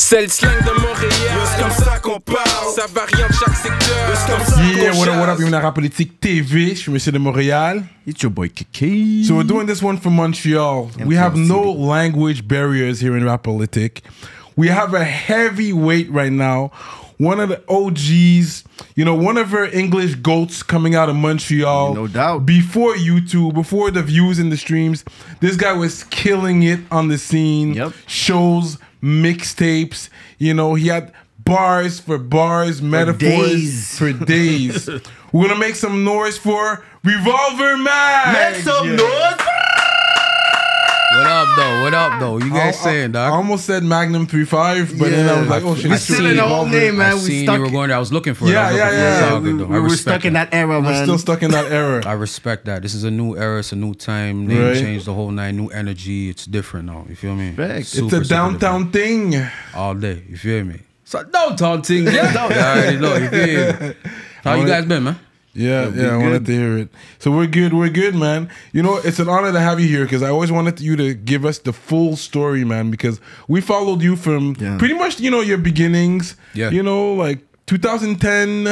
C'est le slang de Montréal. C'est comme ça qu'on parle. Ça varie en chaque secteur. C'est comme ça Yeah, what up, what up, chasse. bienvenue à Rapolitik TV, je suis Monsieur de Montréal. It's your boy KeKe. So we're doing this one from Montreal. We have no language barriers here in Rapolitik. We have a heavyweight right now. One of the OGs, you know, one of our English goats coming out of Montreal. No doubt. Before YouTube, before the views and the streams, this guy was killing it on the scene. Yep. Shows, mixtapes. You know, he had bars for bars, metaphors days. for days. We're gonna make some noise for Revolver Magz. Make some Yeah. noise. What up, though? What up, though? You guys I- saying, I dog? almost said Magnum 35, but then I was like, oh shit, We it's still true. in the old name, man. I we seen stuck. you were going there. I was looking for it. Yeah, I was yeah, looking for it. yeah. It's we, good, we were respect stuck in that era, We're man. still stuck in that era. I respect that. This is a new era. It's a new time. Name Right. changed the whole nine. New energy. It's different now. You feel me? Fact. It's it's a downtown thing. all day. You feel me? So downtown thing. Yeah, you already know. You feel me? How you guys been, man? Yeah, we yeah, I wanted to hear it. So we're good, we're good, man. You know, it's an honor to have you here because I always wanted you to give us the full story, man, because we followed you from Yeah. pretty much, you know, your beginnings. Yeah. You know, like 2010,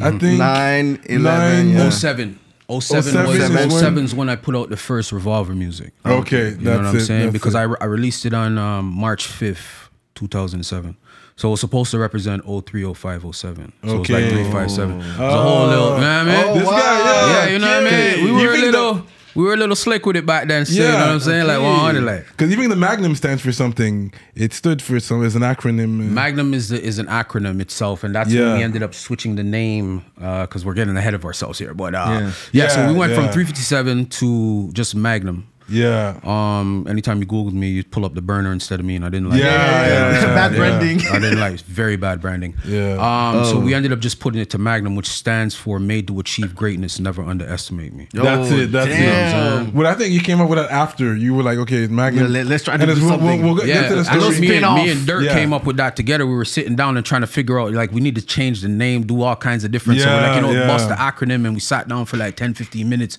I think. Nine, 11, Nine, yeah. 07. 07 07 was is when- 07 is when I put out the first Revolver music. Okay, You know that's what I'm it, saying? Because it. I, I released it on um, March 5th, 2007. So it was supposed to represent 03, 05, 07. So Okay. it was like 357. It was a whole little, you know what I mean? Oh, This wow. guy, yeah. yeah, you know what I mean? We You were a little, the- we were a little slick with it back then. Still, you know what I'm saying? Like 100, like. Because even the Magnum stands for something. It stood for some as an acronym. uh, Magnum is the, is an acronym itself, and that's Yeah. when we ended up switching the name because we're getting ahead of ourselves here. But uh, yeah. Yeah. so we went yeah. from 357 to just Magnum. Yeah. Um, anytime you Googled me, you'd pull up the burner instead of me, and I didn't like. Yeah, it. yeah, It's a yeah, bad yeah. branding. I didn't like. It's very bad branding. Yeah. Um, so Oh. we ended up just putting it to Magnum, which stands for "Made to Achieve Greatness. Never underestimate me." That's Oh, it. That's damn. it. But I think you came up with that after. You were like, okay, Magnum. Yeah, let- let's try to and do it's- we'll- something. We'll, we'll get Yeah, to the I know story. me and, Spin-off. me and Dirt Yeah. came up with that together. We were sitting down and trying to figure out like we need to change the name, do all kinds of different. so we're like, you know, Yeah, bust the acronym, and we sat down for like 10, 15 minutes,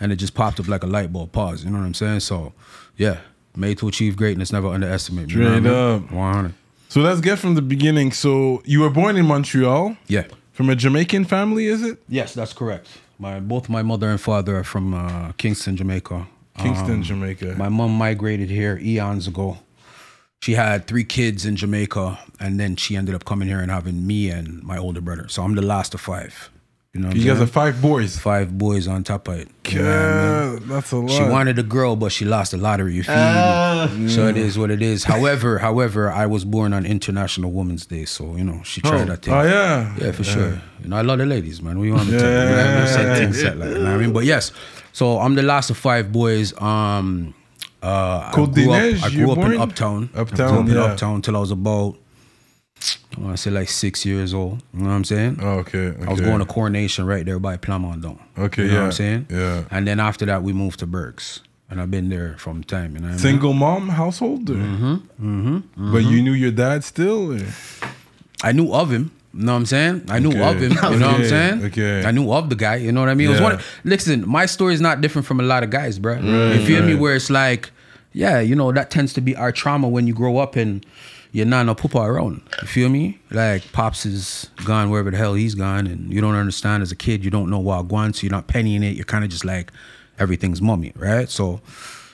and it just popped up like a light bulb. Pause. You know what I'm saying? So, yeah, made to achieve greatness, never underestimate. You know what I mean? up. 100. So let's get from the beginning. So you were born in Montreal Yeah. from a Jamaican family, is it? Yes, that's correct. My both my mother and father are from uh, Kingston, Jamaica. Kingston, Um, Jamaica. My mom migrated here eons ago. She had three kids in Jamaica, and then she ended up coming here and having me and my older brother. So I'm the last of five. You know, what you I'm guys are saying? five boys. five boys on top of it. You know what I mean? That's a lot. She wanted a girl, but she lost the lottery. You feel Ah. me? So it is what it is. However, however, I was born on International Women's Day, so you know she tried that thing. Oh yeah. Yeah, for sure. You know, I love the ladies, man. We want to tell you? Yeah, You know, yeah, no set yeah. things set like, you know what I mean? But yes, so I'm the last of five boys. Um, uh, Côte I grew des up, I you grew up born? in Uptown. Uptown, I grew up in yeah. Uptown till I was about, I want to say like six years old. You know what I'm saying? Oh, okay, okay. I was going to Coronation right there by Plamondon. Okay, you know what I'm saying? yeah. And then after that, we moved to Bergs. And I've been there from time, you know what I mean? Single mom household? Mm-hmm. Mm-hmm. But you knew your dad still? or- I knew of him. You know what I'm saying? I knew Okay. of him. You know what I'm saying? okay. I knew of the guy. You know what I mean? It was Yeah. one. Listen, my story is not different from a lot of guys, bro. you feel me? Where it's like, yeah, you know, that tends to be our trauma when you grow up and you're not no papa around. You feel me? Like pops is gone wherever the hell he's gone, and you don't understand as a kid. You don't know what going, so you're not pennying it. You're kind of just like everything's mummy, right? So.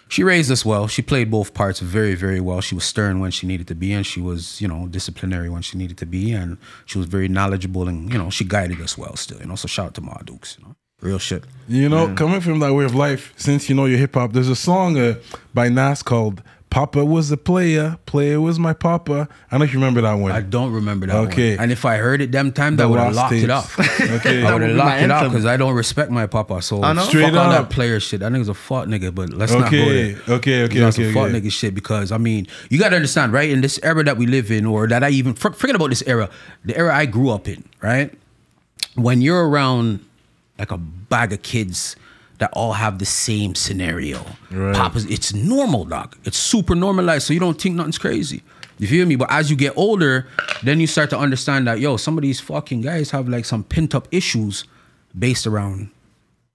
She raised us well. She played both parts very, very well. She was stern when she needed to be, and she was, you know, disciplinary when she needed to be, and she was very knowledgeable, and you know, she guided us well still. You know, so shout out to Ma Dukes. You know, real shit. You know, coming from that way of life, since you know your hip hop, there's a song uh, by Nas called "Papa Was a Player, Player Was My Papa." I don't know if you remember that one. I don't remember that Okay. one. And if I heard it them times, The I would have Lost locked it off. Okay. I would would have locked it off because I don't respect my papa. So I know. Straight fuck all up. that player shit. That nigga's a fuck nigga, but let's not go Okay, there. okay, okay, He's on some okay, fuck okay. nigga shit because I mean, you gotta understand, right? In this era that we live in, or that I even forget about this era, the era I grew up in, right? When you're around like a bag of kids that all have the same scenario. Right. Papa's it's normal, dog. It's super normalized, so you don't think nothing's crazy. You feel me? But as you get older, then you start to understand that yo, some of these fucking guys have like some pent up issues based around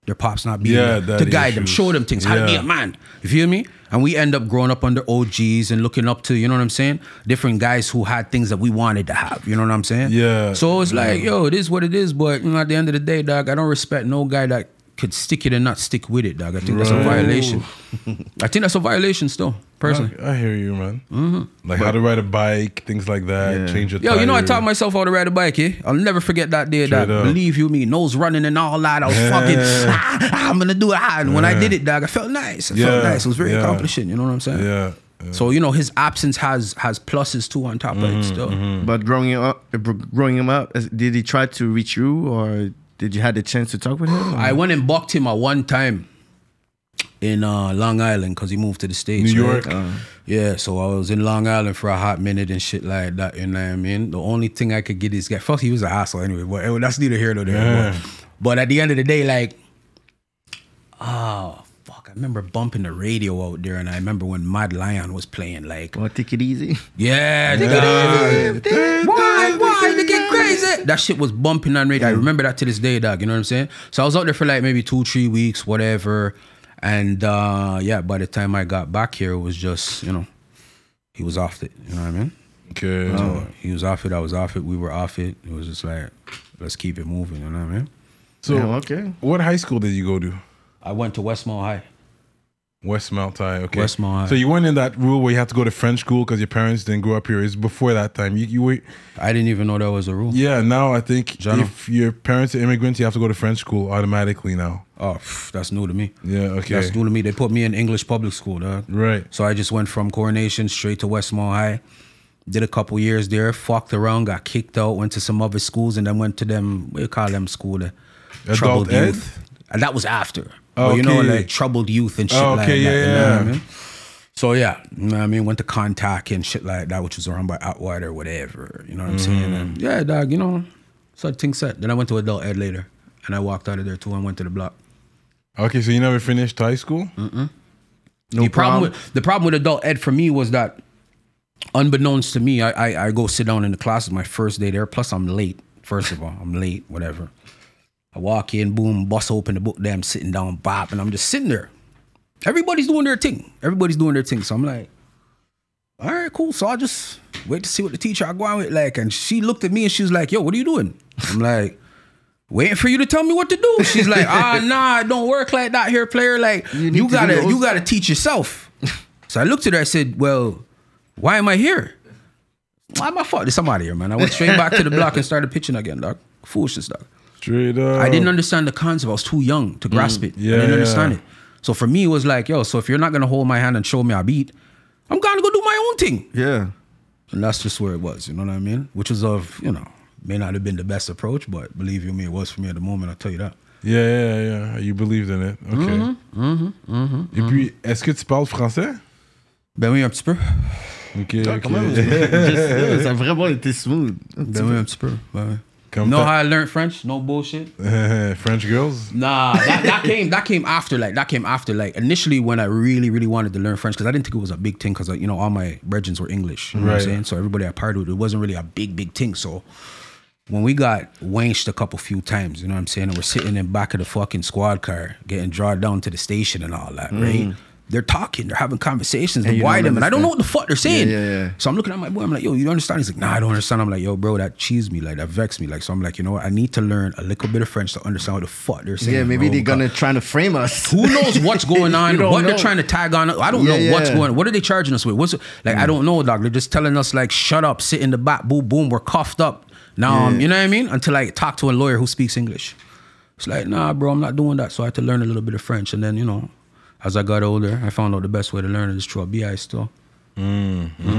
their pops not being Yeah, there to guide them, show them things, how to be a man. You feel me? And we end up growing up under OGs and looking up to, you know what I'm saying? Different guys who had things that we wanted to have. You know what I'm saying? Yeah. So it's like, yo, it is what it is. But you know, at the end of the day, dog, I don't respect no guy that could stick it and not stick with it, dog. I think that's a violation. I think that's a violation still, personally. I, I hear you, man. Mm-hmm. Like how to ride a bike, things like that. Yeah. Change your Yo, you know, I taught myself how to ride a bike, eh? I'll never forget that day Straight that, up. believe you me, nose running and all that. I was fucking, ah, I'm gonna do it. Ah, And when I did it, dog, I felt nice. I felt nice. It was very yeah. accomplishing, you know what I'm saying? Yeah. yeah. So, you know, his absence has has pluses too on top of Mm-hmm, it still. But growing up, growing him up, did he try to reach you, or did you had the chance to talk with him? I went and bucked him at one time in uh, Long Island because he moved to the States. New right? York. Yeah, so I was in Long Island for a hot minute and shit like that. You know what I mean? The only thing I could get is get fuck. He was an asshole anyway, but eh, that's neither here nor there. Yeah. But, but at the end of the day, like, oh fuck, I remember bumping the radio out there, and I remember when Mad Lion was playing. Like, Well, take it easy. yeah, they get why, why they get crazy? That shit was bumping on radio. I remember that to this day, dog. You know what I'm saying? So I was out there for like maybe two, three weeks, whatever. And uh yeah, by the time I got back here, it was just you know, he was off it. You know what I mean? Okay. So he was off it. I was off it. We were off it. It was just like, let's keep it moving. You know what I mean? So, Yeah, okay. what high school did you go to? I went to Westmount High. Westmount High. Okay. Westmount High. So you weren't in that rule where you have to go to French school because your parents didn't grow up here. It's before that time. You, you were, I didn't even know that was a rule. yeah. Now I think if your parents are immigrants, you have to go to French school automatically now. Oh, pff, that's new to me. Yeah. Okay. That's new to me. They put me in English public school, dog. Right. So I just went from Coronation straight to Westmount High. Did a couple years there, fucked around, got kicked out, went to some other schools, and then went to them, what do you call them school? The Adult troubled ed? youth. And that was after. Oh, you know, like troubled youth and shit Oh, like okay, that. yeah, you know what I yeah. mean? So yeah, you know what I mean? Went to contact and shit like that, which was around by Atwater or whatever. You know what I'm saying? Mm-hmm. And yeah, dog, you know, so things set. Then I went to adult ed later. And I walked out of there too and went to the block. Okay. So you never finished high school? the problem with the problem with adult ed for me was that unbeknownst to me, I, I I go sit down in the class. It's my first day there. Plus I'm late. First of all, I'm late. Whatever. I walk in, boom, bust open the book. Damn, sitting down, bop, and I'm just sitting there. Everybody's doing their thing. Everybody's doing their thing. So I'm like, all right, cool. So I'll just wait to see what the teacher I go on with like. And she looked at me and she was like, yo, what are you doing? I'm like, waiting for you to tell me what to do. She's like, ah, nah, it don't work like that here, player. Like, You you, need to do gotta, you gotta teach yourself. so I looked at her. I said, well, why am I here? Why am I fuck? There's somebody here, man. I went straight back to the block and started pitching again, dog. Foolishness, dog. Straight up. I didn't understand the concept. I was too young to grasp it. Mm, yeah, I didn't yeah. understand it. So for me, it was like, yo, so if you're not gonna hold my hand and show me a beat, I'm gonna go do my own thing. Yeah. And that's just where it was, you know what I mean? Which was of, you know, may not have been the best approach, but believe you me, it was for me at the moment, I'll tell you that. Yeah, yeah, yeah. You believed in it. Okay. Mm-hmm, Et puis, est-ce que tu parles français? Ben oui, un petit peu. Ok, ok. quand même, juste, ça a vraiment été smooth. Ben oui, un petit peu. Ouais, ouais. Comme know how I learned French? No bullshit. French girls? Nah, that, that came that came after like that came after like initially when I really really wanted to learn French because I didn't think it was a big thing because you know all my regents were English, you know what Right. I'm saying? So everybody I partied with it wasn't really a big big thing. So when we got wanched a couple few times, you know what I'm saying, and we're sitting in back of the fucking squad car getting drawn down to the station and all that, right? Mm. They're talking, they're having conversations, And they don't them, and I don't know what the fuck they're saying. Yeah, yeah, yeah. So I'm looking at my boy. I'm like, yo, you don't understand? He's like, nah, I don't understand. I'm like, yo, bro, that cheesed me, like that vexed me. Like, so I'm like, you know what? I need to learn a little bit of French to understand what the fuck they're saying. Yeah, maybe bro, they're gonna try to frame us. Who knows what's going on? What know. they're trying to tag on? I don't know what's going. What are they charging us with? What's like? I don't know, dog. They're just telling us like, shut up, sit in the back, boom, boom. We're coughed up. Now, um, you know what I mean? Until I talk to a lawyer who speaks English. It's like, nah, bro, I'm not doing that. So I had to learn a little bit of French, and then you know, as I got older, I found out the best way to learn is through a BI still. Mm-hmm.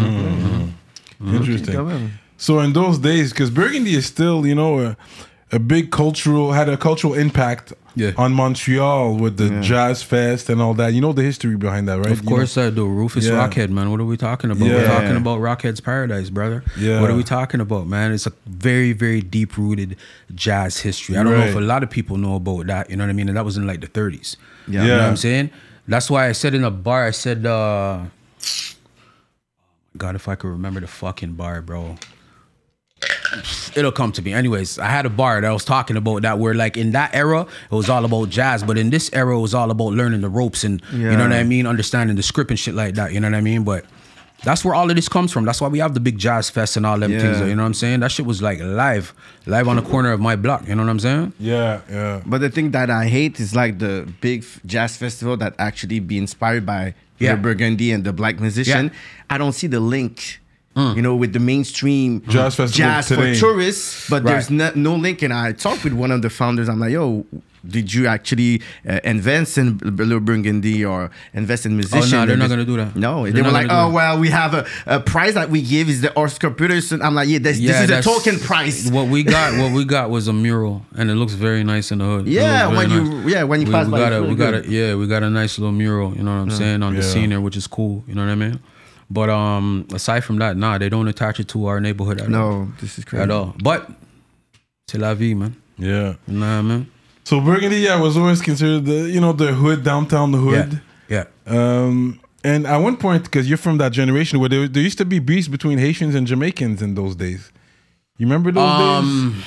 Mm-hmm. Interesting. quand même. So in those days, because Burgundy is still, you know, a, a big cultural had a cultural impact Yeah. on Montreal with the Jazz Fest and all that. You know the history behind that, right? Of course I do. Rufus Yeah. Rockhead, man. What are we talking about? We're talking about Rockhead's Paradise, brother. Yeah. What are we talking about, man? It's a very, very deep rooted jazz history. I don't know if a lot of people know about that. You know what I mean? And that was in like the 30s. Yeah. You know Yeah. what I'm saying? That's why I said in a bar, I said, uh, God, if I could remember the fucking bar, bro. it'll come to me. Anyways, I had a bar that I was talking about that where like in that era it was all about jazz, but in this era it was all about learning the ropes and you know what I mean, understanding the script and shit like that. You know what I mean? But that's where all of this comes from. That's why we have the big jazz fest and all them things. You know what I'm saying? That shit was like live, live on the corner of my block. You know what I'm saying? Yeah, yeah. But the thing that I hate is like the big jazz festival that actually be inspired by Yeah. the Burgundy and the black musician. Yeah. I don't see the link. Mm. You know, with the mainstream Jazz jazz for tourists, but there's no, no link. And I talked with one of the founders. I'm like, "Yo, did you actually uh, invest in B- Le Burgundy or invest in musicians?" Oh, no, they're And not gonna do that. No, They're they were like, "Oh, well, we have a, a prize that we give is the Oscar Peterson." I'm like, "Yeah, this, this is a token prize." What we got, what we got was a mural, and it looks very nice in the hood. Yeah, when very you- yeah, when you we, pass we by, got a, really we got a, yeah, we got a nice little mural. You know what I'm saying on the Yeah. scene there, which is cool. You know what I mean? But um, aside from that, nah, they don't attach it to our neighborhood at all. No, this is crazy. at all. But c'est la vie, man. Yeah. You know what I mean? So Burgundy, yeah, was always considered the you know the hood downtown, the hood. Yeah, yeah. Um, and at one point, because you're from that generation where there, there used to be beefs between Haitians and Jamaicans in those days. You remember those Um,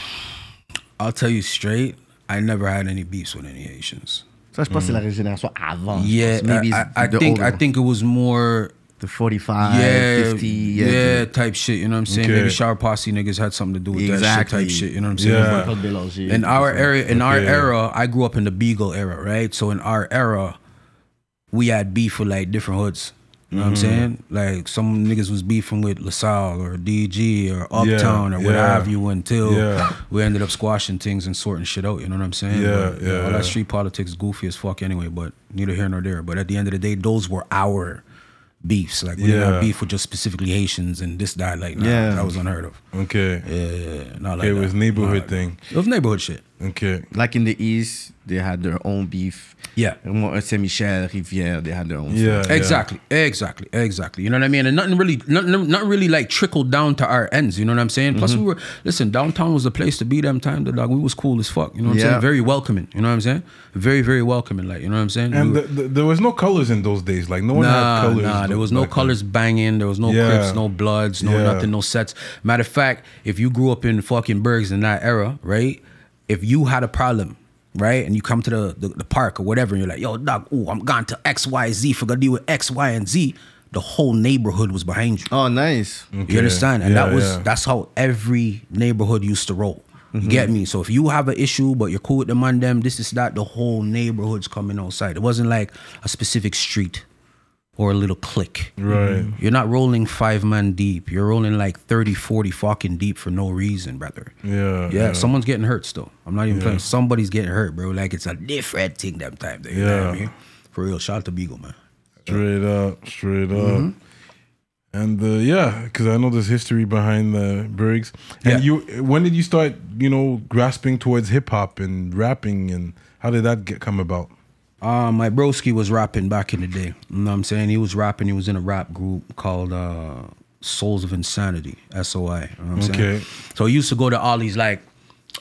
I'll tell you straight. I never had any beefs with any Haitians. Ça, je pense que c'est la génération avant. Yeah, Maybe I, I, I think older I think it was more the 45, yeah, 50. yeah, Yeah. type shit. You know what I'm saying? Okay. Maybe shower posse niggas had something to do with Exactly. that shit, type shit. You know what I'm saying? Yeah. Michael In our area, in our era, I grew up in the Beagle era, right? So in our era, we had beef with like different hoods. You know what I'm Mm-hmm. saying? Like some niggas was beefing with LaSalle or DG or Uptown or what yeah. have you until Yeah. we ended up squashing things and sorting shit out. You know what I'm saying? Yeah, But, yeah, All yeah. that street politics is goofy as fuck anyway, but neither here nor there. But at the end of the day, those were our beefs. Like we didn't have beef with just specifically Haitians and this, that, like, nah, Yeah. that was unheard of. Okay. Yeah, not like it that. was neighborhood thing. It was neighborhood shit. Okay. Like in the East, they had their own beef. Yeah. Saint-Michel, Rivière, they had their own Yeah. stuff. Exactly, exactly, exactly. You know what I mean? And nothing really, nothing, nothing really like trickled down to our ends. You know what I'm saying? Plus, Mm-hmm. we were listen. Downtown was the place to be. Them time, the dog. We was cool as fuck. You know what I'm saying? Very welcoming. You know what I'm saying? Very, very welcoming. Like you know what I'm saying? And We the, were- the, there was no colors in those days. Like no one had Nah, colors. nah, there was no back then. colors banging. There was no Yeah. Crips, no Bloods, no Yeah. nothing, no sets. Matter of fact, if you grew up in fucking Bergs in that era, right? If you had a problem, right, and you come to the, the, the park or whatever, and you're like, yo, dog, ooh, I'm gone to X, Y, Z for gonna deal with X, Y, and Z, the whole neighborhood was behind you. Oh, nice. Okay. You understand? And Yeah, that was yeah. that's how every neighborhood used to roll. You get me? So if you have an issue, but you're cool with them man, them, this is that, the whole neighborhood's coming outside. It wasn't like a specific street or a little clique. Right. You're not rolling five man deep. You're rolling like 30, 40 fucking deep for no reason, brother. Yeah. Yeah, someone's getting hurt still. I'm not even playing. Somebody's getting hurt, bro. Like it's a different thing that time. You know what I Yeah. mean? For real. Shout out to Beagle, man. Straight up, straight up. Mm-hmm. And uh, yeah, because I know there's history behind the Bergs. And Yeah. you, when did you start, you know, grasping towards hip hop and rapping, and how did that get come about? Uh, my broski was rapping back in the day. You know what I'm saying? He was rapping. He was in a rap group called uh, Souls of Insanity, SOI. You know what I'm saying? Okay. So he used to go to all these like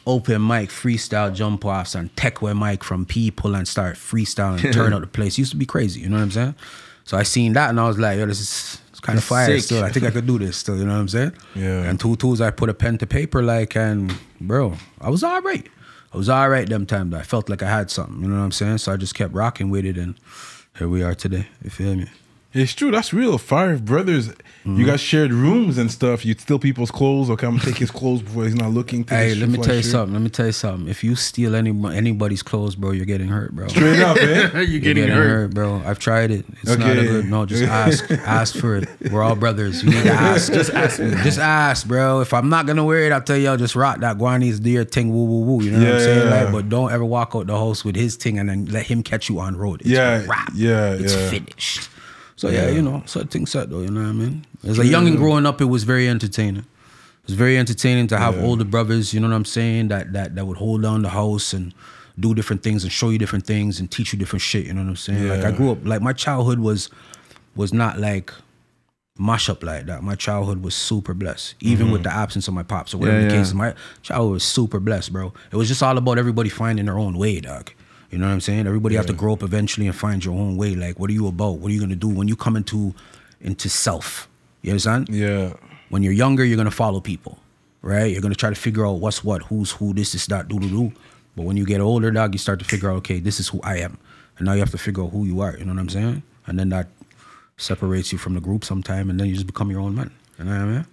open mic freestyle jump offs and techway mic from people and start freestyling and turn up the place. It used to be crazy. You know what I'm saying? So I seen that and I was like, yo, this is kind of fire sick. still. I think I could do this still. You know what I'm saying? Yeah. And two tools, I put a pen to paper like, and bro, I was all right. I was all right them times. I felt like I had something. You know what I'm saying? So I just kept rocking with it, and here we are today. You feel me? It's true. That's real. Five brothers. Mm-hmm. You guys shared rooms and stuff. You'd steal people's clothes or come take his clothes before he's not looking. take Hey, let me tell you shirt. something. Let me tell you something. If you steal any anybody's clothes, bro, you're getting hurt, bro. Straight up, eh? You're You're getting, hurt. bro. I've tried it. It's not a good. No, just ask. ask for it. We're all brothers. You need to ask. just ask me. Just ask, bro. If I'm not gonna wear it, I'll tell y'all. Just rock that Guanis deer ting Woo woo woo. You know what I'm saying? yeah. Like, but don't ever walk out the house with his ting and then let him catch you on road. It's Yeah, a wrap. yeah, It's yeah. finished. So yeah, you know, so things set though. You know what I mean? As a young and growing up, it was very entertaining. It was very entertaining to have Yeah. older brothers. You know what I'm saying? That that that would hold down the house and do different things and show you different things and teach you different shit. You know what I'm saying? Like I grew up like my childhood was was not like mash up like that. My childhood was super blessed, even with mm-hmm. the absence of my pops or whatever Yeah, the yeah. case. is. My childhood was super blessed, bro. It was just all about everybody finding their own way, dog. You know what I'm saying? Everybody have to grow up eventually and find your own way. Like, what are you about? What are you gonna do when you come into into self? You understand? Yeah. When you're younger, you're gonna follow people. right? You're gonna try to figure out what's what, who's who, this is that, do do do. But when you get older, dog, you start to figure out, okay, this is who I am, and now you have to figure out who you are. You know what I'm saying? And then that separates you from the group sometime, and then you just become your own man. You know what I mean?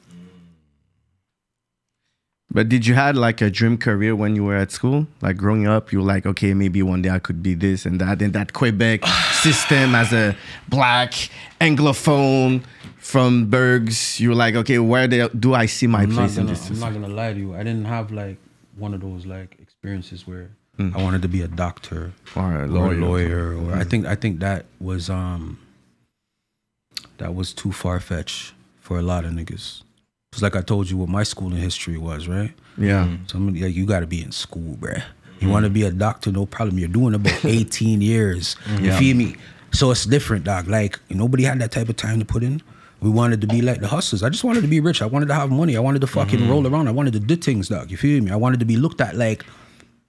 But did you had like a dream career when you were at school? Like growing up, you were like, okay, maybe one day I could be this and that. And that Quebec system as a black anglophone from Bergs, you were like, okay, where do, do I see my I'm place in gonna, this I'm system? not gonna lie to you. I didn't have like one of those like experiences where I wanted to be a doctor Or a or lawyer. a lawyer, or I think I think that was um that was too far fetched for a lot of niggas. It's like I told you what my schooling history was, right? Yeah. Mm-hmm. Somebody like you got to be in school, bruh. You mm-hmm. want to be a doctor, no problem. You're doing about 18 years. You Yeah. feel me? So it's different, dog. Like nobody had that type of time to put in. We wanted to be like the hustlers. I just wanted to be rich. I wanted to have money. I wanted to fucking mm-hmm. roll around. I wanted to do things, dog. You feel me? I wanted to be looked at like,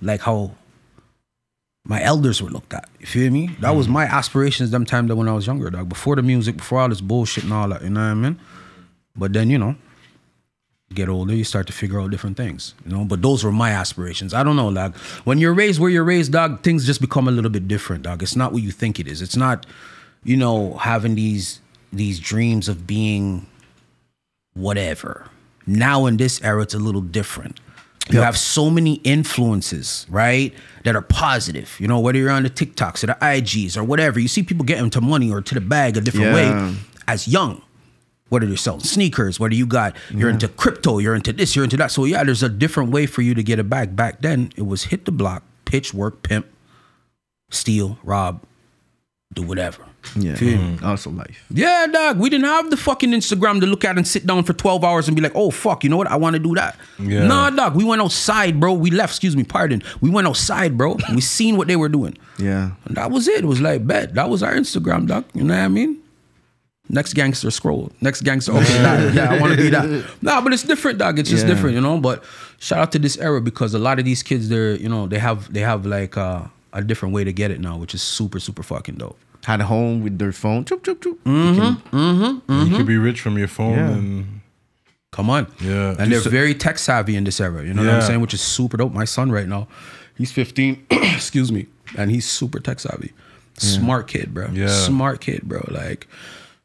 like how my elders were looked at. You feel me? That was my aspirations them time that when I was younger, dog. Before the music, before all this bullshit and all that. You know what I mean? But then you know, get older, you start to figure out different things, you know. But those were my aspirations. I don't know, like When you're raised where you're raised, dog, things just become a little bit different, dog. It's not what you think it is. It's not, you know, having these these dreams of being whatever. Now in this era, it's a little different. You have so many influences, right, that are positive. You know, whether you're on the TikToks or the IGs or whatever, you see people getting to money or to the bag a different Yeah. way as young whether you're selling sneakers, what whether you got you're into crypto, you're into this, you're into that. So yeah, there's a different way for you to get it back. Back then, it was hit the block, pitch, work, pimp, steal, rob, do whatever. Yeah. Me? Mm-hmm. Also life. Yeah, dog. We didn't have the fucking Instagram to look at and sit down for 12 hours and be like, oh fuck, you know what? I want to do that. Yeah. Nah, dog. We went outside, bro. We left, excuse me, pardon. We went outside, bro. we seen what they were doing. Yeah. And that was it. It was like, bet. That was our Instagram, dog. You know what I mean? Next gangster scroll. Next gangster. Okay, that, yeah, I want to be that. Nah, but it's different, dog. It's just Yeah. different, you know. But shout out to this era because a lot of these kids, they're, you know, they have they have like uh, a different way to get it now, which is super, super fucking dope. Had a home with their phone. Choop, choop, choop. You could be rich from your phone Yeah. and Come on. Yeah. And they're Just- very tech savvy in this era. You know what I'm Yeah. saying? Which is super dope. My son right now, he's 15, excuse me, and he's super tech savvy. Smart kid, bro. Yeah. Smart kid, bro. Like,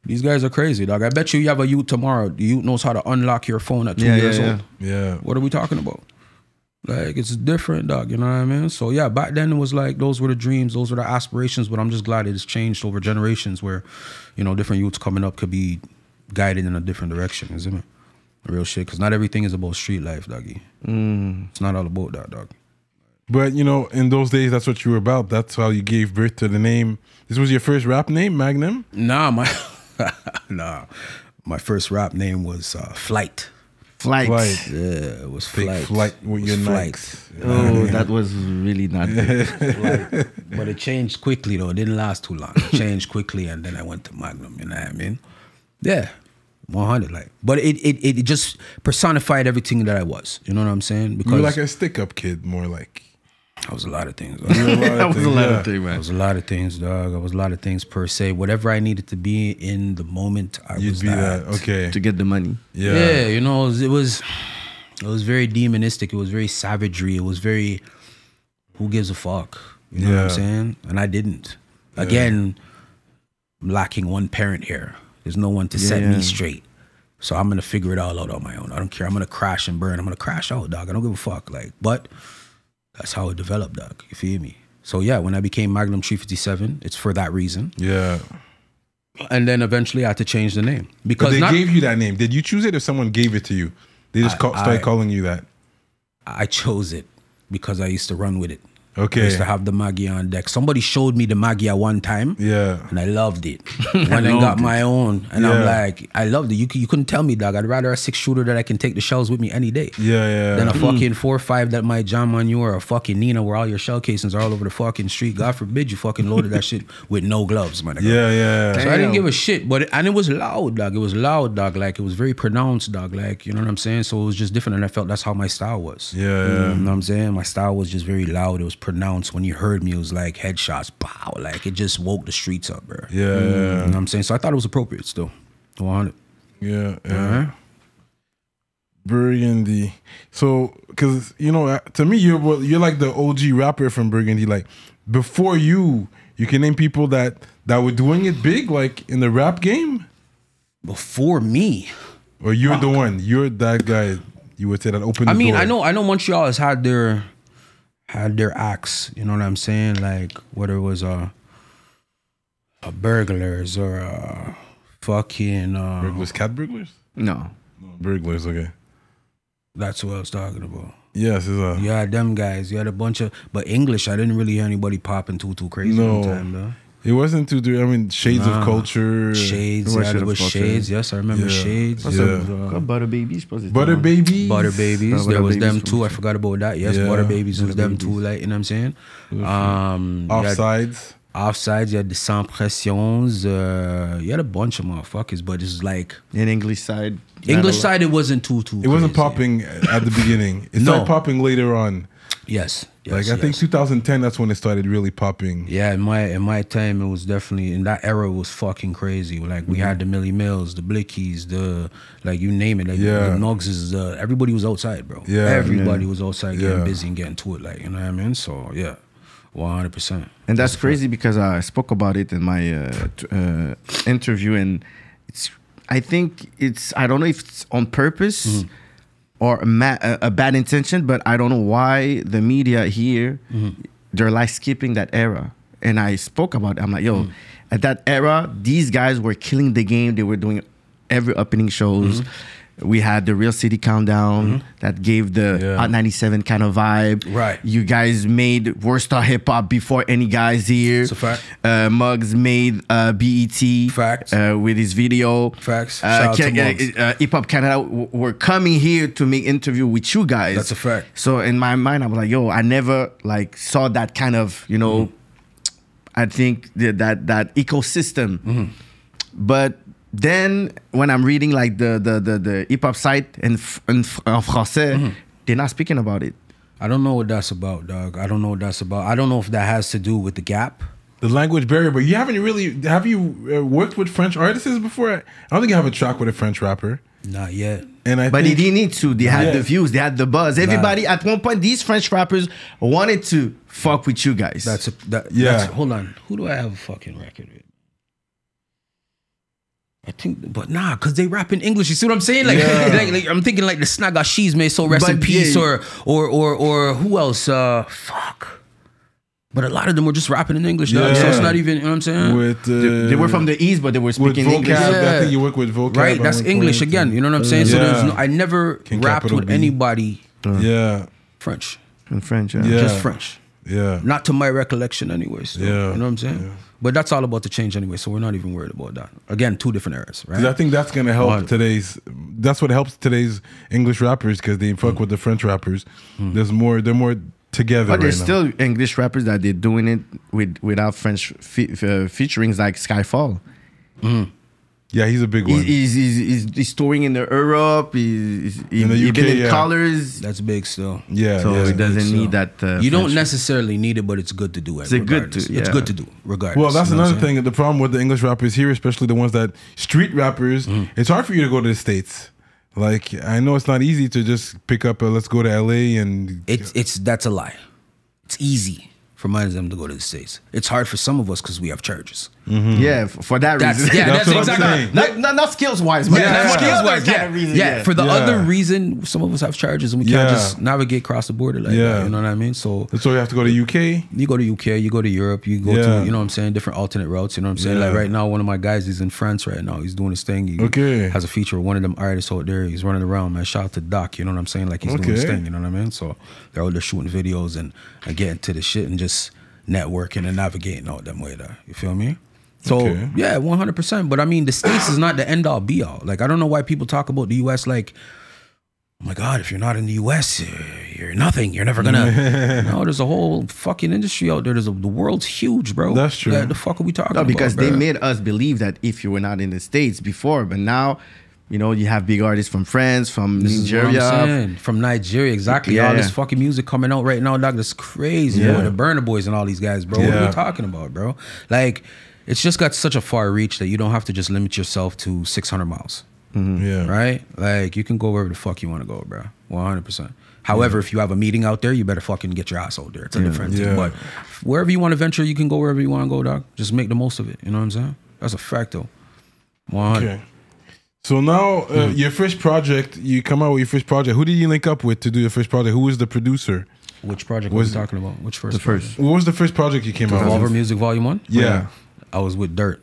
these guys are crazy, dog. I bet you you have a youth tomorrow. The youth knows how to unlock your phone at two Yeah, years yeah, old. yeah. What are we talking about? Like, it's different, dog. You know what I mean? So, yeah, back then it was like those were the dreams, those were the aspirations, but I'm just glad it has changed over generations where, you know, different youths coming up could be guided in a different direction, isn't it? Real shit. Because not everything is about street life, doggy. Mm. It's not all about that, dog. But you know, in those days, that's what you were about. That's how you gave birth to the name. This was your first rap name, Magnum. Nah, my, nah. My first rap name was uh, Flight. Flight. Flight. Yeah, it was Big Flight. flight with It your was Nikes. Oh, that was really not good. But it changed quickly though. It didn't last too long. It changed quickly, and then I went to Magnum. You know what I mean? Yeah, one hundred. Like, but it, it it just personified everything that I was. You know what I'm saying? You Because were like a stick-up kid, more like. I was a lot of things. dog. that was a lot yeah. of things, I was a lot of things, dog. I was a lot of things per se. Whatever I needed to be in the moment, I You'd was be that. Okay. To get the money. Yeah. Yeah, you know, it was, it was it was very demonistic. It was very savagery. It was very who gives a fuck. You know what Yeah. I'm saying? And I didn't. Again, I'm lacking one parent here. There's no one to set Yeah. me straight. So I'm gonna figure it all out on my own. I don't care. I'm gonna crash and burn. I'm gonna crash out, dog. I don't give a fuck. Like, but that's how it developed, dog. You feel me? So yeah, when I became Magnum 357, it's for that reason. Yeah. And then eventually I had to change the name But because they not, gave you that name. Did you choose it or someone gave it to you? They just call, started I- calling you that. I chose it because I used to run with it. I Okay. used to have the Maggie on deck. Somebody showed me the Maggie at one time. Yeah. And I loved it. Went and got my own. And I'm like, I loved it. You, you couldn't tell me, dog. I'd rather a six shooter that I can take the shells with me any day. Yeah, yeah. Than a fucking four or five that might jam on you or a fucking Nina where all your shell casings are all over the fucking street. God forbid you fucking loaded that shit with no gloves, man. yeah, yeah. So I didn't give a shit, but it, and it was loud, dog. It was loud, dog. Like it was very pronounced, dog. Like you know what I'm saying. So it was just different, and I felt that's how my style was. Yeah, yeah. You know what I'm saying? My style was just very loud. It was pronounced. When you heard me, it was like headshots, pow. Like it just woke the streets up, bro. Yeah, You know what I'm saying? So I thought it was appropriate still. 100. Yeah, yeah. Burgundy. So, because you know, uh, to me, you're you're like the OG rapper from Burgundy. Like before you, you can name people that that were doing it big, like in the rap game, Before me. or you're the one. You're that guy. You would say that opened. I mean, door. I know I know Montreal has had their had their acts, you know what I'm saying? Like whether it was uh, a burglars or a fucking uh burglars, cat burglars. No. No, burglars. Okay. that's what I was talking about. Yes, it's a. You had them guys, you had a bunch of but English, I didn't really hear anybody popping too too crazy No. one time though. It wasn't too. I mean, shades Nah. of culture. Shades, yeah, Shades there of was Culture. Shades, yes, I remember Yeah. Shades. What's there up? uh, Butter Babies. je pense. que c'était Butter babies. Butter Babies. Butter there was Babies them too. I forgot about that. Yes, Yeah. Butter Babies was Butter them too. Like you know what I'm saying. Um, you had Offsides. offsides. You had the Sans Pressions. Uh, you had a bunch of motherfuckers, but it's like In English side. English side. It wasn't too too. It wasn't popping at the beginning. It No. started popping later on. Yes. yes Like I think 2010, that's when it started really popping. Yeah, in my in my time, it was definitely in that era. Was fucking crazy. Like we had the Millie Mills, the Blickies, the like you name it. Like Yeah. the Nuggs uh, everybody was outside, bro. Yeah. everybody was outside getting Yeah. busy and getting to it. Like you know what I mean. So yeah, one hundred percent. And that's crazy because I spoke about it in my uh, t- uh, interview, and it's. I think it's. I don't know if it's on purpose Mm-hmm. Or a, ma- a, bad intention, but I don't know why the media here Mm-hmm. they're like skipping that era. And I spoke about. It. I'm like, yo, Mm. at that era, these guys were killing the game. They were doing every opening shows. Mm-hmm. We had the Real City Countdown that gave the Yeah. Hot 97 kind of vibe. Right. You guys made WorldStarHipHop before any guys here. It's a fact. Uh, Muggs made uh, BET. Facts. Uh, with his video. Facts. Uh, Shout uh, uh, Hip Hop Canada w- were coming here to make interview with you guys. That's a fact. So in my mind, I was like, yo, I never like saw that kind of, you know, Mm-hmm. I think the, that that ecosystem. Mm-hmm. But then when I'm reading like the the the, the hip hop site in, f- in, f- français, Mm-hmm. they're not speaking about it. I don't know what that's about, dog. I don't know what that's about. I don't know if that has to do with the gap. The language barrier, but you haven't really. Have you uh, worked with French artists before? I don't think you have a track with a French rapper. Not yet. And I But think, they didn't need to. They had Yeah. the views. They had the buzz. Everybody at one point, these French rappers wanted to fuck with you guys. That's a that. Yeah. That's, hold on. Who do I have a fucking record with? I think, but nah, cause they rap in English. You see what I'm saying? Like, Yeah. like, like, I'm thinking like the Snaga She's may so rest But in peace, yeah. or or or or who else? Uh, fuck. But a lot of them were just rapping in English, dog. So it's not even. You know what I'm saying? with uh, they, they were from the east, but they were with speaking vocab. English. Yeah. I think you work with vocab. right. That's English point. again. You know what I'm saying? So Yeah. there's no, I never King rapped Capital with B. anybody Yeah, French, In French, yeah. Yeah. just French. yeah. Not to my recollection, anyways. So, Yeah. you know what I'm saying. Yeah. But that's all about to change anyway, so we're not even worried about that. Again, two different eras, right? 'Cause I think that's gonna help One. today's. That's what helps today's English rappers because they Mm. fuck with the French rappers. There's more. They're more together But right there's now. still English rappers that they're doing it with without French fe- uh, featurings like Skiifall. Yeah, he's a big He's, one. he's, he's, he's, he's touring in the Europe. He's, he's In the he's been in yeah. colors. that's big still. yeah, so yeah. he doesn't So, need that. Uh, you don't necessarily need it, but it's good to do it. It's good regardless. to- It's good to do, regardless. Well, that's you know another thing. The problem with the English rappers here, especially the ones that street rappers, Mm-hmm. it's hard for you to go to the states. Like I know it's not easy to just pick up a let's go to LA and It's it's that's a lie. It's easy for mine of them to go to the states. It's hard for some of us because we have charges. Mm-hmm. Yeah, for that That's- reason. yeah, That's that's what I'm exactly- saying. not, not, not skills wise, but Yeah, for the skills other wise, kind yeah. of reason, yeah. For the Yeah. other reason, some of us have charges and we can't Yeah. just navigate across the border like Yeah. that. You know what I mean? So so you have to go to UK. you go to UK, you go to Europe, you go Yeah. to you know what I'm saying, different alternate routes. You know what I'm saying? Like right now, one of my guys is in France right now. He's doing his thing. He Okay. has a feature with one of them artists out there. He's running around, man. Shout out to Doc. You know what I'm saying? Like he's doing his thing. You know what I mean? So they're out there shooting videos and, and getting to the shit and just networking and navigating out them way there. You feel me? So Okay. yeah, one hundred percent. But I mean, the states is not the end all be all. Like I don't know why people talk about the U.S. like oh my God, if you're not in the US, uh, you're nothing. You're never gonna. no, there's a whole fucking industry out there. There's a, the world's huge, bro. That's true. Like, the fuck are we talking No, about? because they bro? made us believe that if you were not in the States before, but now, you know, you have big artists from France, from This is what I'm Nigeria. From Nigeria, exactly. Yeah, all this fucking music coming out right now, dog. That's crazy, Yeah. bro. The Burna Boys and all these guys, bro. What are Yeah. we talking about, bro? Like, it's just got such a far reach that you don't have to just limit yourself to 600 miles. Yeah. right? Like you can go wherever the fuck you want to go, bro. One hundred percent. However, if you have a meeting out there, you better fucking get your ass out there. It's a different Yeah. thing. But wherever you want to venture, you can go wherever you want to go, dog. Just make the most of it. You know what I'm saying? That's a fact, though. One hundred. Okay. So now, uh, Hmm. your first project, you come out with your first project. Who did you link up with to do your first project? Who was the producer? Which project Was- was we talking about? Which first? The first. What was the first project you came out Revolver with? Music Volume One. Yeah. I was with Dirt.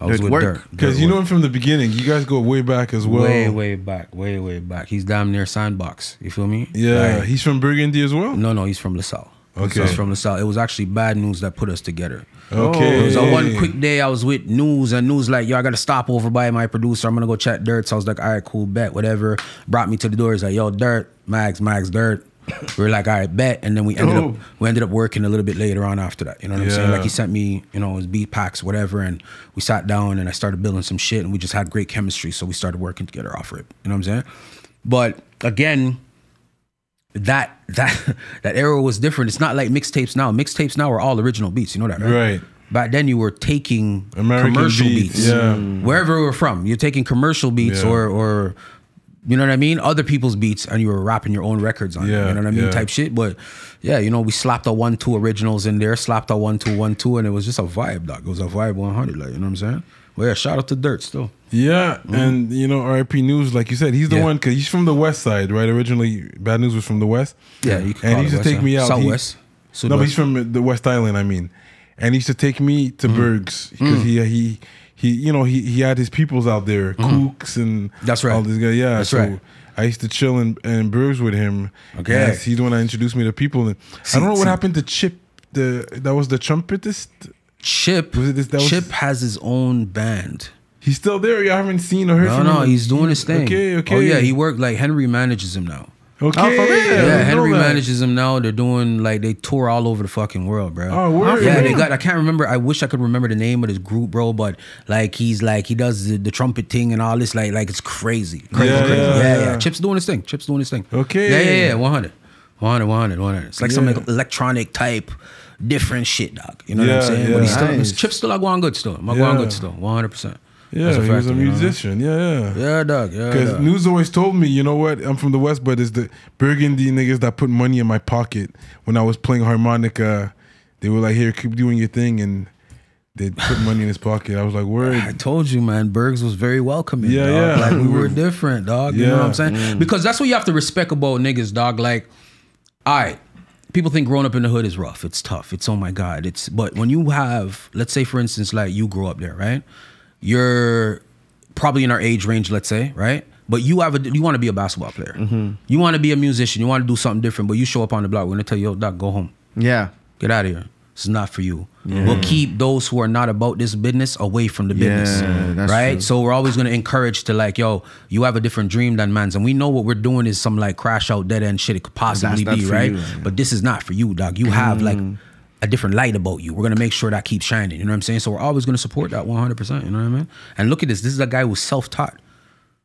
I was Dirt with work? Dirt. Because you know him from the beginning. You guys go way back as well. way, way back, way, way back. He's damn near Sandbox. You feel me? Yeah. Like, he's from Burgundy as well? no, no, he's from LaSalle. Okay. He's from LaSalle. It was actually bad news that put us together. Okay. It was a one quick day I was with News and News like, yo, I gotta stop over by my producer. I'm gonna go check Dirt. So I was like, all right, cool, bet, whatever. Brought me to the door. He's like, yo, Dirt, Max, Max, Dirt. We were like, all right, bet. And then we ended Oh. up we ended up working a little bit later on after that. You know what I'm saying? Like he sent me, you know, his beat packs, whatever, and we sat down and I started building some shit and we just had great chemistry. So we started working together off it. You know what I'm saying? But again, that that that era was different. It's not like mixtapes now. Mixtapes now are all original beats. You know that, right? Right. Back then, you were taking American commercial beats, beats, yeah. wherever we were from. You're taking commercial beats Yeah. or or you know what I mean, other people's beats, and you were rapping your own records on. it, Yeah, you know what I mean, yeah. type shit. But yeah, you know, we slapped a one two originals in there, slapped a one two one two, and it was just a vibe, dog. It was a vibe 100, like you know what I'm saying. Well, yeah, shout out to Dirt still. Yeah, mm-hmm. and you know, RIP News, like you said, he's the Yeah. one because he's from the West Side, right? Originally, Bad News was from the West. Yeah, you can and he it used to take Side. me out. He- Southwest. no, but he's from the West Island. I mean, and he used to take me to mm-hmm. Bergs because mm. he he he you know he he had his peoples out there, mm-hmm. Kooks and That's right. all these guys. Yeah, That's so right. I used to chill in, in Bergs with him. Okay. Yes, he's the one that introduced me to people. And I don't know what see- happened to Chip. The that was the trumpetist. Chip. Was it this- that was- Chip has his own band. He's still there. You haven't seen or heard No, from no, him. he's doing his thing. Okay, okay. Oh yeah, he worked like Henry manages him now. Okay. Oh, for real? Yeah, Henry manages them now. They're doing like they tour all over the fucking world, bro. Oh, word. Yeah, they got. I can't remember. I wish I could remember the name of his group, bro. But like he's like he does the, the trumpet thing and all this. Like like it's crazy, crazy, Yeah, crazy. yeah, Yeah, yeah, yeah. Chip's doing his thing. Chip's doing his thing. Okay. Yeah, yeah, yeah. 100. 100, 100, 100. It's like some Yeah. electronic type, different shit, dog. You know what I'm saying? yeah. But he's still, Nice. Chip's still like going good still. I'm Yeah. going good still. 100. Percent Yeah, he was a musician. Yeah, yeah. Yeah, dog. Yeah, Because dog. News always told me, you know what? I'm from the West, but it's the Burgundy niggas that put money in my pocket when I was playing harmonica. They were like, "Here, keep doing your thing," and they put money in his pocket. I was like, "Word." I told you, man. Bergs was very welcoming. Yeah, dog. yeah. Like we We were were- different, dog. You know what I'm Yeah. saying? Mm. Because that's what you have to respect about niggas, dog. Like, all right, people think growing up in the hood is rough. It's tough. It's oh my god. It's but when you have, let's say for instance, like you grow up there, right? You're probably in our age range, let's say, right? But you have a you want to be a basketball player. Mm-hmm. You want to be a musician. You want to do something different. But you show up on the block. We're gonna tell you, yo, doc, go home. Yeah. Get out of here. This is not for you. We'll keep those who are not about this business away from the business. Yeah, that's right? true. So we're always gonna encourage to like, yo, you have a different dream than man's. And we know what we're doing is some like crash out dead end shit it could possibly be, right? you. But this is not for you, dog. You have like mm. A different light about you. We're gonna make sure that keeps shining. You know what I'm saying? So we're always gonna support that 100. percent You know what I mean? And look at this. This is a guy who's self taught,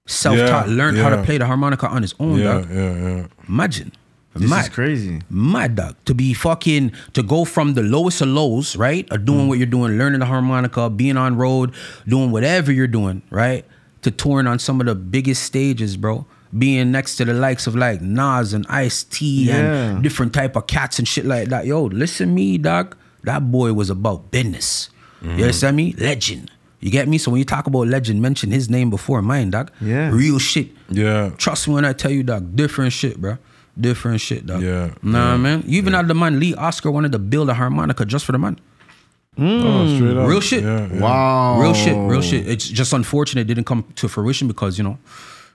self taught, Yeah, learned how to play the harmonica on his own, Yeah, dog. yeah, yeah. Imagine. This Mad is crazy. mad dog to be fucking to go from the lowest of lows right of doing mm. what you're doing learning the harmonica being on road doing whatever you're doing right to touring on some of the biggest stages bro being next to the likes of like Nas and Ice T Yeah. and different type of cats and shit like that yo listen me dog that boy was about business you mm. understand me legend you get me so when you talk about legend mention his name before mine dog Yeah. real shit Yeah. Trust me when I tell you, dog. Different shit, bro. Different shit, dog. Yeah, Nah, yeah, man. You even had the man Lee Oskar wanted to build a harmonica just for the man. Oh, mm. up. Real shit. Yeah, yeah. Wow. Real shit. Real shit. It's just unfortunate it didn't come to fruition because you know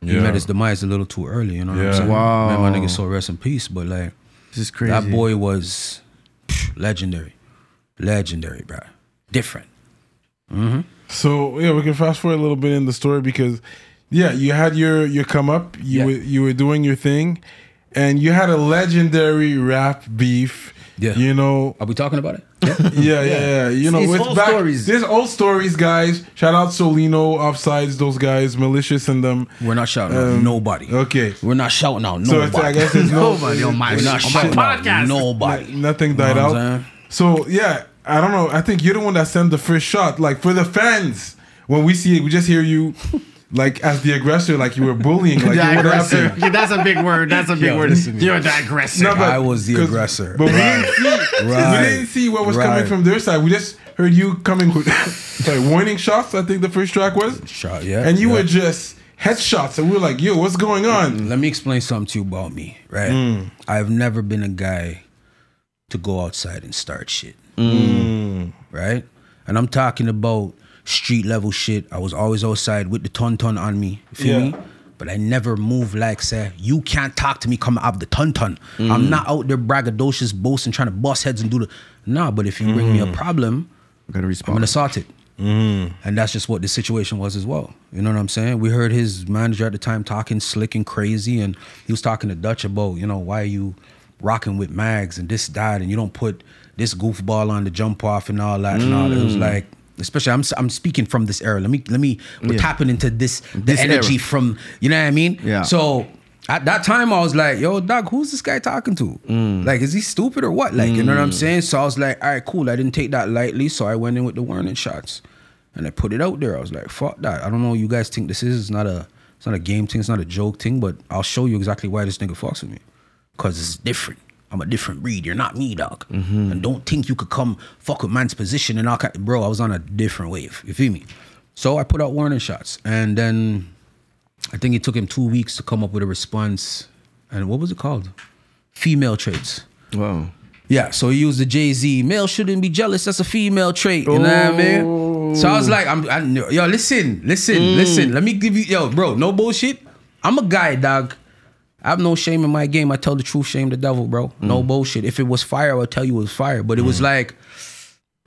he Yeah. met his demise a little too early. You know what Yeah. I'm saying? Wow. Man, my nigga so rest in peace. But like This is crazy. that boy was pff, legendary, legendary, bro. Different. Mm-hmm. So yeah, we can fast forward a little bit in the story because yeah, you had your your come up, you Yeah. were you were doing your thing, and you had a legendary rap beef. Yeah. You know, Are we talking about it? yeah, yeah, yeah. yeah. You know, It's with old back, stories. There's old stories, guys. Shout out Solino, offsides, those guys, malicious and them. We're not shouting out Um, nobody. Okay. We're not shouting out nobody. it's, I guess there's no, Nobody on my, We're not on my shouting out podcast. nobody. nothing died Know out. what I'm saying? So yeah, I don't know. I think you're the one that sent the first shot. Like for the fans, when we see it, we just hear you. Like as the aggressor, like you were bullying, like The what aggressor. Yeah, that's a big word. That's a big Yo, word. listen. You're the aggressor. No, but- I was the aggressor. But we didn't see, we didn't see what was coming from their side. We just heard you coming with sorry, warning shots. I think the first track was, Shot, yeah. and you yeah. were just headshots, and we were like, "Yo, what's going on?" Let me explain something to you about me, right? Mm. I've never been a guy to go outside and start shit. Mm. Right? And I'm talking about street level shit. I was always outside with the ton ton on me. You feel Yeah. me? But I never move like say, you can't talk to me coming out of the ton ton. I'm mm. not out there braggadocious boasting, trying to bust heads and do the nah, but if you bring me a mm. problem, I'm gonna respond. I'm gonna sort it. Mm. And that's just what the situation was as well. You know what I'm saying? We heard his manager at the time talking slick and crazy, and he was talking to Dutch about, you know, why are you rocking with Magz and this, that, and you don't put this goofball on the jump off and all that and all that. It was like, especially I'm I'm speaking from this era. Let me let me we're Yeah. tapping into this the This energy era. from you know what I mean? Yeah. So at that time, I was like, yo, Doug, who's this guy talking to? Mm. Like, is he stupid or what? Like, you know what I'm mm. saying? So I was like, all right, cool. I didn't take that lightly. So I went in with the warning shots and I put it out there. I was like, fuck that. I don't know what you guys think this is. It's not a it's not a game thing, it's not a joke thing, but I'll show you exactly why this nigga fucks with me. Cause it's different. I'm a different breed. You're not me, dog. And don't think you could come fuck with man's position and all kind bro, I was on a different wave. You feel me? So I put out warning shots. And then I think it took him two weeks to come up with a response. And what was it called? Female traits. Wow. Yeah, so he used the Jay Z. Male shouldn't be jealous. That's a female trait. You know what I mean? So I was like, I'm, I, yo, listen, listen, listen. Mm. Let me give you, yo, bro, no bullshit. I'm a guy, dog. I have no shame in my game. I tell the truth, shame the devil, bro. No bullshit. If it was fire, I would tell you it was fire. But it was like,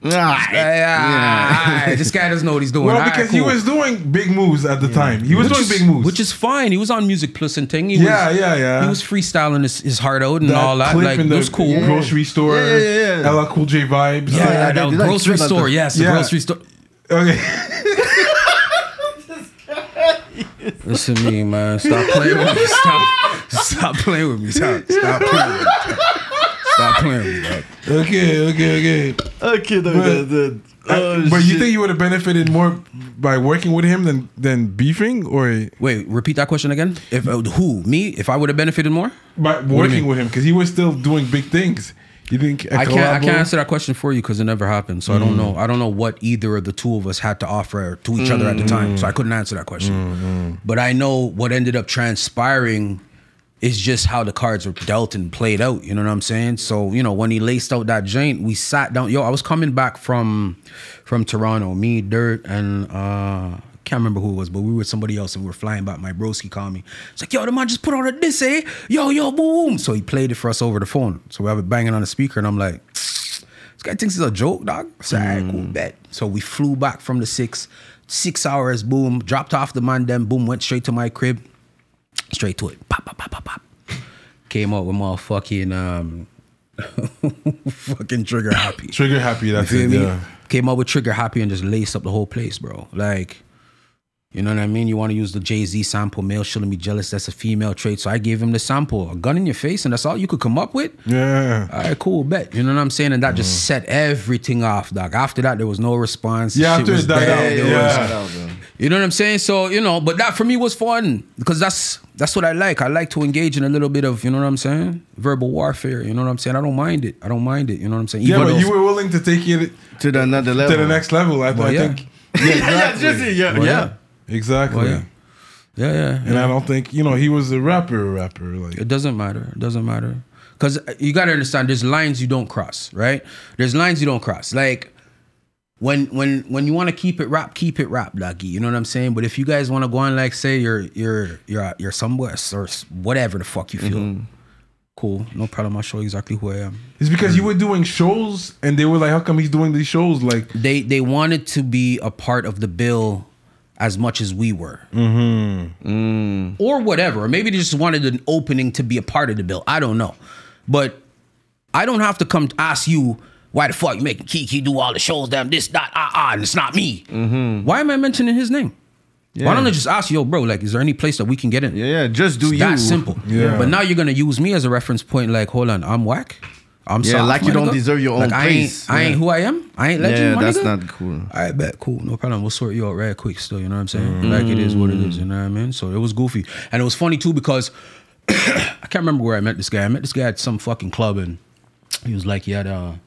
Ah, yeah, alright, this guy doesn't know what he's doing. Well, Alright, because he cool. was doing big moves at the time. He was Which doing is- big moves. which is fine. He was on Music Plus and thing. He Yeah, was, yeah, yeah. He was freestyling his, his heart out and all that. Like, in it was cool. grocery store. Yeah, yeah, yeah. LL Cool J vibes. Yeah, yeah, that they did like grocery strip at store. the- Yes, the Yeah. grocery store. Okay. Listen to me, man. Stop playing with me. Stop. Stop playing with me. Stop. Stop playing with me. Stop playing with me, dog. okay. Okay. Okay. Okay, the, But- the, Uh, but you think you would have benefited more by working with him than than beefing, or Wait, repeat that question again. If uh, who me? If I would have benefited more? by working mean? with him because he was still doing big things? You think a I can't. I collabo- can't answer that question for you because it never happened. So I don't know. I don't know what either of the two of us had to offer to each other at the time. So I couldn't answer that question. But I know what ended up transpiring is just how the cards were dealt and played out. You know what I'm saying? So you know when he laced out that joint, we sat down. Yo, I was coming back from from Toronto. Me, Dirt, and uh can't remember who it was, but we were with somebody else and we were flying back. My broski called me. It's like, yo, the man just put on a diss, eh? Yo, yo, boom. So he played it for us over the phone. So we have it banging on the speaker, and I'm like, this guy thinks it's a joke, dog. So right, cool, bet. So we flew back from the six, six hours, boom, dropped off the man, then boom, went straight to my crib, straight to it. Pop, pop, pop, pop, pop. Came out with motherfucking um fucking trigger happy. Trigger happy. That's You feel it. me? Yeah. Came out with Trigger Happy and just laced up the whole place, bro. Like, you know what I mean? You want to use the Jay Z sample, male shouldn't be jealous. That's a female trait. So I gave him the sample, a gun in your face, and that's all you could come up with. Yeah. All right, cool, bet. You know what I'm saying? And that just set everything off, dog. After that, there was no response. Yeah, Shit after was it died dead. out, There yeah. Was- you know what I'm saying? So, you know, but that for me was fun because that's that's what I like. I like to engage in a little bit of, you know what I'm saying? Verbal warfare. You know what I'm saying? I don't mind it. I don't mind it. You know what I'm saying? Yeah, Even but though- you were willing to take it to the another level. to the next level. I, Well, I yeah. think. Yeah, exactly. just- yeah, Well, yeah. Exactly. Well, yeah. Yeah, yeah. And I don't think you know he was a rapper. Rapper like It doesn't matter. It doesn't matter. Because you got to understand, there's lines you don't cross, right? There's lines you don't cross. Like, when when when you want to keep it rap, keep it rap, doggy. You know what I'm saying? But if you guys want to go on, like, say you're you're you're you're somewhere or whatever the fuck you feel, cool, no problem. I'll show you exactly who I am. it's because you were doing shows and they were like, how come he's doing these shows? Like They they wanted to be a part of the bill as much as we were, mm-hmm or whatever. Or maybe they just wanted an opening to be a part of the bill. I don't know, but I don't have to come ask you why the fuck you making Kiki do all the shows, damn this, that, ah, ah, and it's not me. Why am I mentioning his name? Why don't I just ask you, yo, bro, like, is there any place that we can get in? Yeah, yeah, just do It's you. that simple. Yeah. But now you're gonna use me as a reference point, like, hold on, I'm whack. I'm Yeah, soft, like you don't nigga. deserve your own like I place. ain't, I ain't who I am. I ain't legend. Yeah, my that's nigga. not cool. All right, bet. Cool. No problem. We'll sort you out right quick still. You know what I'm saying? Like it is what it is. You know what I mean? So it was goofy. And it was funny too because I can't remember where I met this guy. I met this guy at some fucking club and he was like, he had a,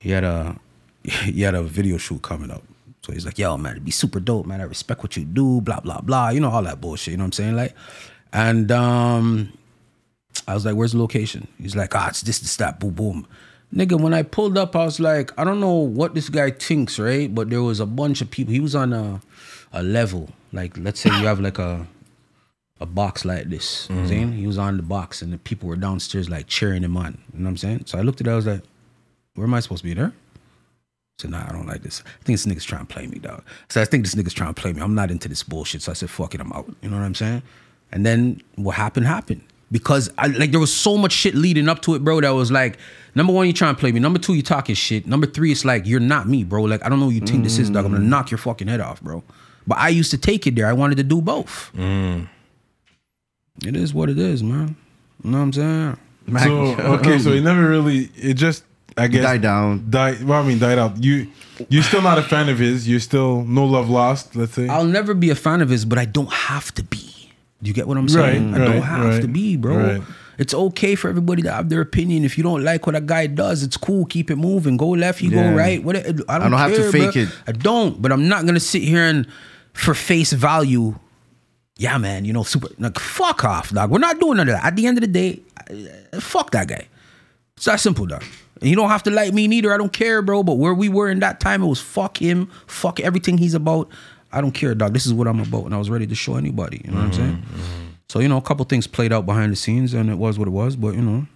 he had a, he had a video shoot coming up. So he's like, yo, man, it'd be super dope, man. I respect what you do, blah, blah, blah. You know, all that bullshit. You know what I'm saying? Like, and um, I was like, where's the location? He's like, ah, it's this, this, that, boom, boom. Nigga, when I pulled up, I was like, I don't know what this guy thinks, right? But there was a bunch of people. He was on a, a level. Like, let's say you have like a, a box like this. You know what I'm saying? He was on the box and the people were downstairs like cheering him on. You know what I'm saying? So I looked at it, I was like, where am I supposed to be there? I said, nah, I don't like this. I think this nigga's trying to play me, dog. So I think this nigga's trying to play me. I'm not into this bullshit. So I said, fuck it, I'm out. You know what I'm saying? And then what happened happened. Because I like there was so much shit leading up to it, bro, that was like, number one, you trying to play me. Number two, you talking shit. Number three, it's like, you're not me, bro. Like, I don't know who you think this is, dog. I'm gonna mm. knock your fucking head off, bro. But I used to take it there. I wanted to do both. Mm. It is what it is, man. You know what I'm saying? So okay, so it never really. It just I guess died down. Died. Well, I mean, died out. You you're still not a fan of his. You're still no love lost. Let's say. I'll never be a fan of his, but I don't have to be. Do you get what I'm saying? Right, I don't have right, to be, bro. right. It's okay for everybody to have their opinion. If you don't like what a guy does, it's cool. Keep it moving. Go left, you Yeah. go right. What I don't, I don't have to fake bro. it. I don't, but I'm not gonna sit here and for face value. Yeah, man. You know, super. Like, fuck off, dog. We're not doing none of that. At the end of the day, fuck that guy. It's that simple, dog. And you don't have to like me neither. I don't care, bro. But where we were in that time, it was fuck him, fuck everything he's about. I don't care, dog. This is what I'm about, and I was ready to show anybody. You know what I'm saying? Mm-hmm, mm-hmm. So you know, a couple things played out behind the scenes, and it was what it was. But you know,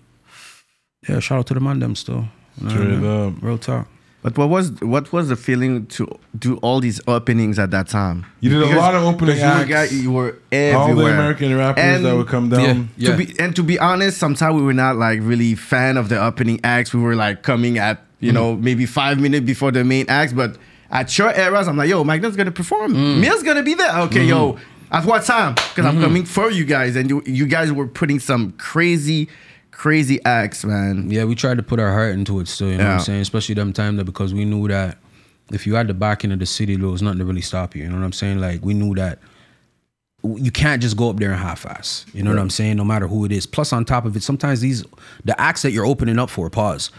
yeah, shout out to the man them still. You know what I Straight up. Real talk. But what was what was the feeling to do all these openings at that time? You did a lot of openings. because you were, guy- you were everywhere. All the American rappers And that would come down. Yeah. To be and to be honest, sometimes we were not like really fan of the opening acts. We were like coming at you Mm-hmm. know maybe five minutes before the main acts. But at your eras, I'm like, yo, Magnum's gonna perform. Mm. Mill's gonna be there. Okay, yo, at what time? Because Mm-hmm. I'm coming for you guys, and you you guys were putting some crazy, crazy acts, man. Yeah, we tried to put our heart into it still, you know what I'm saying? Especially them time that because we knew that if you had the backing of the city, there was nothing to really stop you. You know what I'm saying? Like we knew that you can't just go up there and half-ass. You know what I'm saying? No matter who it is. Plus, on top of it, sometimes these the acts that you're opening up for, pause,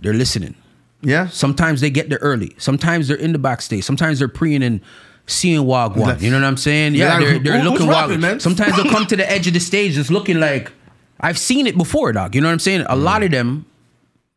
they're listening. Yeah. Sometimes they get there early. Sometimes they're in the backstage. Sometimes they're preying and seeing Wagwan. You know what I'm saying? Yeah, They're they're, they're "Who- looking rapping. Sometimes they'll come to the edge of the stage just looking like, I've seen it before, dog. You know what I'm saying? A mm. lot of them,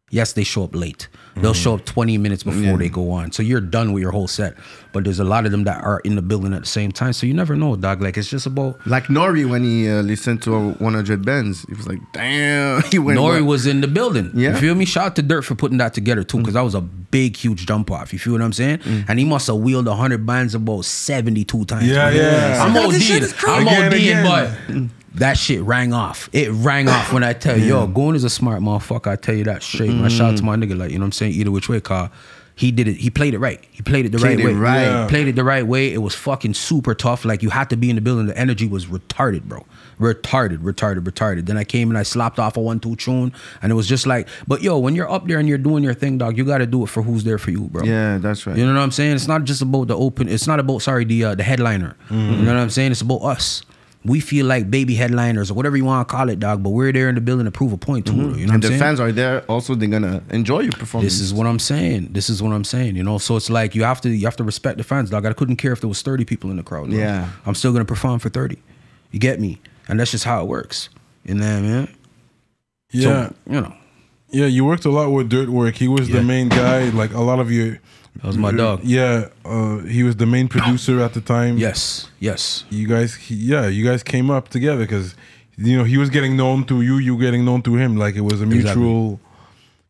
yes, they show up late. They'll mm. show up 20 minutes before they go on. So you're done with your whole set. But there's a lot of them that are in the building at the same time. So you never know, dog. Like it's just about Like Nori when he uh, listened to 100 bands, he was like, "Damn!" He went. Nori what? was in the building. Yeah. You feel me? Shout out to Dirt for putting that together too, mm. because that was a big, huge jump off. You feel what I'm saying? And he must have wheeled 100 bands about 72 times. Yeah, man. yeah. I'm Yo, this shit is crazy. I'm Again, ODing, again. but that shit rang off. It rang off when I tell you, yo, Goon is a smart motherfucker. I tell you that straight. My Shout out to my nigga, like, you know what I'm saying? Either which way, car. He did it. He played it right. He played it the Played right it way. right. Yeah. Played it the right way. It was fucking super tough. Like you had to be in the building. The energy was retarded, bro. Retarded, retarded, retarded. Then I came and I slapped off a one two tune, and it was just like, but yo, when you're up there and you're doing your thing, dog, you got to do it for who's there for you, bro. Yeah, that's right. You know what I'm saying? It's not just about the open. It's not about sorry the uh, the headliner. You know what I'm saying? It's about us. We feel like baby headliners or whatever you want to call it, dog. But we're there in the building to prove a point too. Mm-hmm. You know what and I'm the saying? fans are there. Also, they're gonna enjoy your performance. This is what I'm saying. This is what I'm saying. You know, so it's like you have to you have to respect the fans, dog. I couldn't care if there was 30 people in the crowd. bro. Yeah. I'm still gonna perform for 30. You get me? And that's just how it works. You know what I mean? Yeah, So, you know, yeah. You worked a lot with Dirt Work. He was Yeah. the main guy. Like a lot of you. That was my dog. Yeah, uh, he was the main producer at the time. Yes, yes. you guys. He, yeah, you guys came up together because you know he was getting known to you. You getting known to him. Like it was a mutual.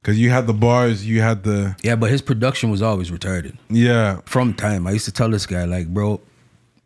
Because you had the bars, you had the Yeah, but his production was always retarded. yeah. From time. I used to tell this guy, like, bro,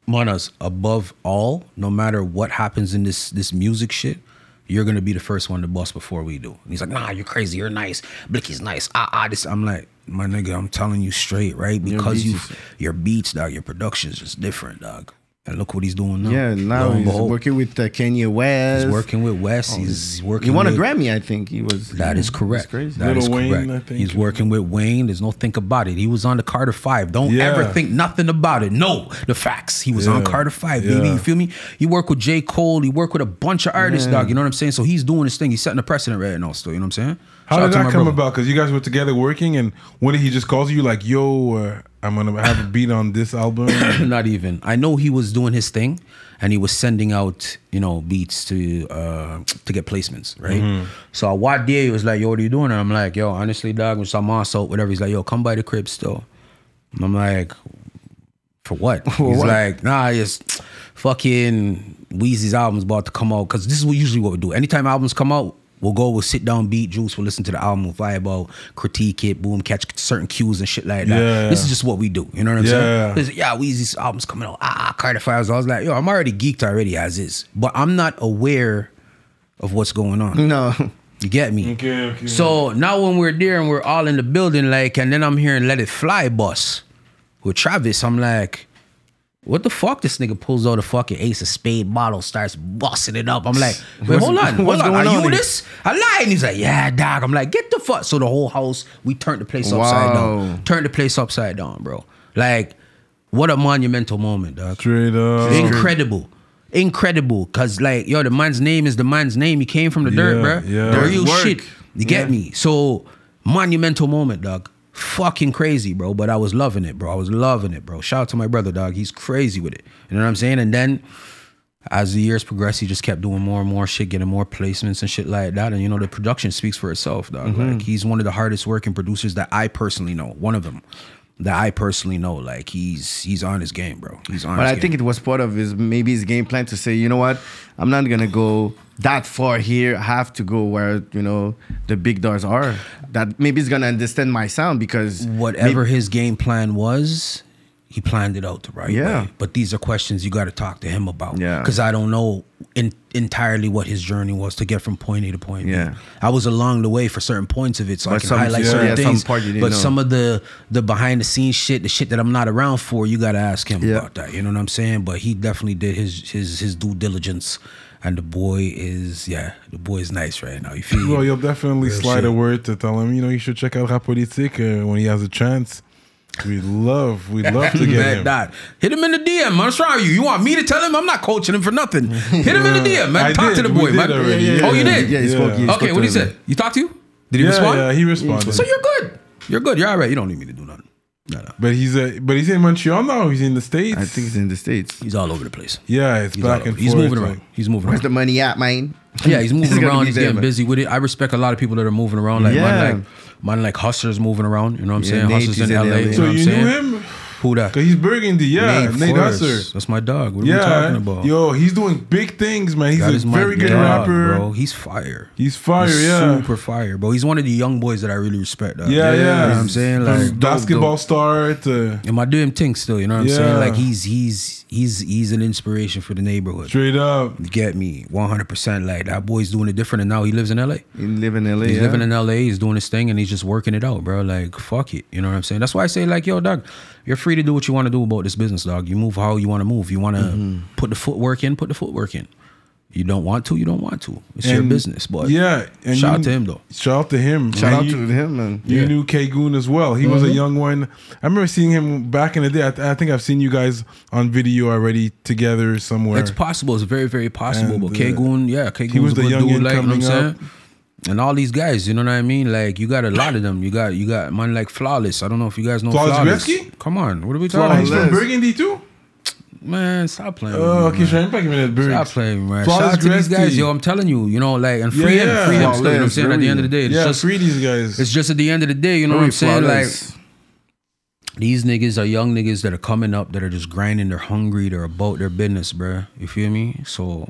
Manas, above all, no matter what happens in this this music shit, you're gonna be the first one to bust before we do. And he's like, nah, you're crazy, you're nice. Blicky's nice. Ah ah this I'm like, my nigga, I'm telling you straight, right? Because you beats is- your beats, dog, your production's just different, dog. And look what he's doing now. Yeah, now Lo he's behold, working with uh, Kanye West. He's working with Wes. he's working. He won a with, Grammy, I think. He was. That is That's correct. crazy. That is Lil Wayne, correct. I think. He's working with Wayne. There's no think about it. He was on the Carter Five. Don't Yeah. ever think nothing about it. No, the facts. He was on Yeah. Carter Five, baby. You feel me? He worked with J. Cole. He worked with a bunch of artists, dog. You know what I'm saying? So he's doing his thing. He's setting a precedent right now. Still, you know what I'm saying? How Shout did that come brother. about? Because you guys were together working, and when did he just calls you like, "Yo, uh, I'm gonna have a beat on this album"? Not even. I know he was doing his thing, and he was sending out, you know, beats to uh to get placements, right? Mm-hmm. So one day he was like, "Yo, what are you doing?" And I'm like, "Yo, honestly, dog, with some salt, whatever." He's like, "Yo, come by the crib still." And I'm like, "For what?" He's what? like, "Nah, it's fucking Weezy's album's about to come out because this is what usually what we do. Anytime albums come out." We'll go, we'll sit down, beat juice, we'll listen to the album, we'll vibe out, critique it, boom, catch certain cues and shit like that. Yeah. This is just what we do. You know what I'm Yeah. saying? He's like, yeah, Weezy's album's coming out. Ah, Carter Five. I was like, yo, I'm already geeked already as is, but I'm not aware of what's going on. No. You get me? Okay, okay. So now when we're there and we're all in the building, like, and then I'm hearing "Let It Fly" bus with Travis, I'm like. What the fuck? This nigga pulls out a fucking ace of spade bottle, starts busting it up. I'm like, wait, hold on, hold on. Are you this? I lied. And he's like, yeah, dog. I'm like, get the fuck. So the whole house, we turned the place upside Wow. down. Turned the place upside down, bro. Like, what a monumental moment, dog. Straight up. Incredible. Incredible. Cause like, yo, the man's name is the man's name. He came from the dirt, bro. yeah. The real work. shit. You get Yeah. me? So monumental moment, dog. Fucking crazy, bro. But I was loving it, bro. I was loving it, bro. Shout out to my brother, dog. He's crazy with it. You know what I'm saying? And then as the years progressed, he just kept doing more and more shit, getting more placements and shit like that. And you know, the production speaks for itself, dog. Mm-hmm. Like he's one of the hardest working producers that I personally know. One of them that I personally know. Like he's he's on his game, bro. He's on. But I game. think it was part of his maybe his game plan to say, you know what, I'm not gonna go that far here. I have to go where you know the big doors are. That maybe he's gonna understand my sound because whatever his game plan was, he planned it out the right Yeah. way. But these are questions you got to talk to him about. Yeah. Because I don't know in, entirely what his journey was to get from point A to point Yeah. B. I was along the way for certain points of it, so I can some- highlight yeah, certain yeah, things. part but know. some of the the behind the scenes shit, the shit that I'm not around for, you got to ask him Yeah. about that. You know what I'm saying? But he definitely did his his his due diligence. And the boy is, yeah, the boy is nice right now. You feel? Well, you'll definitely Real slide shit. a word to tell him, you know, you should check out Rapolitik uh, when he has a chance. We love, we love to get man, him. that. Hit him in the DM, man. What's wrong with you? You want me to tell him? I'm not coaching him for nothing. Hit him in the DM, man. I Talk did. to the We boy, did man. already. Yeah, oh, you yeah, did? yeah, he spoke. He spoke okay, to what he him. said? You talked to you? Did he Yeah, respond? yeah, he responded. So you're good. You're good. You're all right. You don't need me to do nothing. No, no. But he's a, but he's in Montreal now. He's in the states. I think he's in the states. He's all over the place. yeah, it's He's, all back over. and he's moving around. He's moving Where's around. the money at, man? Yeah, he's moving gonna around. be He's there, getting man. busy with it. I respect a lot of people that are moving around. Like Yeah. man, like man, like hustlers moving around. You know what I'm Yeah, saying? Nate Hustlers in in LA. LA. You So know what I'm you saying? knew him? Who that? Cause he's Burgundy, yeah. Nate Nate, Forrest. Husser. That's my dog. What are we talking about? yo, he's doing big things, man. He's That a very good dog, rapper. bro. He's fire. He's fire, He's yeah. super fire, bro. He's one of the young boys that I really respect. dog. Yeah, yeah. You know what I'm saying? From Like, basketball star to am I doing things still? You know what I'm Yeah. saying? Like he's he's he's he's an inspiration for the neighborhood. straight up. Get me? 100. percent Like that boy's doing it different, and now he lives in LA. He live in LA. He's yeah. living in LA. He's doing his thing, and he's just working it out, bro. Like fuck it. You know what I'm saying? That's why I say like, yo, dog, you're free to do what you want to do about this business, dog. You move how you want to move. You want to Mm-hmm. put the footwork in, put the footwork in. You don't want to, you don't want to. It's your business, but Yeah, and shout you- out to him though. Shout out to him. Shout And out you, to him, man. You Yeah. knew K Goon as well. He was a young one. I remember seeing him back in the day. I, th- I think I've seen you guys on video already together somewhere. It's possible. It's very, very possible. And, but uh, K Goon, yeah, K Goon's was a the good young dude. Like, you know what I'm incoming saying? And all these guys, you know what I mean? Like you got a lot of them. You got you got man like Flawless. I don't know if you guys know Flawless Flawless. Gretzky? Come on, what are we talking he's about? from Burgundy too? Man, stop playing. Oh, me, okay, man. je savais même pas qu'il venait Burgundy. Stop playing, man. Flawless Shout out to these guys, yo. I'm telling you, you know, like and free Yeah, him, yeah. free him. Still, you know what I'm saying? At the end of the day, it's Yeah, just free these guys. it's just at the end of the day, you know what I'm saying? Like these niggas are young niggas that are coming up that are just grinding. They're hungry. They're about their business, bruh. You feel me? So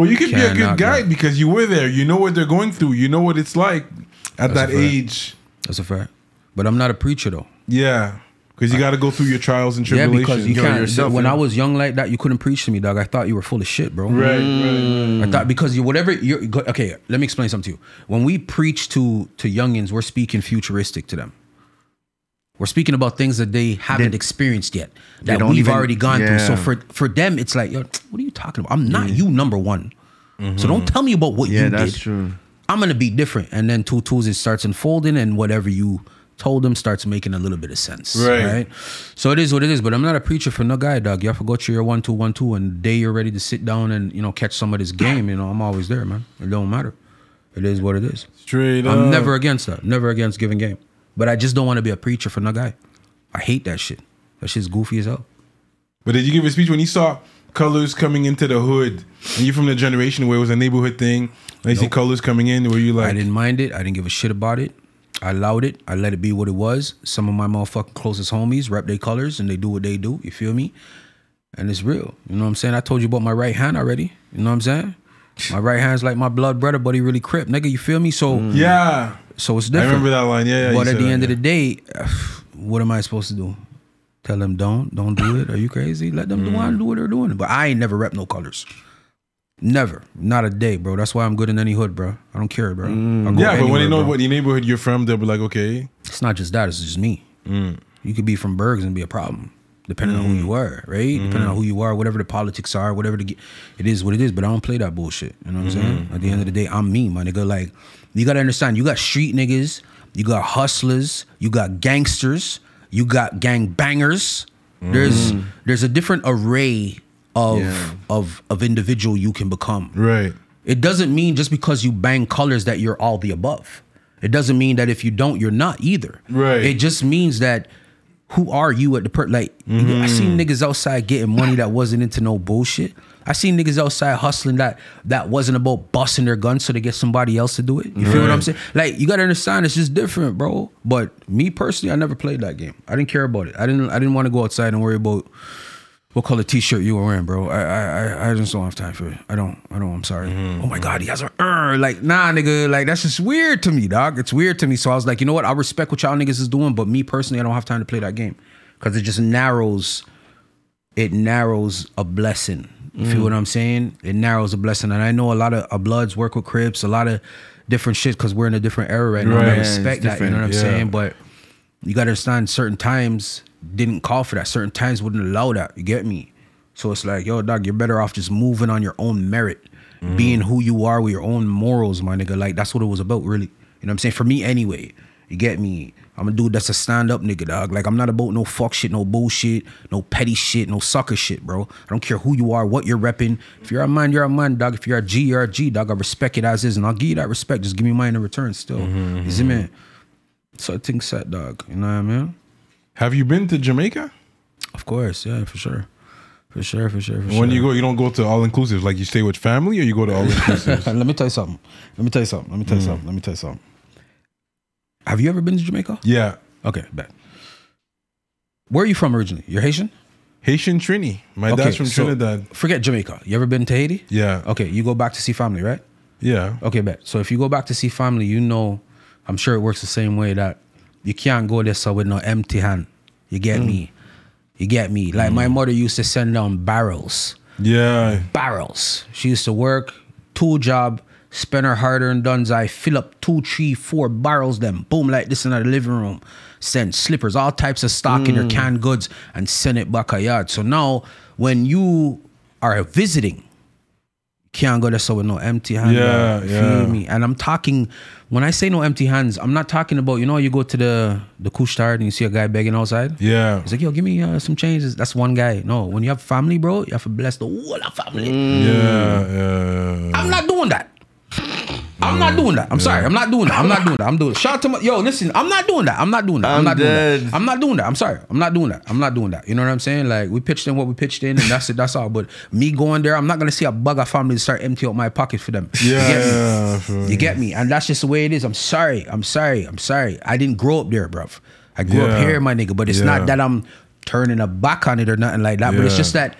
well, you can be a good guide go. because you were there. You know what they're going through. You know what it's like at That's that age. that's a fact. But I'm not a preacher though. Yeah, because you got to go through your trials and tribulations. Yeah, tribulations. because you can't. yourself, when yeah. I was young like that, you couldn't preach to me, dog. I thought you were full of shit, bro. right, right, right. I thought because you whatever you're go- okay. Let me explain something to you. When we preach to to youngins, we're speaking futuristic to them. We're speaking about things that they haven't They- experienced yet, that don't we've even- already gone through. So for for them, it's like, yo, what are you talking about? I'm not you number one. So don't mm-hmm. tell me about what Yeah, you that's did. true. I'm gonna be different. And then two twos, it starts unfolding, and whatever you told them starts making a little bit of sense. Right. Right. So it is what it is. But I'm not a preacher for no guy, dog. You have to go through your one two one two, and the day you're ready to sit down and you know catch some of this game. You know, I'm always there, man. It don't matter. It is what it is. Straight up. I'm never against that. Never against giving game. But I just don't want to be a preacher for no guy. I hate that shit. That shit's goofy as hell. But did you give a speech when you saw colors coming into the hood? And you from the generation where it was a neighborhood thing. And you see colors coming in, were you like, I didn't mind it. I didn't give a shit about it. I allowed it. I let it be what it was. Some of my motherfucking closest homies rep their colors and they do what they do. You feel me? And it's real. You know what I'm saying? I told you about my right hand already. You know what I'm saying? My right hand's like my blood brother, but he really crip, nigga. You feel me? So yeah? so it's I different. remember that line. Yeah, yeah. But at the that, end yeah. of the day, what am I supposed to do? Tell them don't, don't do it. Are you crazy? Let them do Mm. do what they're doing. But I ain't never rep no colors. Never, not a day, bro. That's why I'm good in any hood, bro. I don't care, bro. Mm. Yeah, but when they know bro. what the neighborhood you're from, they'll be like, okay. it's not just that. It's just me. Mm. You could be from Bergs and be a problem, depending on who you are, right? Mm-hmm. Depending on who you are, whatever the politics are, whatever the it is, what it is. But I don't play that bullshit. You know what I'm Mm-hmm. saying? At the end of the day, I'm me, my nigga. Like you gotta understand, you got street niggas, you got hustlers, you got gangsters, you got gang bangers. There's there's a different array of Yeah. of of individual you can become. Right. It doesn't mean just because you bang colors that you're all the above. It doesn't mean that if you don't, you're not either. Right. It just means that who are you at the per like I seen mm. niggas outside getting money that wasn't into no bullshit. I seen niggas outside hustling that that wasn't about busting their guns so they get somebody else to do it. You feel what I'm saying? Like you gotta understand it's just different, bro. But me personally, I never played that game. I didn't care about it. I didn't I didn't want to go outside and worry about what color t-shirt you were wearing, bro. I I I- I just don't have time for it. I don't. I don't. I'm sorry. Oh my god, he has a er. Like nah, nigga. Like that's just weird to me, dog. It's weird to me. So I was like, you know what? I respect what y'all niggas is doing, but me personally, I don't have time to play that game because it just narrows. It narrows a blessing. You feel what I'm saying? It narrows a blessing, and I know a lot of uh, Bloods work with Crips, a lot of different shit because we're in a different era right now. and Right. I respect that. You know what I'm yeah. saying? But you gotta understand certain times didn't call for that. Certain times wouldn't allow that. You get me? So it's like, yo, dog, you're better off just moving on your own merit, Mm-hmm. being who you are with your own morals, my nigga. Like that's what it was about, really. You know what I'm saying? For me anyway. You get me? I'm a dude that's a stand-up nigga, dog. Like I'm not about no fuck shit, no bullshit, no petty shit, no sucker shit, bro. I don't care who you are, what you're repping. If you're a man, you're a man, dog. If you're a G, you're a G, dog. I respect it as is, and I'll give you that respect. Just give me mine in return still. Mm-hmm, You see me? So I think set, dog. You know what I mean? Have you been to Jamaica? Of course, yeah, for sure. For sure, for sure, for sure. When you go, you don't go to all inclusive. Like you stay with family, or you go to all inclusive. Let me tell you something. Let me tell you something. Let me tell Mm. you something. Let me tell you something. Have you ever been to Jamaica? yeah, Okay, bet. Where are you from originally? You're Haitian? Haitian Trini. My dad's from so Trinidad. Forget Jamaica. You ever been to Haiti? Yeah, Okay, you go back to see family, right? yeah. Okay, bet. So if you go back to see family, you know, I'm sure it works the same way that you can't go there so with no empty hand. You get mm. me? You get me? Like my mm. mother used to send down barrels. Yeah, barrels. She used to work, tool job, spend her hard earned duns. I fill up two, three, four barrels, then boom, like this in the living room. Send slippers, all types of stock in her mm. canned goods, and send it back a yard. So now, when you are visiting, can't go there so with no empty hands. Yeah, yeah. Feel me? And I'm talking, when I say no empty hands, I'm not talking about, you know, you go to the the Couche-Tard and you see a guy begging outside. yeah, He's like, yo, give me uh, some changes. That's one guy. No, when you have family, bro, you have to bless the whole of family. yeah, yeah. I'm not doing that. I'm not doing that. I'm sorry. I'm not doing that. I'm not doing that. I'm doing. Shout out to my yo. Listen, I'm not doing that. I'm not doing that. I'm, I'm not doing that. I'm not doing that. I'm sorry. I'm not doing that. I'm not doing that. You know what I'm saying? Like we pitched in what we pitched in, and that's it. That's all. But me going there, I'm not gonna see a bugger family start empty out my pocket for them. Yeah, you get me? yeah, You get me? And that's just the way it is. I'm sorry. I'm sorry. I'm sorry. I didn't grow up there, bruv. I grew up here, my nigga. But it's Yeah. not that I'm turning a back on it or nothing like that. But it's just that,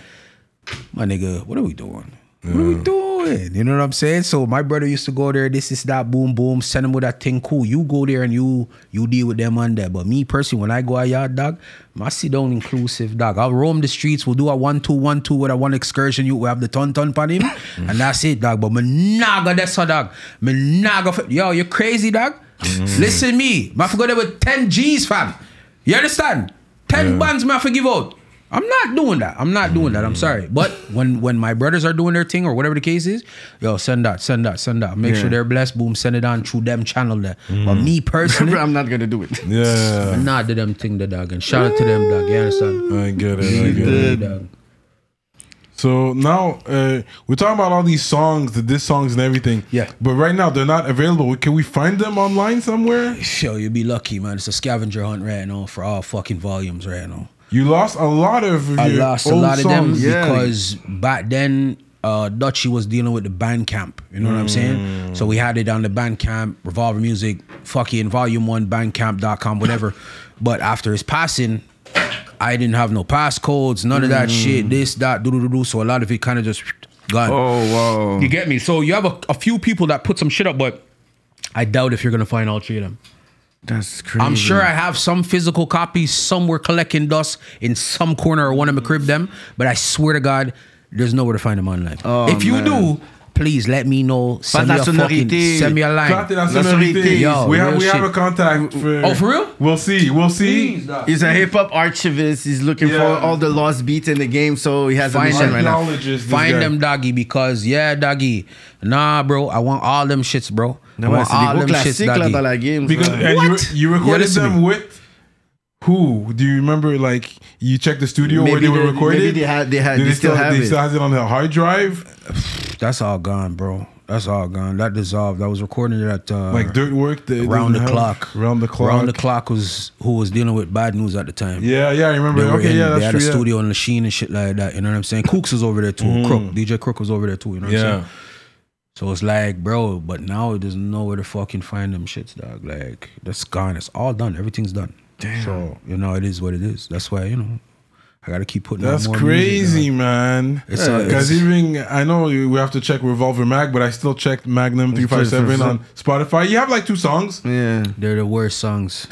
my nigga, what are we doing? What are we doing? You know what I'm saying? So my brother used to go there. This is that. Boom, boom. Send him with that thing. Cool. You go there and you you deal with them on there. But me personally, when I go out yard, dog, I sit down inclusive, dog. I'll roam the streets. We'll do a one two one two with a one excursion. You will have the ton ton on him, and that's it, dog. But me naga that's a dog. Me naga. Yo, you crazy, dog? Mm-hmm. Listen me. I forgot there with ten G's, fam. You understand? Ten bands me have to give out. I'm not doing that. I'm not doing that. I'm sorry. But when when my brothers are doing their thing or whatever the case is, yo, send that, send that, send that. Make Yeah. sure they're blessed. Boom, send it on through them channel there. But me personally, I'm not gonna do it. Yeah, I'm not do them thing the dog. And shout out to them dog. You understand? I get it. I get it. Dog. So now uh, we're talking about all these songs, the diss songs and everything. Yeah. But right now they're not available. Can we find them online somewhere? Yo, you'd be lucky, man. It's a scavenger hunt right now for all fucking volumes right now. You lost a lot of I lost a lot of them songs. yeah. because back then uh Dutchy was dealing with the Bandcamp. You know what I'm Mm. saying? So we had it on the Bandcamp, Revolver Music, fucking volume one, bandcamp.com, whatever. but after his passing, I didn't have no passcodes, none of that Mm. shit, this, that, do do do do. So a lot of it kind of just gone. Oh wow. You get me? So you have a, a few people that put some shit up, but I doubt if you're gonna find all three of them. That's crazy. I'm sure I have some physical copies somewhere collecting dust in some corner or one of my crib them, but I swear to God, there's nowhere to find them online. Oh, if you man. do, please let me know. Send me a fucking, send me a line. Plante la La sonorité. sonorité. Yo, we have real we have a contact. Oh, for, Oh, for real? We'll see. We'll see. He's a hip hop archivist. He's looking Yeah. for all the lost beats in the game, so he has a Find mission them. right now. Find guy. them, doggy, because yeah, doggy. Nah, bro, I want all them shits, bro. I want c'est all them shits, doggy. dans la game. Because and you, What? you recorded listen to them with who? Do you remember? Like you checked the studio where Maybe they were they- recorded. maybe they had- they had- Do they still have they it. still has it on the hard drive, That's all gone, bro. That's all gone. That dissolved. I was recording it at uh, like dirt work. They round the doesn't clock. Round the clock. Round the clock was who was dealing with bad news at the time. Yeah, yeah, I remember. They were okay, in- yeah, they that's had true. a yeah. studio in Lachine and shit like that. You know what I'm saying? Cooks was over there too. Crook, DJ Crook was over there too. You know what I'm Yeah. saying? So it's like, bro, but now there's nowhere to fucking find them shits, dog. Like that's gone. It's all done. Everything's done. Damn. So you know, it is what it is. That's why you know, I gotta keep putting. out That's more crazy, music, man. Uh, Because it's- even I know we have to check Revolver Magz, but I still checked Magnum three five seven on Spotify. You have like two songs, yeah. They're the worst songs.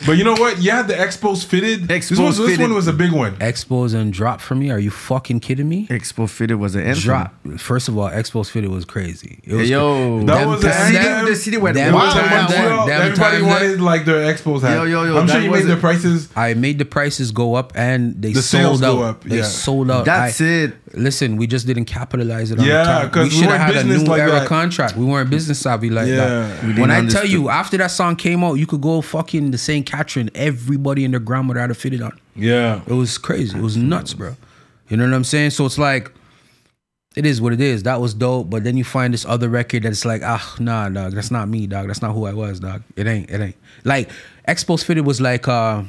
but you know what? You had the Expos fitted. this, Expos was, this one was a big one. Expos and drop for me. Are you fucking kidding me? Expo Fitted was an anthem. Drop. First of all, Expos Fitted was crazy. It was Hey, yo. That Them was the times- anthem. the city went Them It wild. in times- wild, them- Montreal. them Everybody times wanted like their Expos hat. Yo, yo, yo, I'm sure you made the prices. I made the prices go up and they The sold sales out. go up, They yeah. sold out. That's I- it. Listen, we just didn't capitalize it on Yeah, the time. 'cause we we should weren't have had a business new like era that. contract. We weren't business savvy like Yeah. that. We didn't When I tell you, after that song came out, you could go fucking the St. Catherine. Everybody and their grandmother had to fit it on. Yeah. It was crazy. It was nuts, bro. You know what I'm saying? So it's like, it is what it is. That was dope. But then you find this other record that's like, ah, nah, dog. That's not me, dog. That's not who I was, dog. It ain't. It ain't. Like Expos Fitted was like, uh,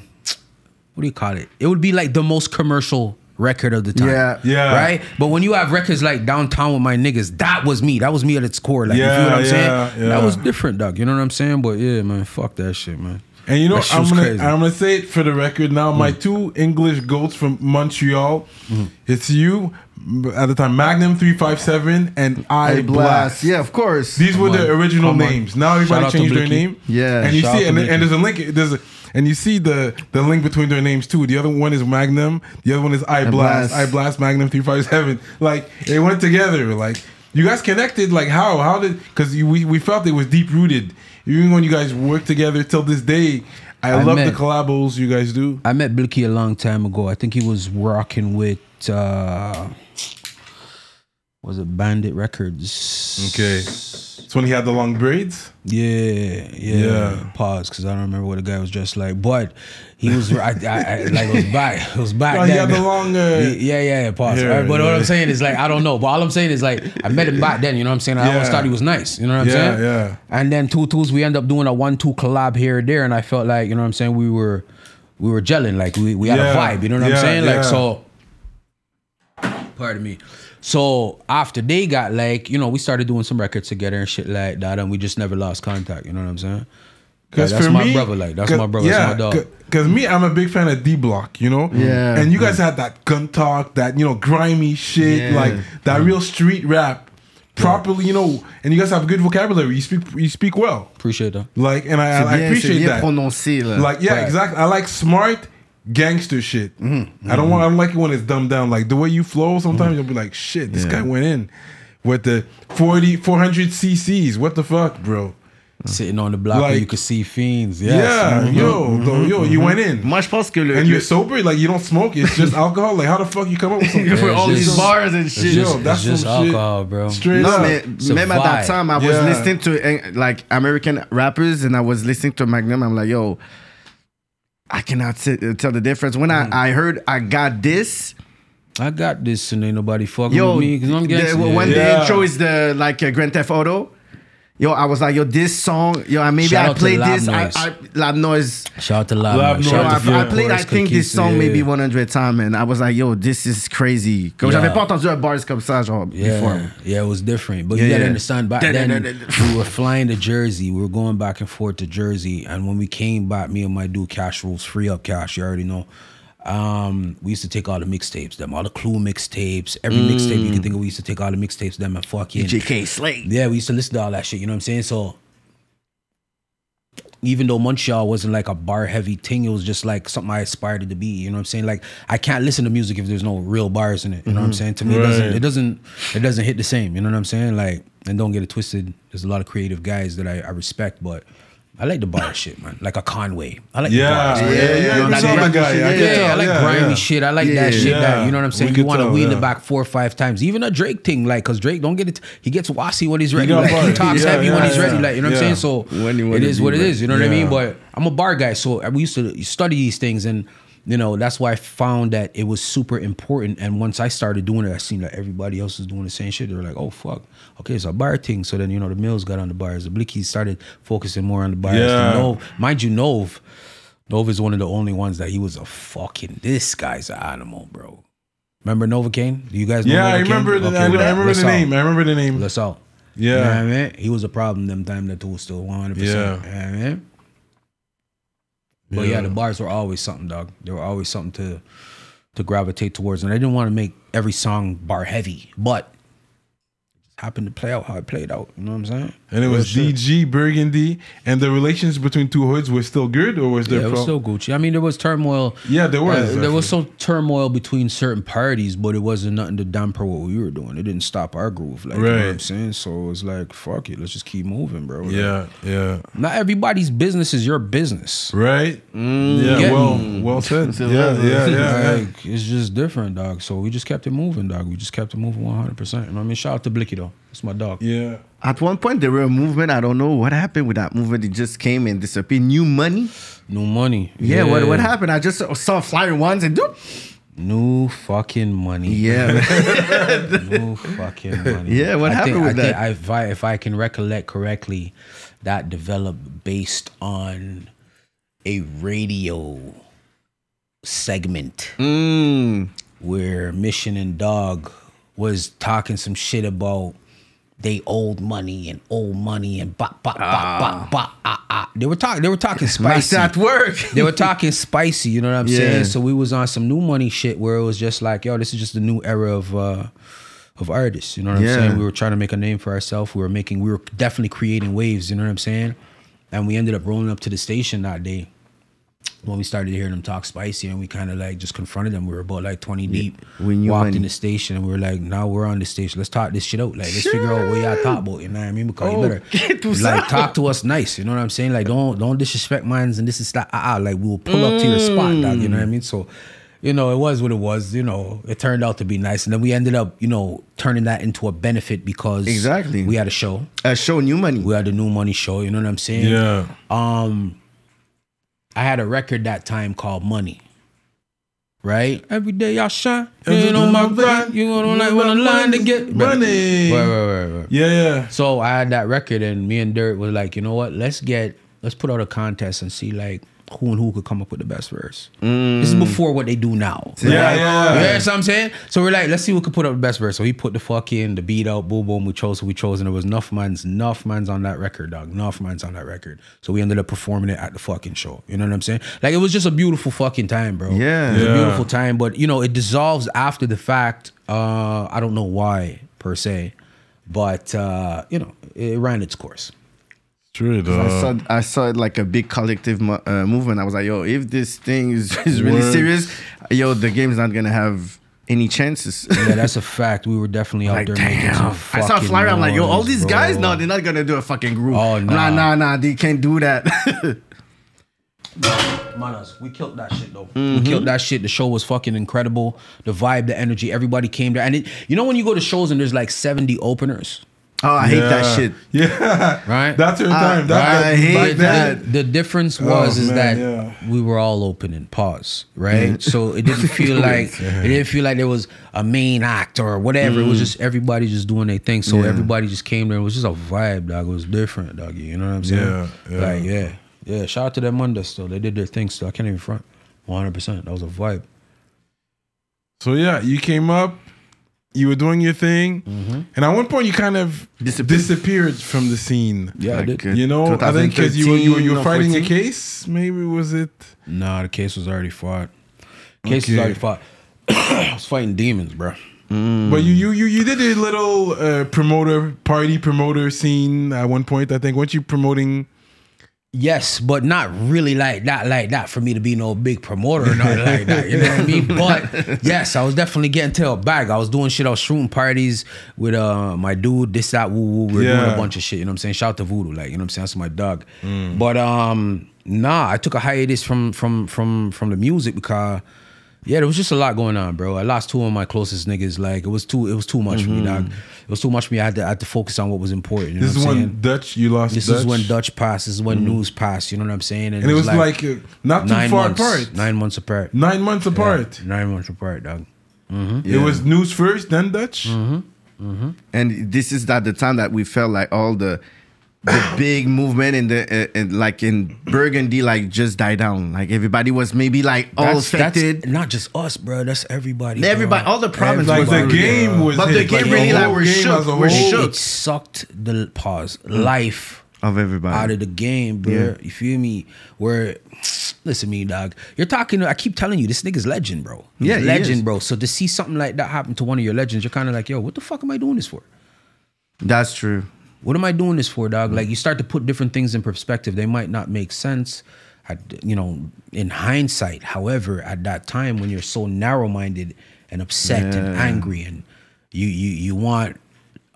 what do you call it? It would be like the most commercial record of the time. Yeah. Yeah. Right? But when you have records like Downtown with My Niggas, that was me. That was me at its core. Like, you Yeah, feel what I'm yeah, saying? yeah. That was different, dog. You know what I'm saying? But yeah, man, fuck that shit, man. And you know, I'm gonna crazy. I'm gonna say it for the record now. My Mm. two English goats from Montreal, Mm-hmm. it's you at the time, Magnum three five seven and I I Blast. blast. Yeah, of course. These were Come the original Come on. names. Now everybody out changed their name. Yeah. and you Shout see, and, and there's a link. There's a, and you see the the link between their names too. The other one is Magnum. The other one is I Blast. Blast. I Blast Magnum three five seven. Like it went together. Like you guys connected. Like how? How did? Because we we felt it was deep rooted. Even when you guys work together till this day. I, I love met- the collabos you guys do. I met Blicky a long time ago. I think he was rocking with uh was it Bandit Records? Okay. It's when he had the long braids. Yeah, yeah. Yeah. Pause, because I don't remember what the guy was dressed like, but he was. I, I, I like it was back. It was back. Oh, he had the long, uh, yeah, yeah, yeah. Pause. hair, Alright, but what. I'm saying is like I don't know. But all I'm saying is like I met him back then. You know what I'm saying? I always thought he was nice. You know what I'm Yeah, saying? yeah. yeah. And then two twos, we end up doing a one two collab here and there, and I felt like you know what I'm saying. We were we were gelling. Like we we had Yeah. a vibe. You know what Yeah, I'm saying? yeah. Like so. Pardon me. So after they got like, you know, we started doing some records together and shit like that, and we just never lost contact. You know what I'm saying? Like, that's for my me- brother. Like that's my brother. that's my dog. Because me, I'm a big fan of D Block, you know? Yeah. And you guys had that gun talk, that, you know, grimy shit, Yeah. like that mm. real street rap. Properly, you know, and you guys have good vocabulary. You speak you speak well. Appreciate that. Like, and I, C'est I appreciate that. prononcé, là. Like, yeah, Right. exactly. I like smart gangster shit. Mm-hmm. I don't want. I don't like it when it's dumbed down. Like the way you flow. Sometimes Mm-hmm. you'll be like, shit, this Yeah. guy went in with the 40, 400 cc's. What the fuck, bro? sitting on the block where you could see fiends. Yes. Yeah, Mhm. yo, though, yo, you went in. Moi, je pense que le. And you're sober, like you don't smoke. It's just alcohol. Like how the fuck you come up with something? for Yeah, all it's these bars and It's shit. Yo, just, that's it's just some shit. alcohol, bro. Straight No, up. man. It's a Même at that time, I was Yeah. listening to eh, like American rappers and I was listening to Magnum. I'm like, yo, I cannot sit, uh, tell the difference. When Mm. I, I heard I got this, I got this and ain't nobody fucking yo, with me because I'm the- gangster. when yeah. the intro is the like uh, Grand Theft Auto, yo, I was like, yo, this song, yo, I- maybe Shout I out played this. I, Noise. I, Lab Noise. Shout out to Lab, Lab Noise. Noise. Yo, Shout I, out yeah. I played, I think this song yeah. maybe 100 times, and I was like, yo, this is crazy. Comme Yeah. j'avais pas entendu un bars comme ça, genre, Yeah, before. yeah, it was different. But Yeah, you gotta yeah. understand, back Da- da- then da- da- we were flying to Jersey. We were going back and forth to Jersey, and when we came back, me and my dude Cash Rules, free up Cash, you already know. Um, we used to take all the mixtapes, them all the Clue mixtapes, every mixtape you can think of. We used to take all the mixtapes, them and fucking Kay Slay. yeah, we used to listen to all that shit. You know what I'm saying? So even though Montreal wasn't like a bar heavy thing, it was just like something I aspired to be. You know what I'm saying? Like I can't listen to music if there's no real bars in it. You know what I'm saying? To me, it doesn't it doesn't it doesn't hit the same. You know what I'm saying? Like and don't get it twisted. There's a lot of creative guys that I, I respect, but I like the bar shit, man. Like a Conway. I like Yeah, the bars. yeah, man. yeah. You know, like that guy. shit, I yeah, Yeah, I like yeah, grimy yeah. shit. I like Yeah, that shit. yeah. That you know what I'm saying. We You want to wheel yeah. it back four or five times. Even a Drake thing, like, cause Drake don't get it. He gets wassy when he's ready. got Like, he talks Yeah, heavy when yeah, he's ready. Like you know what I'm saying. So When you it is what it is. You know what I mean. But I'm a bar guy, so we used to study these things and. You know, that's why I found that it was super important. And once I started doing it, I seen that everybody else was doing the same shit. They were like, oh, fuck. Okay, it's a bar thing. So then, you know, the Mills got on the bars. The Blickies started focusing more on the bars. Yeah. Nove, mind you, Nove, Nova is one of the only ones that he was a fucking. This guy's an animal, bro. Remember Novocaine? Do you guys know? Yeah, I remember. The, Okay, I, I remember the name. I remember the name. Let's out. Yeah. You know I mean? He was a problem them time that was still 100%. Yeah. You know I mean? But yeah. Yeah. the bars were always something, dog. They were always something to to gravitate towards. And I didn't want to make every song bar heavy, but it just happened to play out how it played out. You know what I'm saying? And it was Real. DG Burgundy, and the relations between two hoods were still good, or was there? Yeah, it was pro- still Gucci. I mean, there was turmoil. Yeah, there was, Uh, there was some turmoil between certain parties, but it wasn't nothing to damper what we were doing. It didn't stop our groove. Like, you know what I'm saying? So it was like, fuck it. Let's just keep moving, bro. Like, yeah, yeah, Not everybody's business is your business. right. yeah, Get well, well said. So, Yeah, yeah, yeah. yeah. Like, it's just different, dog. So we just kept it moving, dog. We just kept it moving 100%. You know what I mean? Shout out to Blicky, though. That's my dog. yeah. At one point, there were a movement. I don't know what happened with that movement. It just came and disappeared. New money. New money. Yeah, What what happened? I just saw a flyer once and doop. New fucking money. Yeah. man. no fucking money. Yeah, what I happened think, with I that? Think I, if, I, if I can recollect correctly, that developed based on a radio segment Mm. where Mission and Dog was talking some shit about they old money and old money and bop bop bop bop bop ah ah. They were talking. They were talking spicy. at work. they were talking spicy, you know what I'm Yeah. saying? So we was on some new money shit where it was just like, yo, this is just the new era of uh of artists, you know what Yeah. I'm saying? We were trying to make a name for ourselves. We were making we were definitely creating waves, you know what I'm saying? And we ended up rolling up to the station that day when we started hearing them talk spicy and we kind of like just confronted them. We were about like 20 deep. We knew walked money. in the station and we were like, now we're on the station. Let's talk this shit out. Like, let's figure out what y'all talk about. You know what I mean? Because you Okay, better tout like ça. talk to us nice. You know what I'm saying? Like, don't don't disrespect mines and this is that. Ah, ah, like we'll pull up to your spot, dog. You know what I mean? So. You know, it was what it was. You know, it turned out to be nice, and then we ended up, you know, turning that into a benefit because Exactly. we had a show. A show new money. We had a new money show. You know what I'm saying? Yeah. um I had a record that time called Money. Right? Every day I shine. You know my grind. You gonna like when I'm line to get Money. Right, right, right, right. Yeah, yeah. So I had that record and me and Dirt was like, you know what? Let's get let's put out a contest and see like who and who could come up with the best verse. This is before what they do now. Yeah, yeah. You know what I'm saying? So we're like, let's see who could put up the best verse. So he put the fucking the beat out, boom, boom. We chose who we chose, and there was enough mans, enough mans on that record, dog. Enough mans on that record. So we ended up performing it at the fucking show. You know what I'm saying? Like it was just a beautiful fucking time, bro. Yeah. it was Yeah. a beautiful time. But you know, it dissolves after the fact. Uh, I don't know why per se, but uh, you know, it ran its course. True, I saw I saw it like a big collective mo- uh, movement. I was like, yo, if this thing is, is really Works. serious, yo, the game's not gonna have any chances. Yeah, that's a fact. We were definitely out like, there making damn. some I saw a fucking flyer. I'm like, yo, all these bro. guys, no, they're not gonna do a fucking group. Oh, nah, nah. nah, nah, they can't do that. Manas, we killed that shit though. Mm-hmm. We killed that shit. The show was fucking incredible. The vibe, the energy, everybody came there. And it, you know when you go to shows and there's like 70 openers, oh, I hate that shit. Yeah. Right? That's your I- time. That's I that- hate back the, that. the difference Oh, was is man, that yeah. we were all opening. Pause. Right. So it didn't feel like it didn't feel like there was a main act or whatever. It was just everybody just doing their thing. So Mm. Yeah. everybody just came there. It was just a vibe, dog. It was different, dog. You know what I'm saying? Yeah, yeah. Like yeah, yeah. Shout out to them Monday still. They did their thing still. I can't even front. 100. percent That was a vibe. So yeah, you came up, you were doing your thing, and at one point you kind of Disappeared. disappeared, from the scene. Yeah, I Like, did. You know, I think because you were you were, you were 2013 or fighting a case. Maybe was it? Nah, the case was already fought. Case was already fought. I was fighting demons, bro. But you you you you did a little uh, promoter party promoter scene at one point. I think weren't you promoting? Yes, but not really like that, like that for me to be no big promoter or nothing like that. You know what I mean? But yes, I was definitely getting to a bag. I was doing shit. I was shooting parties with uh my dude, this, that, woo woo. We were doing Yeah. a bunch of shit. You know what I'm saying? Shout out to Voodoo, like, you know what I'm saying? That's my dog. Mm. But um, nah, I took a hiatus from from from from the music because yeah, there was just a lot going on, bro. I lost two of my closest niggas. Like it was too it was too much for me, dog. It was too much for me. I had to I had to focus on what was important. You know Mm-hmm. This is what I'm when saying? Dutch you lost. This Dutch. is when Dutch passed. This is when news passed. You know what I'm saying? and it was like, uh, not too nine far months, apart. Nine months apart. Nine months apart. Yeah, nine months apart, dog. It was news first, then Dutch. Mm-hmm. and this is at the time that we felt like all the the big movement in the uh, in, like in Burgundy like just died down. Like everybody was maybe like all That's, that's affected. not just us, bro. That's everybody. bro. Everybody, all the province Like the game was, But the game like, really, the like, whole we're game shook. We're shook. It sucked the pause life of everybody. out of the game, bro. Yeah. You feel me? Where listen, to me dog. You're talking. I keep telling you, this nigga's legend, bro. He's Yeah, legend, bro. So to see something like that happen to one of your legends, you're kind of like, yo, what the fuck am I doing this for? That's true. What am I doing this for, dog? Like you start to put different things in perspective. They might not make sense, at, you know, in hindsight. However, at that time when you're so narrow-minded and upset and angry, and you you you want.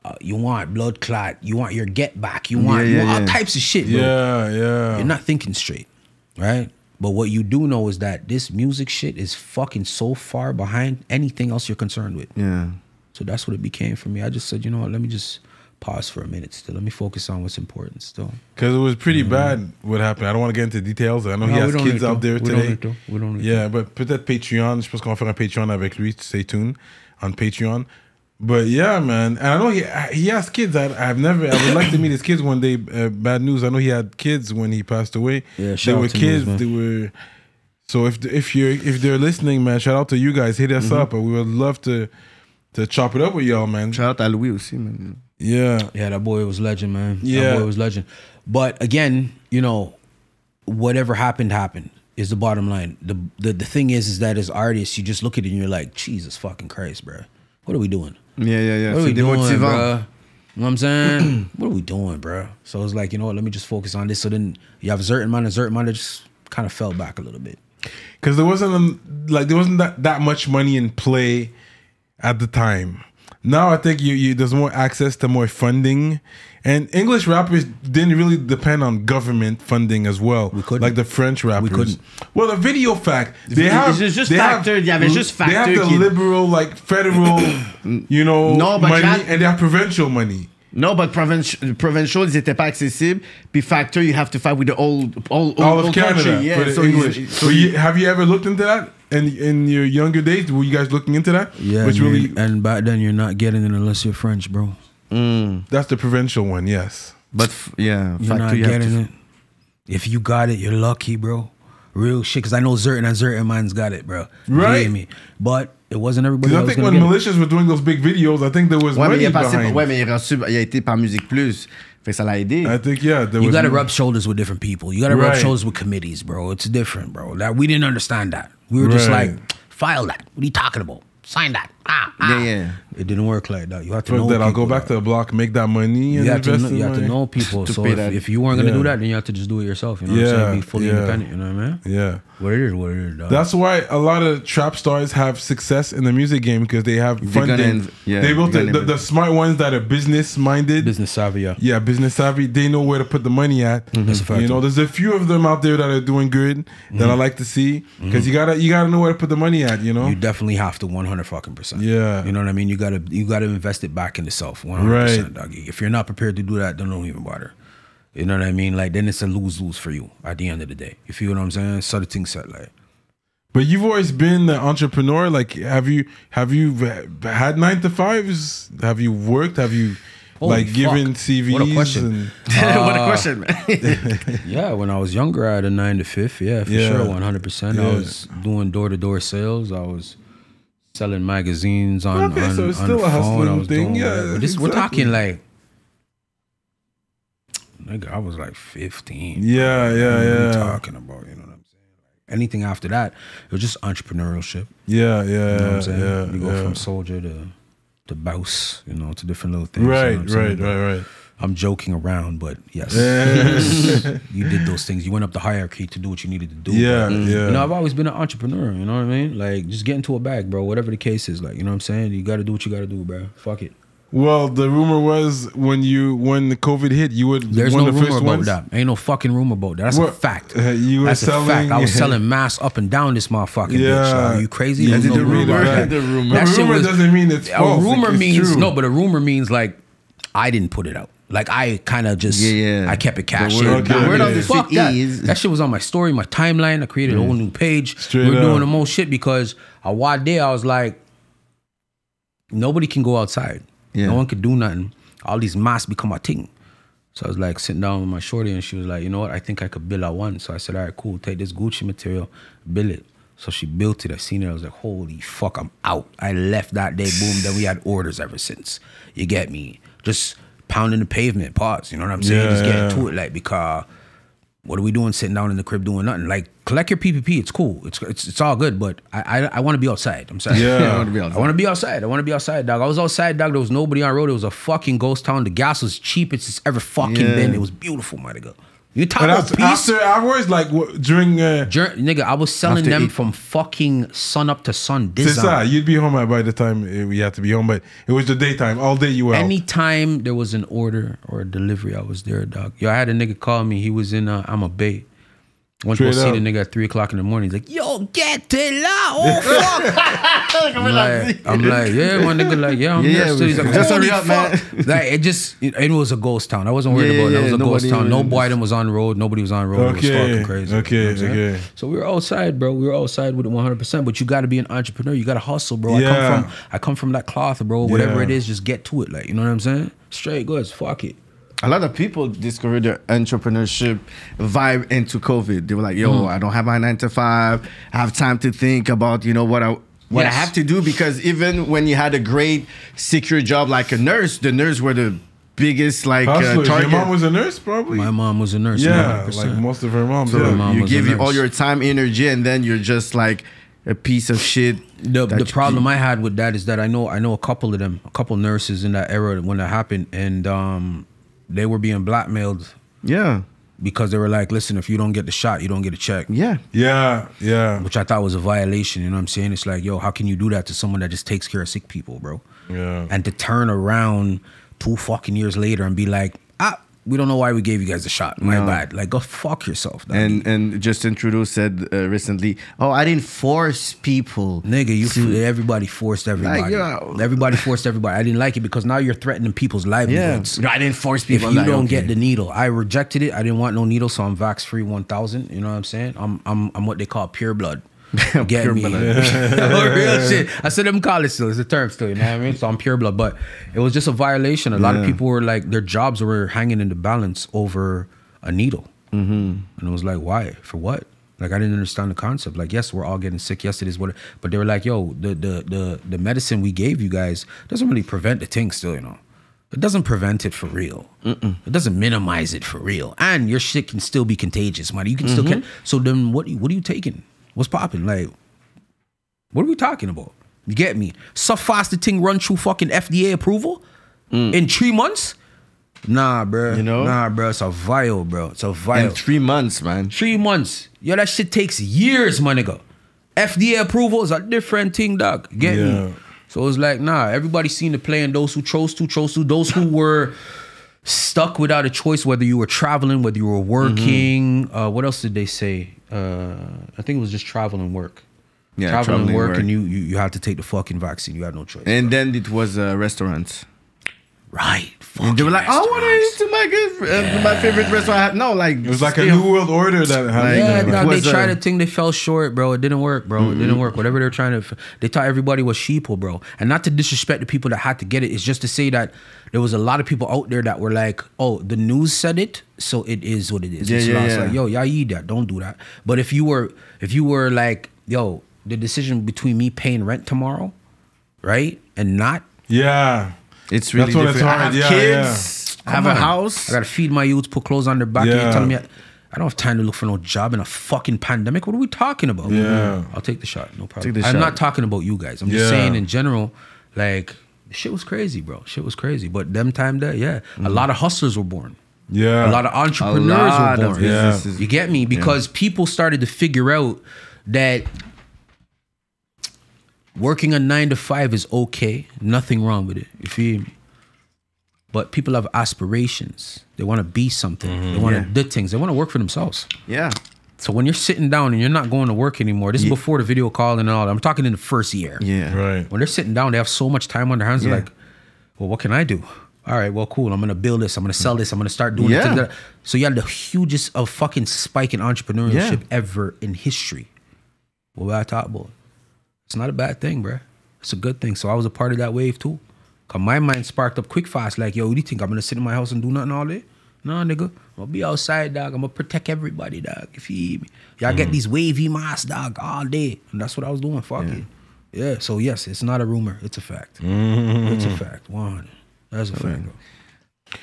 Uh, you want blood clot. You want your get back. You want, Yeah, you yeah, want all types of shit, bro. Yeah, yeah. You're not thinking straight, right? But what you do know is that this music shit is fucking so far behind anything else you're concerned with. Yeah. So that's what it became for me. I just said, you know what, let me just pause for a minute still. Let me focus on what's important still. Because it was pretty bad what happened. I don't want to get into details. I know he Mm-hmm. Has kids out there today. We don't need yeah, but peut-être Patreon. Je pense qu'on va faire un Patreon avec lui. Stay tuned on Patreon. But yeah, man. And I know he he has kids. I, I've never. I would like to meet his kids one day. Uh, bad news. I know he had kids when he passed away. Yeah, they shout out were to kids. They were. So if if you're if they're listening, man, shout out to you guys. Hit us Mm-hmm. up. We would love to to chop it up with y'all, man. Shout out to Louis aussi, man. Yeah. Yeah, that boy was legend, man. Yeah. That boy was legend. But again, you know, whatever happened, happened is the bottom line. The, the the thing is, is that as artists, you just look at it and you're like, Jesus fucking Christ, bro. What are we doing? Yeah, yeah, yeah. What are we doing, bro? You know what I'm saying? what are we doing, bro? So it's like, you know what? Let me just focus on this. So then you have a certain amount, a certain amount that just kind of fell back a little bit. because there wasn't um, like there wasn't that, that much money in play at the time. Now I think you, you there's more access to more funding, and English rappers didn't really depend on government funding as well. We couldn't. like the French rappers. We couldn't. Well, the video fact they video- have it's just they factor- have, il y avait juste They have the liberal like federal, you know, No, but money, Jack- and they have provincial money. No, but provincial, provincial, ils étaient pas accessibles. Puis factor, you have to fight with the old, old, All old, of old Canada country. Yeah, for so English. You, so you, have you ever looked into that? In in your younger days, were you guys looking into that? Yeah, which and, really and back then you're not getting it unless you're French, bro. Mm. that's the provincial one. Yes. but f- yeah, You're factor, not you getting to, it. If you got it, you're lucky, bro. Real shit, because I know certain and certain man's got it, bro. You Right. hear me? But it wasn't everybody. I think when get militias were doing those big videos, I think there was Ouais, mais money il est passé, behind. ouais, mais il, est reçu, il a été par Musique Plus. Fait que ça l'a aidé. I think yeah, there You was. got to rub shoulders with different people. You got to rub Right. shoulders with committees, bro. It's different, bro. That we didn't understand that. We were just Right. like, file that. What are you talking about? Sign that. Ah. Yeah, ah. yeah. It didn't work like that. You have to Fuck know that. I'll go back to the block, make that money, and You have to invest know, you in have to know people. To so pay if, that. if you weren't gonna Yeah. do that, then you have to just do it yourself. You know what I'm Yeah, saying? Be fully yeah. independent. You know what I mean? Yeah. What it is, what it is. Dog. That's why a lot of trap stars have success in the music game because they have They're funding. gonna inv- yeah, they built they're the, gonna the, the smart ones that are business minded. business savvy. Yeah. Yeah, business savvy. They know where to put the money at. Mm-hmm. That's a fact, You know, there's a few of them out there that are doing good that I mm-hmm. like to see because mm-hmm. you gotta you gotta know where to put the money at. You know. You definitely have to 100 fucking percent. Yeah. You know what I mean? You gotta you gotta invest it back into self 100 Right. percent, doggy. If you're not prepared to do that, then don't even bother. You know what I mean? Like then it's a lose lose for you at the end of the day. You feel what I'm saying? So the thing set like. But you've always been the entrepreneur. Like, have you have you had nine to fives? Have you worked? Have you Holy like given fuck. CVs? What a question. and- what a ah. question, man. Yeah, when I was younger, I had a nine to fifth. Yeah, for Yeah. sure, one hundred percent. I was doing door to door sales. I was selling magazines on Okay, on, so it's on still the a phone. I was thing. doing Yeah, whatever. This, we're talking like, nigga, I was like fifteen. Yeah, yeah, What are we yeah. talking about? You know what I'm saying? Like, anything after that, it was just entrepreneurship. Yeah, yeah, You know what I'm saying? yeah, you go yeah. from soldier to to bouse, you know, to different little things. you know Right, what I'm saying? right, right, right. I'm joking around, but yes, you did those things. You went up the hierarchy to do what you needed to do. Yeah, But, yeah. You know, I've always been an entrepreneur. You know what I mean? Like, just get into a bag, bro. Whatever the case is, like, you know what I'm saying? You got to do what you got to do, bro. Fuck it. Well, the rumor was when you when the COVID hit, you would There's one no of the rumor first about ones. that. Ain't no fucking rumor about that. That's a fact. uh, you were That's a fact. selling- I was selling masks up and down this motherfucking. Yeah. dog. Are you crazy? Yeah, no the rumor rumor- that. the rumor- That rumor doesn't mean it's false, A rumor it's means true. no, but a rumor means like I didn't put it out. Like I kind of just Yeah, yeah. I kept it cash. The word- in. the word on the Fuck that. is- That shit was on my story, my timeline. I created a whole new page. Straight We're up. doing the most shit because a one day I was like, nobody can go outside. Yeah. No one could do nothing. All these masks become a thing. So I was like sitting down with my shorty and she was like, you know what? I think I could build a one. So I said, all right, cool. Take this Gucci material, build it. So she built it. I seen it. I was like, holy fuck, I'm out. I left that day. Boom. Then we had orders ever since. You get me? Just pounding the pavement. Pause. You know what I'm saying? Yeah, Just getting yeah. to it. Like because what are we doing sitting down in the crib doing nothing? Like collect your PPP. It's cool. It's it's, it's all good. But I I, I want to be outside. I'm sorry. Yeah. I wanna be outside. I want to be outside. I want to be outside, dog. I was outside, dog. There was nobody on the road. It was a fucking ghost town. The gas was cheapest it's ever fucking Yeah. been. It was beautiful, my nigga. You talk But about peace. after afterwards, like wh- during uh, Jur- nigga, I was selling them eight- from fucking sun up to sun. ça, you'd be home by the time uh, we had to be home, but it was the daytime. All day you were out. Anytime there was an order or a delivery, I was there, dog. Yo, I had a nigga call me. He was in uh, I'm a Bay. To go see the nigga at three o'clock in the morning. He's like, "Yo, get it out!" Oh fuck! I'm like, I'm like, yeah, my nigga, like, yeah, I'm Yeah, here. yeah. He's like, just hurry up, fuck. man. like, it just, it, it was a ghost town. I wasn't worried Yeah, about it. It was a ghost town. No Biden was on the road. Nobody was on the road. It was fucking crazy. okay, You know what I'm saying? okay. So we were outside, bro. We were outside with it 100. percent But you got to be an entrepreneur. You got to hustle, bro. I Yeah. come from, I come from that cloth, bro. Whatever it is, just get to it. Like, you know what I'm saying? Straight goods. Fuck it. A lot of people discovered their entrepreneurship vibe into COVID. They were like, "Yo, Mm-hmm. I don't have my nine to five. I have time to think about you know what I what I have to do." Because even when you had a great secure job like a nurse, the nurse were the biggest like uh, Hustlers. Your mom was a nurse, probably. My mom was a nurse. yeah, 100%. like most of her moms. so yeah. mom you give you all your time, energy, and then you're just like a piece of shit. the the you- problem I had with that is that I know I know a couple of them, a couple nurses in that era when that happened, and um, they were being blackmailed Yeah, because they were like, "Listen, if you don't get the shot, you don't get a check." yeah. yeah, yeah, Which I thought was a violation. You know what I'm saying? It's like, yo, how can you do that to someone that just takes care of sick people, bro? yeah. And to turn around two fucking years later and be like, ah, we don't know why we gave you guys a shot. My No. bad. Like, go fuck yourself. dog. And and Justin Trudeau said uh, recently, "Oh, I didn't force people." Nigga, you to- everybody forced everybody. yo. Everybody forced everybody. I didn't like it because now you're threatening people's Yeah, livelihoods. I didn't force If people. you Like, don't okay. get the needle, I rejected it. I didn't want no needle, so I'm vax free 1000. You know what I'm saying? I'm I'm I'm what they call pure blood. Get me? Real shit. I said them call it still. It's a term still. You know what I mean? So I'm pure blood, but it was just a violation. A lot of people were like, their jobs were hanging in the balance over a needle, mm-hmm. and it was like, why? For what? Like I didn't understand the concept. Like, yes, we're all getting sick. Yes, it is what. But they were like, yo, the the the the medicine we gave you guys doesn't really prevent the thing. Still, you know. It doesn't prevent it for real. It doesn't minimize it for real. And your shit can still be contagious, man. You can still Mm-hmm. get. So then, what? What are you taking? What's popping? Like, what are we talking about? You get me? So fast the thing run through fucking FDA approval in three months. Nah, bro. Mm. You know? Nah, bro. It's a vial, bro. It's a vial. In three months, man. Three months. Yo, that shit takes years, my nigga. FDA approval is a different thing, dog. Get Yeah. me? So it's like, nah, everybody seen the play, and those who chose to, chose to. Those who were stuck without a choice, whether you were traveling, whether you were working. Mm-hmm. Uh, what else did they say? Uh, I think it was just travel and work. Yeah, travel and work, work. and you, you you had to take the fucking vaccine. You had no choice. And then it was uh, restaurants. Right. And they were like, I want to eat to my good, uh, my favorite restaurant. I have. No, like It was like a new world order that happened. Yeah, it dog, was, they tried to think they fell short, bro. It didn't work, bro. It didn't work. Whatever they're trying to, they thought everybody was sheeple, bro. And not to disrespect the people that had to get it. It's just to say that there was a lot of people out there that were like, "Oh, the news said it, so it is what it is." Yeah, it's yeah, not- it's yeah. like, yo, y'all eat that. Don't do that. But if you were, if you were like, yo, the decision between me paying rent tomorrow, right, and not, Yeah. It's really That's when it's different. I hard. have Yeah, kids. I have Come a house. I gotta feed my youths, put clothes on their back. And Yeah. you're telling me I, I don't have time to look for no job in a fucking pandemic. What are we talking about? Yeah. I'll take the shot. No problem. Take the I'm shot. not talking about you guys. I'm just Yeah. saying in general, like shit was crazy, bro. Shit was crazy. But them time there, yeah, a mm-hmm. lot of hustlers were born. Yeah. A lot of entrepreneurs lot were of born. Yeah. businesses. You get me? Because people started to figure out that working a nine to five is okay. Nothing wrong with it. You feel me? But people have aspirations. They want to be something. They want to Mm-hmm. Yeah. do things. They want to work for themselves. Yeah. So when you're sitting down and you're not going to work anymore, this is before the video call and all. that. I'm talking in the first year. Yeah. Right. When they're sitting down, they have so much time on their hands. They're like, well, what can I do? All right, well, cool. I'm gonna build this. I'm gonna sell this. I'm gonna start doing Yeah. it. So you had the hugest of fucking spike in entrepreneurship Yeah. ever in history. What I talk about? It's not a bad thing, bruh. It's a good thing. So I was a part of that wave too. Cause my mind sparked up quick fast. Like, yo, what do you think? I'm gonna sit in my house and do nothing all day? Nah, nigga. I'm gonna be outside, dog. I'm gonna protect everybody, dog. If you feel me? Y'all get mm. these wavy masks, dog, all day. And that's what I was doing. Fuck it. Yeah. So yes, it's not a rumor. It's a fact. Mm. It's a fact. One. That's a fact.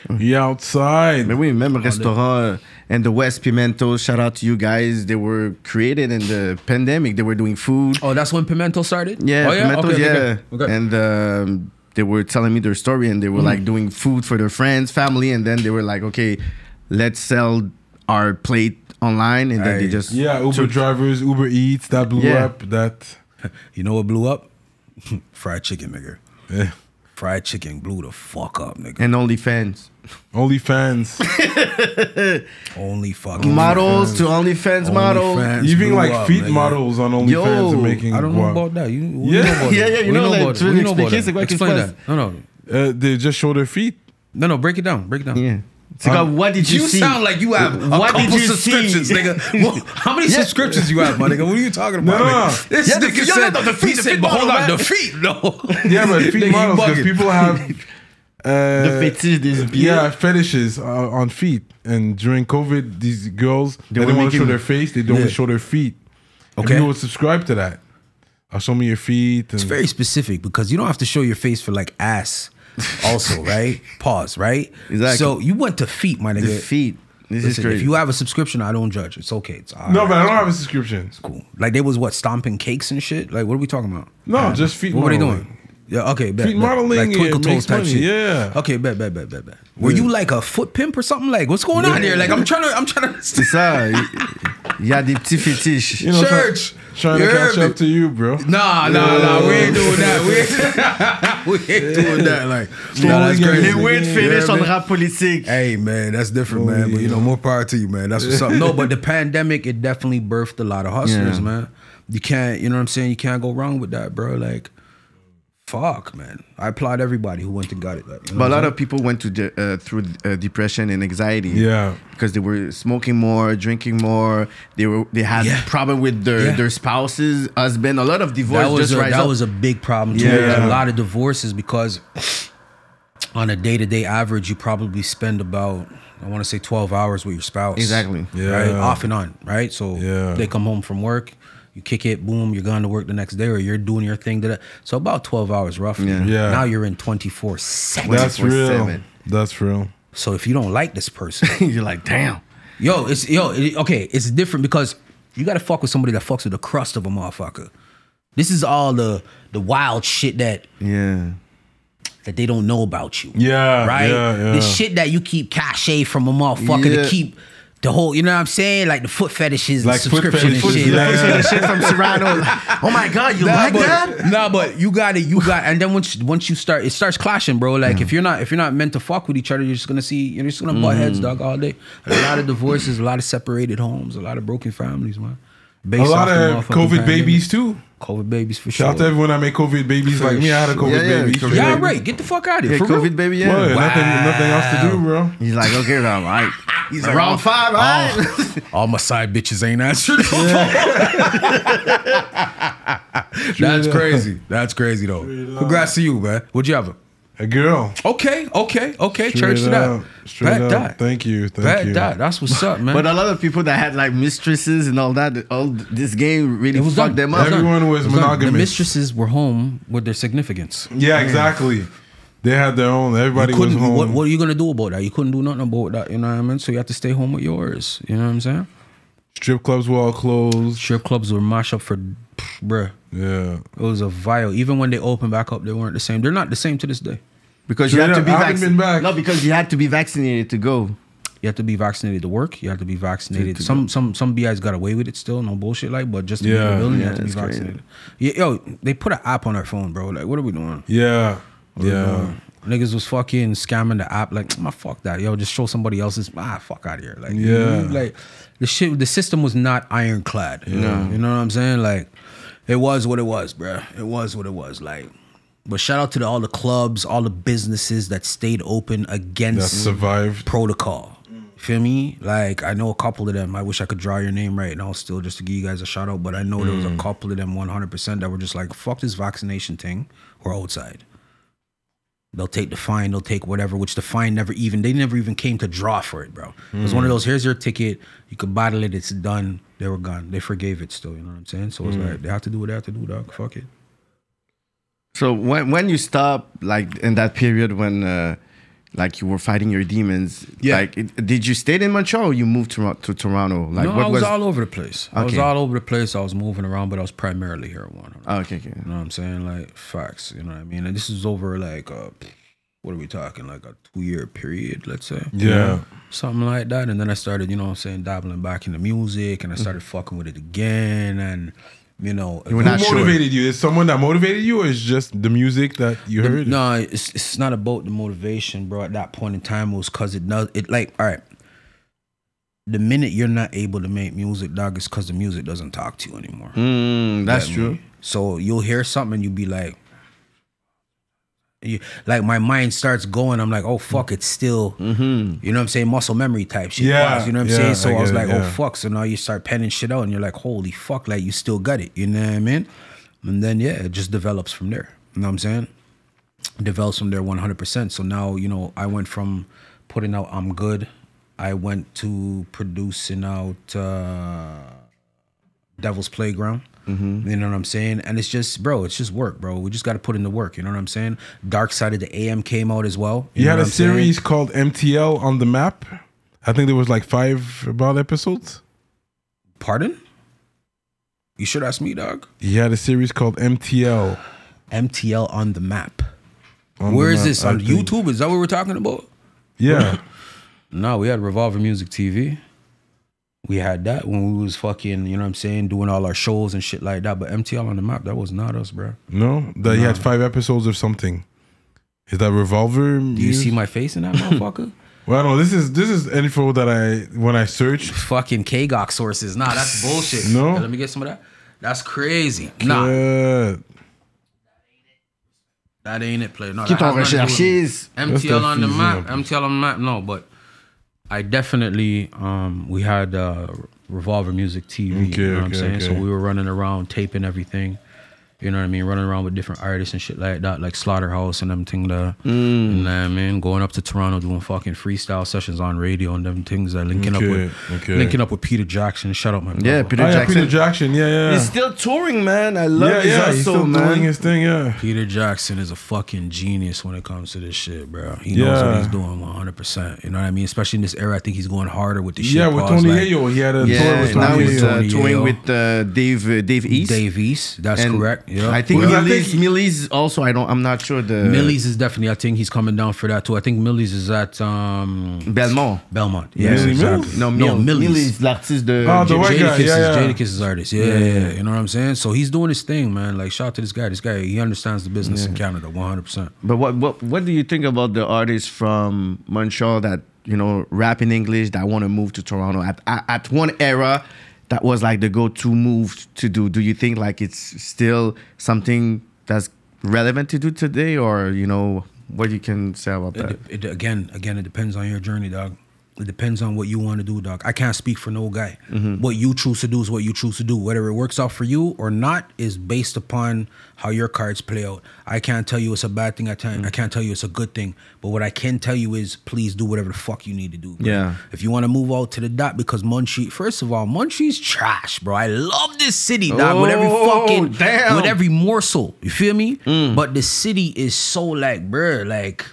Bro. He outside. Mais oui, même restaurant uh, in the West Pimento. Shout out to you guys. They were created in the pandemic. They were doing food. Oh, that's when Pimento started? Yeah, oh, yeah? Pimento, Okay, yeah. okay, okay. Okay. And um, they were telling me their story, and they were Mm. like doing food for their friends, family, and then they were like, okay, let's sell our plate online, and then they just Yeah, Uber took- drivers, Uber Eats, that blew Yeah. up. That You know what blew up? Fried chicken, nigga. yeah. Fried chicken blew the fuck up, nigga. and OnlyFans OnlyFans. Only fucking models to OnlyFans models. OnlyFans Even like up, feet nigga. models on OnlyFans Yo, are making. I don't know about that. You, Yeah. know about Yeah, that. yeah, you We know, like, about it. We know about that. c'est quoi qui se Explain that. No, no. Uh, they just show their feet. No, no, break it down. Break it down. Yeah. C'est comme, what did you, You see? sound like you have a What couple subscriptions, see? nigga. Well, how many subscriptions you have, my nigga? What are you talking about? No, no. This Yeah, the nigga feet- yeah, said, no, the feet- the said, feet but hold on, the feet, no. Yeah, but feet models because people have. Uh, The fetish des. Yeah, fetishes uh, on feet. And during COVID, these girls they, were didn't want to show their face; they don't Yeah. show their feet. And Okay. people would subscribe to that. I'll show me your feet. And It's very specific because you don't have to show your face for like ass, also, right? Pause, right? Exactly. So you went to feet, my nigga. Feet. This is Listen, crazy. if you have a subscription, I don't judge. It's okay. It's all no, right. but I don't have a subscription. It's cool. Like they was what stomping cakes and shit. Like what are we talking about? No, just feet What were they modeling. doing? Yeah, okay, bet, Feet bet. modeling, like twinkle toes type money, shit. yeah. Okay, bet, bet, bet, bet, bet. Were you like a foot pimp or something? Like what's going on here? Like I'm trying to, I'm trying to. C'est ça. Il y a des petits fétiches. You know, Church. trying You to catch up to you, bro. Nah, nah, nah. We ain't doing that. We ain't, we ain't doing that. Like, nah, that's Slowly crazy. getting- Les weird finish on Rapolitik. Hey man, that's different, oh, man. But you know, more power to you, man. That's what's up. No, but the pandemic it definitely birthed a lot of hustlers, Yeah. man. You can't, you know what I'm saying? You can't go wrong with that, bro. Like, fuck, man. I applaud everybody who went and got it. Like, you know But a lot of people went to de- uh, through uh, depression and anxiety. Yeah. because they were smoking more, drinking more. They were they had Yeah. problem with their Yeah. their spouses, husband. A lot of divorce that was a, that up. was a big problem too. Yeah. A lot of divorces because on a day to day average, you probably spend about I want to say 12 hours with your spouse. Exactly. Yeah. Right, off and on. Right. So Yeah. they come home from work. You kick it, boom, you're going to work the next day, or you're doing your thing. da-da. So about 12 hours roughly. Yeah. Yeah. Now you're in 24 7. That's real. 24/7. That's real. So if you don't like this person, You're like, damn. yo, it's yo, it- okay, it's different because you gotta fuck with somebody that fucks with the crust of a motherfucker. This is all the the wild shit that Yeah. that they don't know about you. Yeah, Right? yeah, yeah. The shit that you keep cachet from a motherfucker Yeah. to keep the whole, you know what I'm saying? Like the foot fetishes, Like the foot subscription and shit. yeah. Like, the shit from Cyrano. Oh my god, you Nah, like but, that? Nah, but you got it. You got, and then once once you start, it starts clashing, bro. Like if mm. you're not if you're not meant to fuck with each other, you're just gonna see you're just gonna butt heads, mm. dog, all day. A lot of divorces, a lot of separated homes, a lot of broken families, man. A lot of COVID babies too. COVID babies for sure. Shout out to everyone that made COVID babies like me. I had a COVID Yeah, yeah, baby. COVID Yeah, Straight. right. Get the fuck out of here. Yeah, for real. COVID baby, yeah. Well, nothing, nothing else to do, bro. He's like, okay, all right. He's like, round five, right? All my side bitches ain't answered. That's crazy. That's crazy though. Congrats to you, man. What'd you have? A girl. Okay, okay, okay. Church to Straight that. up. Straight Bet up. that. Thank you. Thank Bet you. that. That's what's up, man. But a lot of people that had like mistresses and all that, all this game really It was fucked done. them It was up. Everyone was It done. monogamous. The mistresses were home with their significance. Yeah, exactly. They had their own. Everybody was home. What, what are you gonna do about that? You couldn't do nothing about that. You know what I mean? So you have to stay home with yours. You know what I'm saying? Strip clubs were all closed. Strip clubs were mashed up for, bruh. Yeah. It was a vile. Even when they opened back up, they weren't the same. They're not the same to this day. Because you Straight had to up, be I haven't vaccinated. back. No, because you had to be vaccinated to go. You have to be vaccinated to work. You have to be vaccinated. To- to some some some BIs got away with it still, no bullshit like. But just to be in Yeah, the building, you yeah, have to be that's crazy. vaccinated. Yeah, yo, they put an app on our phone, bro. Like, what are we doing? Yeah. What are we Yeah. doing? Niggas was fucking scamming the app. Like, my fuck that. Yo, just show somebody else's. Ah, fuck out of here. Like, you Yeah. know, like the shit. The system was not ironclad. You know, you know what I'm saying? Like, it was what it was, bro. It was what it was. Like. But shout out to the, all the clubs, all the businesses that stayed open against That survived. protocol. Feel me? Like I know a couple of them. I wish I could draw your name right now, still just to give you guys a shout out. But I know there was a mm. couple of them, one hundred percent, that were just like, "Fuck this vaccination thing. We're outside." They'll take the fine. They'll take whatever. Which the fine never even. They never even came to draw for it, bro. It was one of those. Here's your ticket. You could bottle it. It's done. They were gone. They forgave it still. You know what I'm saying? So it's like they have to do what they have to do, dog. Fuck it. So when when you stop, like in that period when, uh, like you were fighting your demons, Yeah. like it, did you stay in Montreal or you moved to, to Toronto? Like no, I was, all over the place. I was all over the place. I was moving around, but I was primarily here at one. Oh, okay, okay. You know what I'm saying? Like facts. You know what I mean? And this is over like uh what are we talking? Like a two year period, let's say. Yeah. Something like that. And then I started, you know what I'm saying, dabbling back into music and I started fucking with it again and you know were Who not sure. motivated you? Is someone that motivated you, or is just the music that you heard? No, it's it's not about the motivation, bro. At that point in time, it was cause it does it like all right. The minute you're not able to make music, dog, is cause the music doesn't talk to you anymore. Mm, that's true. So you'll hear something and you'll be like, you, like my mind starts going. I'm like, oh fuck, it's still, you know what I'm saying, muscle memory type shit. Yeah, Pause, you know what I'm yeah, saying. So I I, was get it, like, oh yeah. fuck. So now you start penning shit out and you're like, holy fuck, like you still got it. You know what I mean? And then yeah, it just develops from there. You know what I'm saying? develops from there 100%. So now, you know, I went from putting out I'm Good. I went to producing out uh, Devil's Playground. Mm-hmm. You know what I'm saying? And it's just, bro, it's just work, bro. We just got to put in the work. You know what I'm saying? Dark Side of the AM came out as well. You know had a I'm saying? series called MTL on the map. I think there was like five about episodes. Pardon? You should ask me, dog. You had a series called MTL. MTL on the map. on Where the is map, this? I On think. YouTube? Is that what we're talking about? Yeah. No, we had Revolver Music TV. We had that when we was fucking, you know what I'm saying, doing all our shows and shit like that. But MTL on the map, that was not us, bro. no, that you had five episodes of something. Is that Revolver? Do you see my face in that motherfucker? Well, no. This is this is info that I when I searched. fucking KGOC sources. Nah, that's bullshit. No. Let me get some of that. That's crazy. Nah, Good. that ain't it, player. No, Qui that t'ont has nothing to do with recherché? me. That's MTL on the map. MTL on the map. No, but I definitely um we had uh Revolver Music TV. Okay, you know what I'm okay, saying? So we were running around taping everything. You know what I mean? Running around with different artists and shit like that, like Slaughterhouse and them thing there. Mm. You know what I mean? Going up to Toronto doing fucking freestyle sessions on radio and them things. That linking Okay, up with okay. linking up with Peter Jackson. Shut up, my. Yeah, Peter Oh, yeah, Jackson. Peter Jackson. Yeah, yeah. He's still touring, man. I love yeah, his yeah. hustle, He's still man. doing his thing. Yeah. Peter Jackson is a fucking genius when it comes to this shit, bro. He knows Yeah. what he's doing 100%. You know what I mean? Especially in this era, I think he's going harder with the shit. Yeah, with Tony like Ayo, he had a tour yeah, with now he's uh, touring with uh, Dave uh, Dave East. Dave East, that's And correct. Yeah. I think I Millyz, think- Millyz also. I don't. I'm not sure the Millyz is definitely, I think he's coming down for that too. I think Millyz is at um, Belmont. Belmont. Yes, Millie exactly. Mills? No, no, Mill, Millyz. Millyz l'artiste de. Ah, the J- white Jadakiss guy, is yeah, yeah. Jadakiss' artist. Yeah, yeah, yeah. You know what I'm saying? So he's doing his thing, man. Like, shout out to this guy. This guy, he understands the business in Canada 100%. But what what what do you think about the artists from Montreal that you know rap in English that want to move to Toronto at, at at one era that was like the go-to move to do? Do you think like it's still something that's relevant to do today, or you know what you can say about that? It, it, again, again, it depends on your journey, dog. It depends on what you want to do, dog. I can't speak for no guy. Mm-hmm. What you choose to do is what you choose to do. Whether it works out for you or not is based upon how your cards play out. I can't tell you it's a bad thing. I can't. Mm. I can't tell you it's a good thing. But what I can tell you is, please do whatever the fuck you need to do. bro. Yeah. If you want to move out to the dot, because Munchie, first of all, Munchie's trash, bro. I love this city, dog. with every Oh, fucking, damn. with every morsel. You feel me? Mm. But the city is so like, bro, like.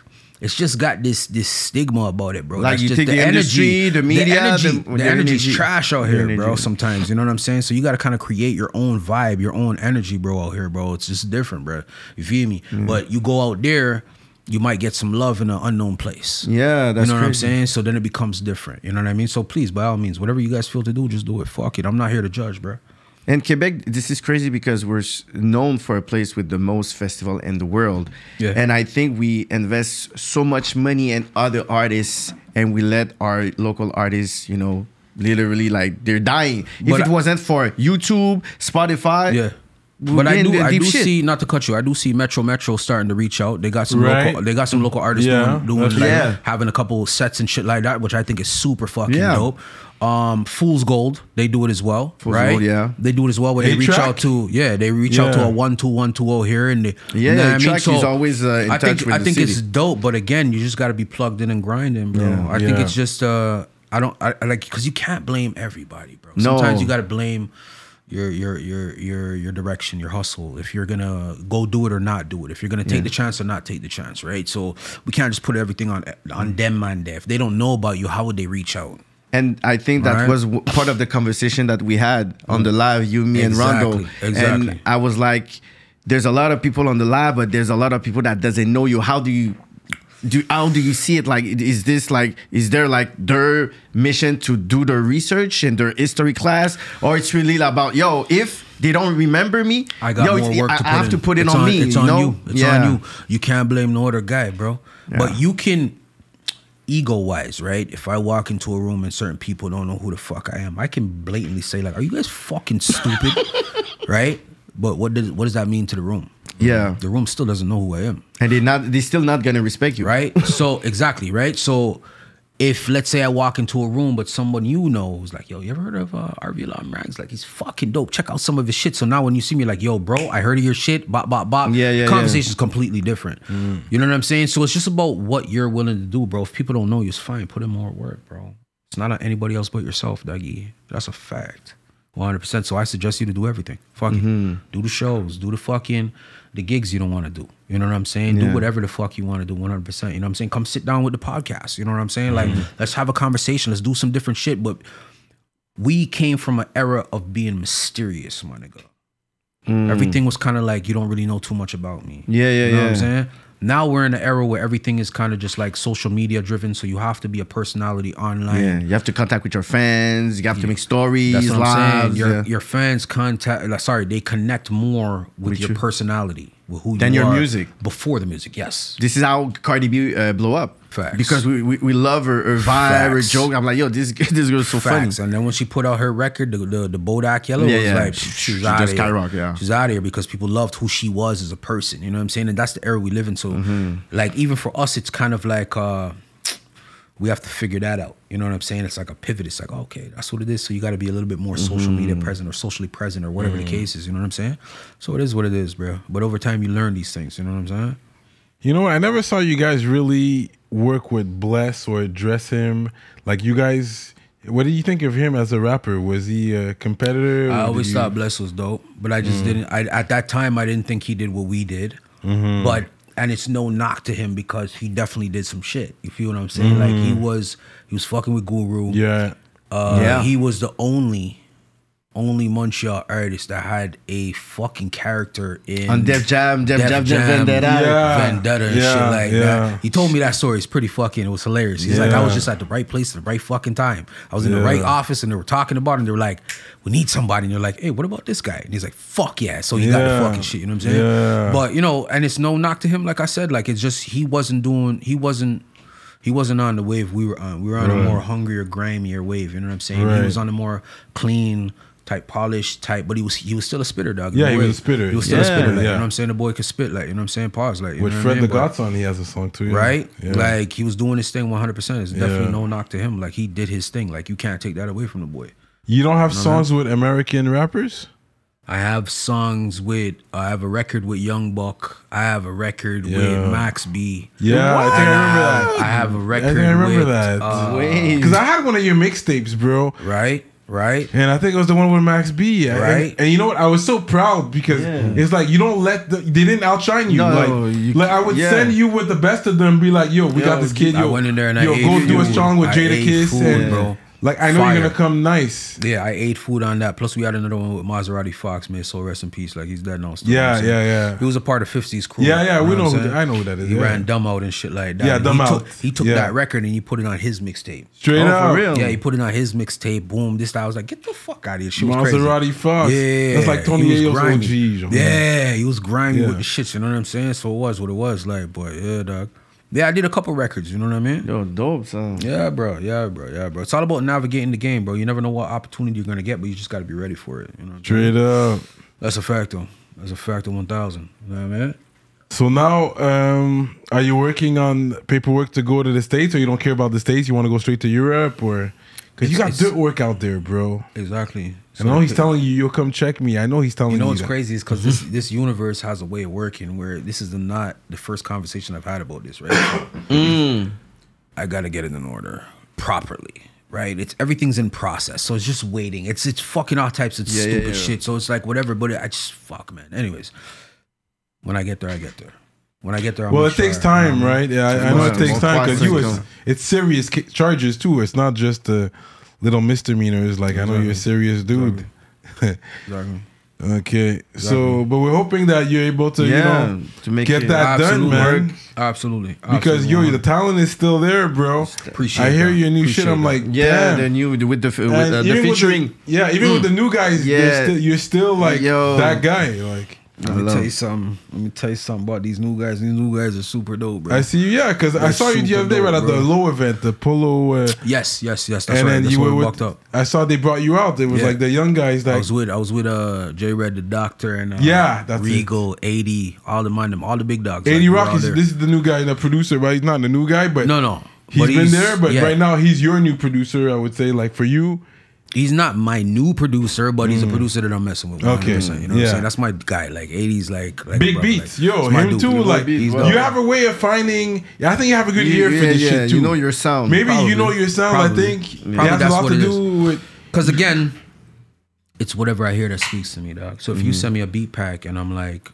It's just got this this stigma about it, bro. Like, That's you just think the industry, the media, the energy, the- the, the energy's energy- trash out here, bro. Sometimes you know what I'm saying. So you got to kind of create your own vibe, your own energy, bro. Out here, bro. It's just different, bro. You feel me? Mm. But you go out there, you might get some love in an unknown place. Yeah, that's you know what I'm saying. So then it becomes different. You know what I mean. So please, by all means, whatever you guys feel to do, just do it. Fuck it. I'm not here to judge, bro. And Quebec, this is crazy because we're known for a place with the most festival in the world. Yeah. And I think we invest so much money in other artists and we let our local artists, you know, literally like they're dying. But if it I- wasn't for YouTube, Spotify, Yeah. But I do, I do shit. see. Not to cut you, I do see Metro Metro starting to reach out. They got some Right. local. They got some local artists Yeah, doing, doing like. Yeah. having a couple sets and shit like that, which I think is super fucking Yeah. dope. Um, Fool's Gold, they do it as well, Fool's right? Gold, yeah. they do it as well. Where they reach out to, yeah, they reach out to Yeah. a one two one two zero here, and they, Yeah, you know what I mean? is always, uh, in I think I think it's dope, but again, you just got to be plugged in and grinding, bro. Yeah. I think it's just uh, I don't I, I like because you can't blame everybody, bro. No. Sometimes you got to blame your your your your your direction, your hustle. If you're gonna go do it or not do it, if you're gonna take the chance or not take the chance, right? So we can't just put everything on on them man. There. If they don't know about you, how would they reach out? And I think that Right. was w- part of the conversation that we had on the live, you, me, and Rondo. Exactly, exactly. And I was like, there's a lot of people on the live, but there's a lot of people that doesn't know you. How do you do? How do you see it? Like, is this like, is there like their mission to do their research in their history class, or it's really about yo, if they don't remember me, I got yo, more work I, to put I have in. to put it It's on, me. It's on you. It's Yeah. on you. You can't blame no other guy, bro. Yeah. But you can, ego wise, right? If I walk into a room and certain people don't know who the fuck I am, I can blatantly say like, "Are you guys fucking stupid?" right? But what does what does that mean to the room? Yeah. the room still doesn't know who I am And they're not, they're still not gonna respect you, right? so exactly, right? So if let's say I walk into a room, but someone you know is like, "Yo, you ever heard of uh, RVLR Magz? Like, he's fucking dope. Check out some of his shit." So now when you see me, like, "Yo, bro, I heard of your shit," bop, bop, bop. Yeah, yeah, yeah. Conversation's completely different. You know what I'm saying? So it's just about what you're willing to do, bro. If people don't know you, it's fine. Put in more work, bro. It's not on anybody else but yourself, Dougie. That's a fact. 100%. So I suggest you to do everything. Fucking Mm-hmm. Do the shows. Do the fucking, the gigs you don't want to do. You know what I'm saying? Do whatever the fuck you want to do 100%. You know what I'm saying? Come sit down with the podcast. You know what I'm saying? Like, Mm-hmm. let's have a conversation. Let's do some different shit. But we came from an era of being mysterious, my nigga. Everything was kind of like, you don't really know too much about me. Mm. Yeah, yeah, You know what yeah. I'm saying? Now we're in an era where everything is kind of just like social media driven. So you have to be a personality online. Yeah, you have to contact with your fans. You have to make stories, That's what I'm saying. Your yeah. your fans contact. Like, sorry, they connect more with, With your you. personality, with who Than you your music. before the music. Yes, This is how Cardi B uh, blow up. Facts. Because we, we, we love her, her vibe, her Facts. joke. I'm like, yo, this this girl's so facts. funny. And then when she put out her record, the the, the Bodak Yellow, Yeah, was yeah. like She- she, was she out just of here. skyrocket, yeah. She's out of here because people loved who she was as a person. You know what I'm saying? And that's the era we live in. So, Mm-hmm. like, even for us, it's kind of like. uh we have to figure that out. You know what I'm saying? It's like a pivot. It's like, okay, that's what it is. So you got to be a little bit more social media present or socially present or whatever the case is. You know what I'm saying? So it is what it is, bro. But over time, you learn these things. You know what I'm saying? You know what? I never saw you guys really work with Bless or address him. Like you guys, what do you think of him as a rapper? Was he a competitor? I always you- thought Bless was dope, but I just mm. didn't. I at that time I didn't think he did what we did. Mm-hmm. But and it's no knock to him because he definitely did some shit. You feel what I'm saying? Like he mm-hmm. was he was fucking with Guru. Yeah. Uh, Yeah. He was the only only Montreal artist that had a fucking character in On Def Jam, Def, Def Jam, Jam, Def Vendetta. Yeah. Vendetta and Yeah, shit like yeah. that. He told me that story. It's pretty fucking. It was hilarious. He's like, I was just at the right place at the right fucking time. I was in the right office, and they were talking about it. And they were like, "We need somebody." And they're like, "Hey, what about this guy?" And he's like, "Fuck yeah!" So he got the fucking shit. You know what I'm saying? Yeah. But you know, and it's no knock to him. Like I said, like it's just he wasn't doing. He wasn't. He wasn't on the wave we were on. We were on a more hungrier, grimier wave. You know what I'm saying? Right. He was on a more clean type polished type, but he was he was still a spitter, dog. Yeah, The he was a spitter. He was still a spitter. Like, You know what I'm saying? The boy could spit, like you know what I'm saying. Pause, like you With know what Fred I the mean? But- Godson, he has a song too. yeah. Right? right? Like he was doing his thing 100. percent It's definitely Yeah. no knock to him. Like he did his thing. Like you can't take that away from the boy. You don't have songs with American rappers? I have songs with. I have a record with Young Buck. I have a record Yeah. with Max B. Yeah, I think I And remember I have, that. I have a I record. think I remember with, that. uh, Because I had one of your mixtapes, bro. right, right. And I think it was the one with Max B. And- Right. And, you know what? I was so proud because Yeah. it's like you don't let the, they didn't outshine you. No, like, you- like I would yeah. send you with the best of them. Be like, yo, we Yo, got this kid. I Yo, went in there and yo, ate go do a strong with Jadakiss, food, and bro. Like I know Fire. you're gonna come nice. Yeah, I ate food on that. Plus, we had another one with Mazaradi Fox. May his soul rest in peace. Like he's dead now. Still, you know Yeah, what yeah, yeah. He was a part of 50's crew. Yeah, yeah, we know I'm who- saying? I know who that is, He yeah. ran Dumb Out and shit like that. Yeah, And Dumb he Out. Took, he took Yeah. that record and he put it on his mixtape. Straight Oh, for real? Yeah, he put it on his mixtape. Boom, this that. I was like, get the fuck out of here. Shit was crazy. Mazaradi Fox. Yeah, That's like Tony he was Ayo's grimy. OG. Jean. Yeah, he was grimy Yeah. with the shit. You know what I'm saying? So it was what it was. Like, boy, yeah, dog. Yeah, I did a couple records. You know what I mean? Yo, dope son. Yeah, bro. Yeah, bro. Yeah, bro. It's all about navigating the game, bro. You never know what opportunity you're gonna get, but you just gotta be ready for it. You know. What I'm? Straight up. That's a fact, though. That's a fact of one thousand. You know what I mean? So now, um, are you working on paperwork to go to the states, or you don't care about the states? You want to go straight to Europe, or because you got It's- it's- dirt work out there, bro. Exactly. And I know he's telling you, you'll come check me. I know he's telling You you. know what's that. crazy is because this this universe has a way of working where this is the not the first conversation I've had about this, right? Mm. I gotta get it in order properly, right? It's everything's in process, so it's just waiting. It's it's fucking all types of Yeah, yeah, stupid yeah. shit. So it's like whatever, but I just fuck, man. Anyways, when I get there, I get there. When I get there, I'm Well, gonna it takes try. time, right? Yeah, I, I know it More- takes time because you was it's serious ca- charges too. It's not just the little misdemeanors. Like I know you're a serious dude. Exactly. okay, so but we're hoping that you're able to, Yeah, you know, to make get it- that done, Absolute man. work. Absolutely. Because yo, the talent is still there, bro. Appreciate I hear that. your new shit. I'm that. like, Yeah, damn. the new with the with uh, the even with featuring. yeah, even with the new guys, Yeah. yeah, still, you're still like Yo. that guy. Like Let me tell you something. Let me tell you something about these new guys. These new guys are super dope, bro. I see you, yeah, because I saw you the other day right at the low event, the polo. Uh, Yes, yes, yes. That's and right. then That's you were with. walked up. I saw they brought you out. It was Yeah. like the young guys, I was with I was with uh J Red the Doctor and uh, Yeah, that's it. Regal, eighty, all the mind them, all the big dogs. Eighty like, Rock. Is, this is the new guy, the producer, right? He's not the new guy, but no, no. he's But been there. But yeah. right now, he's your new producer. I would say, like for you, he's not my new producer, but he's a producer that I'm messing with. 100%, Mm. Okay, you know what yeah. I'm saying? That's my guy. Like eighties, like, like big bro, beats, like, yo, him dude. too. He's Like beats, you have a way of finding. I think you have a good You- ear for yeah, this yeah, shit too. you know your sound. Maybe you know your sound. Probably. I think it Probably has a that's lot what to it do with. Because again, it's whatever I hear that speaks to me, dog. So if Mm-hmm. you send me a beat pack and I'm like,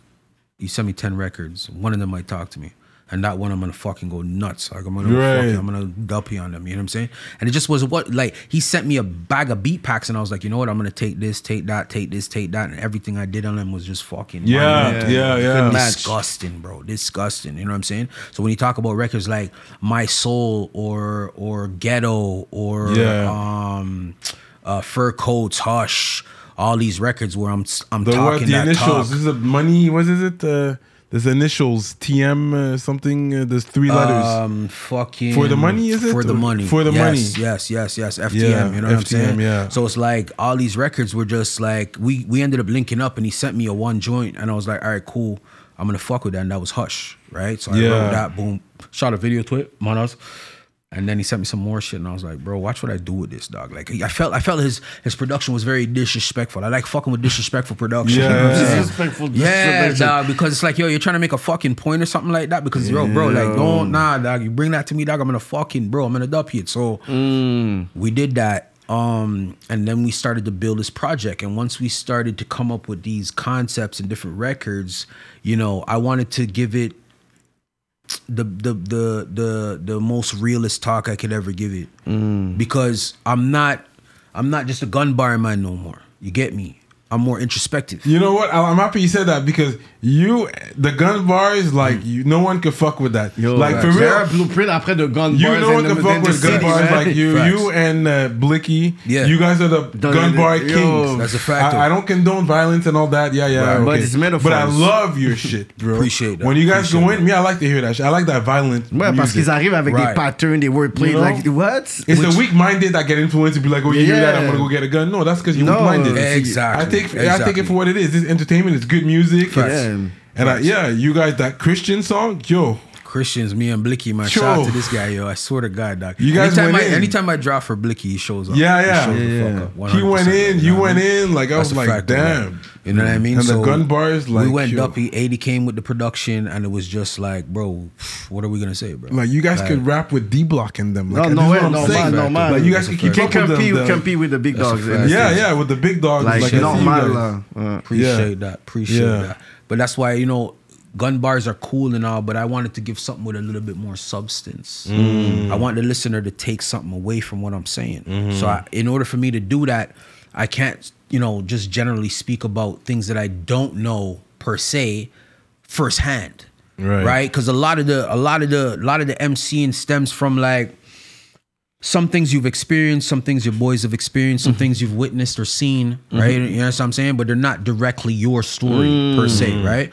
you send me ten records, one of them might talk to me, and that one I'm gonna fucking go nuts. Like I'm gonna Right. fucking, I'm gonna duppy on them. You know what I'm saying? And it just was what like he sent me a bag of beat packs, and I was like, you know what? I'm gonna take this, take that, take this, take that, and everything I did on them was just fucking Yeah, monumental. yeah, yeah. disgusting, bro. Disgusting. You know what I'm saying? So when you talk about records like My Soul or or Ghetto or Yeah. um uh Fur Coats, Hush, all these records where I'm I'm The talking The that initials. talk. This is a money. What is it? Uh, there's initials. TM uh, something. Uh, there's three letters. Um, fucking For the money, is it? For the money. for the yes, money. Yes, yes, yes. FTM. Yeah, you know what I'm saying? yeah. So it's like all these records were just like we we ended up linking up, and he sent me a one joint, and I was like, all right, cool. I'm gonna fuck with that, and that was Hush, right? So I Yeah. wrote that. Boom. Shot a video to it, Monos. And then he sent me some more shit, and I was like, "Bro, watch what I do with this dog." Like, I felt, I felt his his production was very disrespectful. I like fucking with disrespectful production. you know what I'm Yeah. Disrespectful Yeah, dog. Because it's like, yo, you're trying to make a fucking point or something like that. Because yo, bro, like, don't nah, dog. You bring that to me, dog. I'm gonna fucking, bro. I'm gonna dub it. So we did that. Um, and then we started to build this project. And once we started to come up with these concepts and different records, you know, I wanted to give it the the the the the most realist talk I could ever give it. Mm. Because I'm not I'm not just a gun bar man no more. You get me? I'm more introspective. You know what? I- I'm happy you said that because you, the gun bars, like you, no one could fuck with that. Yo, like for real, un blueprint après de gun You bars know what in the the- fuck with gun city, bars man. like you, Facts. you and uh, Blicky. Yeah. you guys are the Done gun it. bar Yo. kings. That's a fact. I, I don't condone violence and all that. Yeah, yeah. Right, but okay. it's metaphors. But I love your shit, bro. Appreciate that. When you guys go Appreciate in, me, I like to hear that. shit. I like that violent. Ouais, parce music. qu'ils arrivent avec des Right. patterns, des wordplay. You know? Like, what? It's the weak-minded that get influenced to be like, "Oh, you hear that? I'm gonna go get a gun." No, that's because you're weak-minded. Exactly. I take I take it for what it is. It's entertainment. It's good music. Facts. Yeah. And I, yeah, you guys that Christian song, yo, Christians, me and Blicky, man. Sure. Shout out to this guy, yo. I swear to God, dog. You guys anytime went I, in. anytime I drop for Blicky, he shows up. Yeah, He yeah. Yeah, he went in, you you went I mean? in. Like I That's was like, fact, though, man. damn. You know what I mean? And the gun bars, like we went yo. Duppy. 80 came with the production, and it was just like, bro, what are we gonna say, bro? Like you guys Like, could rap with D Block in them. Like, No, no way, no man, no man. Like you guys That's can keep up with compete, them. the- compete with the big dogs. fact. in the yeah, yeah, with the big dogs. Like, Like, I see you normal, guys. là. Ouais. Appreciate that. Appreciate that. But that's why you know, gun bars are cool and all. But I wanted to give something with a little bit more substance. Mm. I want the listener to take something away from what I'm saying. Mm-hmm. So I, in order for me to do that, I can't you know just generally speak about things that I don't know per se firsthand. Right. Right. Because a lot of the a lot of the a lot of the MCing stems from like some things you've experienced, some things your boys have experienced, some things you've witnessed or seen, right? You know what I'm saying? But they're not directly your story per se, right?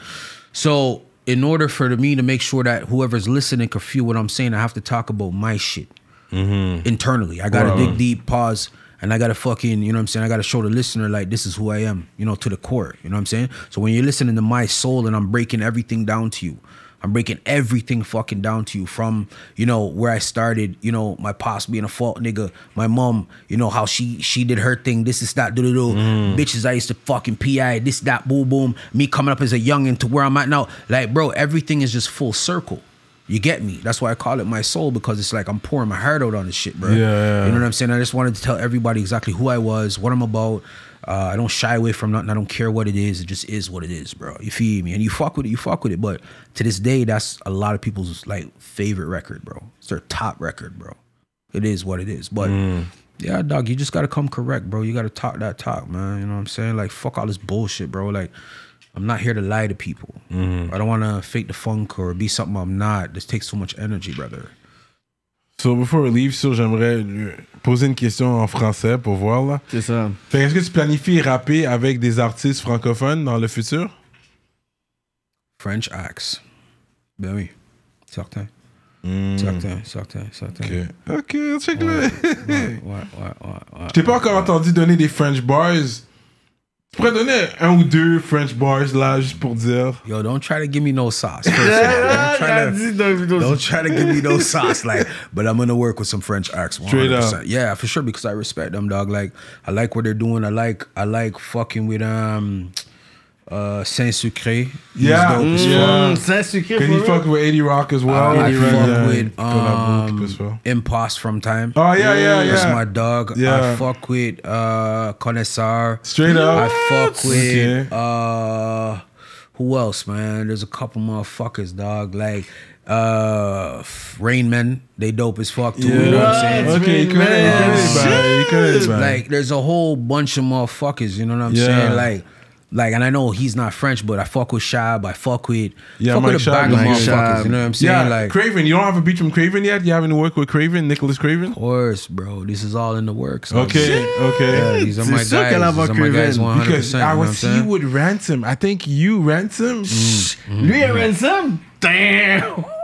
So, in order for me to make sure that whoever's listening can feel what I'm saying, I have to talk about my shit mm-hmm. internally. I gotta dig deep, pause, and I gotta fucking, you know what I'm saying? I gotta show the listener like this is who I am, you know, to the core. You know what I'm saying? So when you're listening to my soul and I'm breaking everything down to you, I'm breaking everything fucking down to you from, you know, where I started, you know, my pops being a fault nigga, my mom, you know, how she she did her thing, this is that, do do do. Mm. Bitches I used to fucking PI, this, that, boom, boom. Me coming up as a youngin' to where I'm at now. Like, bro, everything is just full circle. You get me? That's why I call it my soul because it's like I'm pouring my heart out on this shit, bro. Yeah. You know what I'm saying? I just wanted to tell everybody exactly who I was, what I'm about. Uh, I don't shy away from nothing. I don't care what it is. It just is what it is, bro. You feel me? And you fuck with it, you fuck with it. But to this day, that's a lot of people's like favorite record, bro. It's their top record, bro. It is what it is. But yeah, dog, you just gotta come correct, bro. You gotta talk that talk, man. You know what I'm saying? Like fuck all this bullshit, bro. Like I'm not here to lie to people. I don't wanna fake the funk or be something I'm not. This takes so much energy, brother. So before we leave, so j'aimerais poser une question en français pour voir là. C'est ça. Fait que est-ce que tu planifies rapper avec des artistes francophones dans le futur? French Axe. Ben oui. Certain. Certain, certain, certain. Ok, ok, check le. Ouais, ouais, ouais, ouais, ouais. Je t'ai pas encore entendu donner des French bars. Tu pourrais donner un ou deux French bars là, juste pour dire. Yo, don't try to give me no sauce. first. Don't try to, don't try to give me no sauce. Like, but I'm gonna work with some French acts. 100%. Straight up. Yeah, for sure. Because I respect them, dog. Like, I like what they're doing. I like, I like fucking with um, uh, Saint Sucré. He's Yeah. dope as Yeah. fuck. C'est sucré. Can you fuck with 80 Rock as well? I fuck yeah, with collabo um. Impost from time. Oh yeah, yeah, That's yeah. my dog. Yeah. I fuck with uh Connaisseur. Straight up. I fuck with Okay. uh who else, man? There's a couple motherfuckers, dog. Like uh Rainman, they dope as fuck too. You know what I'm saying? Ok, il connaît, il connaît les bails, il connaît les bails. Like there's a whole bunch of motherfuckers, you know what I'm Yeah. saying? Like like and I know he's not French, but I fuck with Shab, I fuck with Yeah, fuck Mike with a Shab, bag of Mike motherfuckers, you know what I'm saying? yeah, like Craven. You don't have a beat from Craven yet? You haven't worked with Craven, Nicholas Craven? of course, bro. This is all in the works. Okay, okay. Yeah, these are my guys. These are pas my guys 100%. Because I know what I'm was see saying? with Ransom. I think you Ransom. Mm, mm, Lui et Ransom? Damn!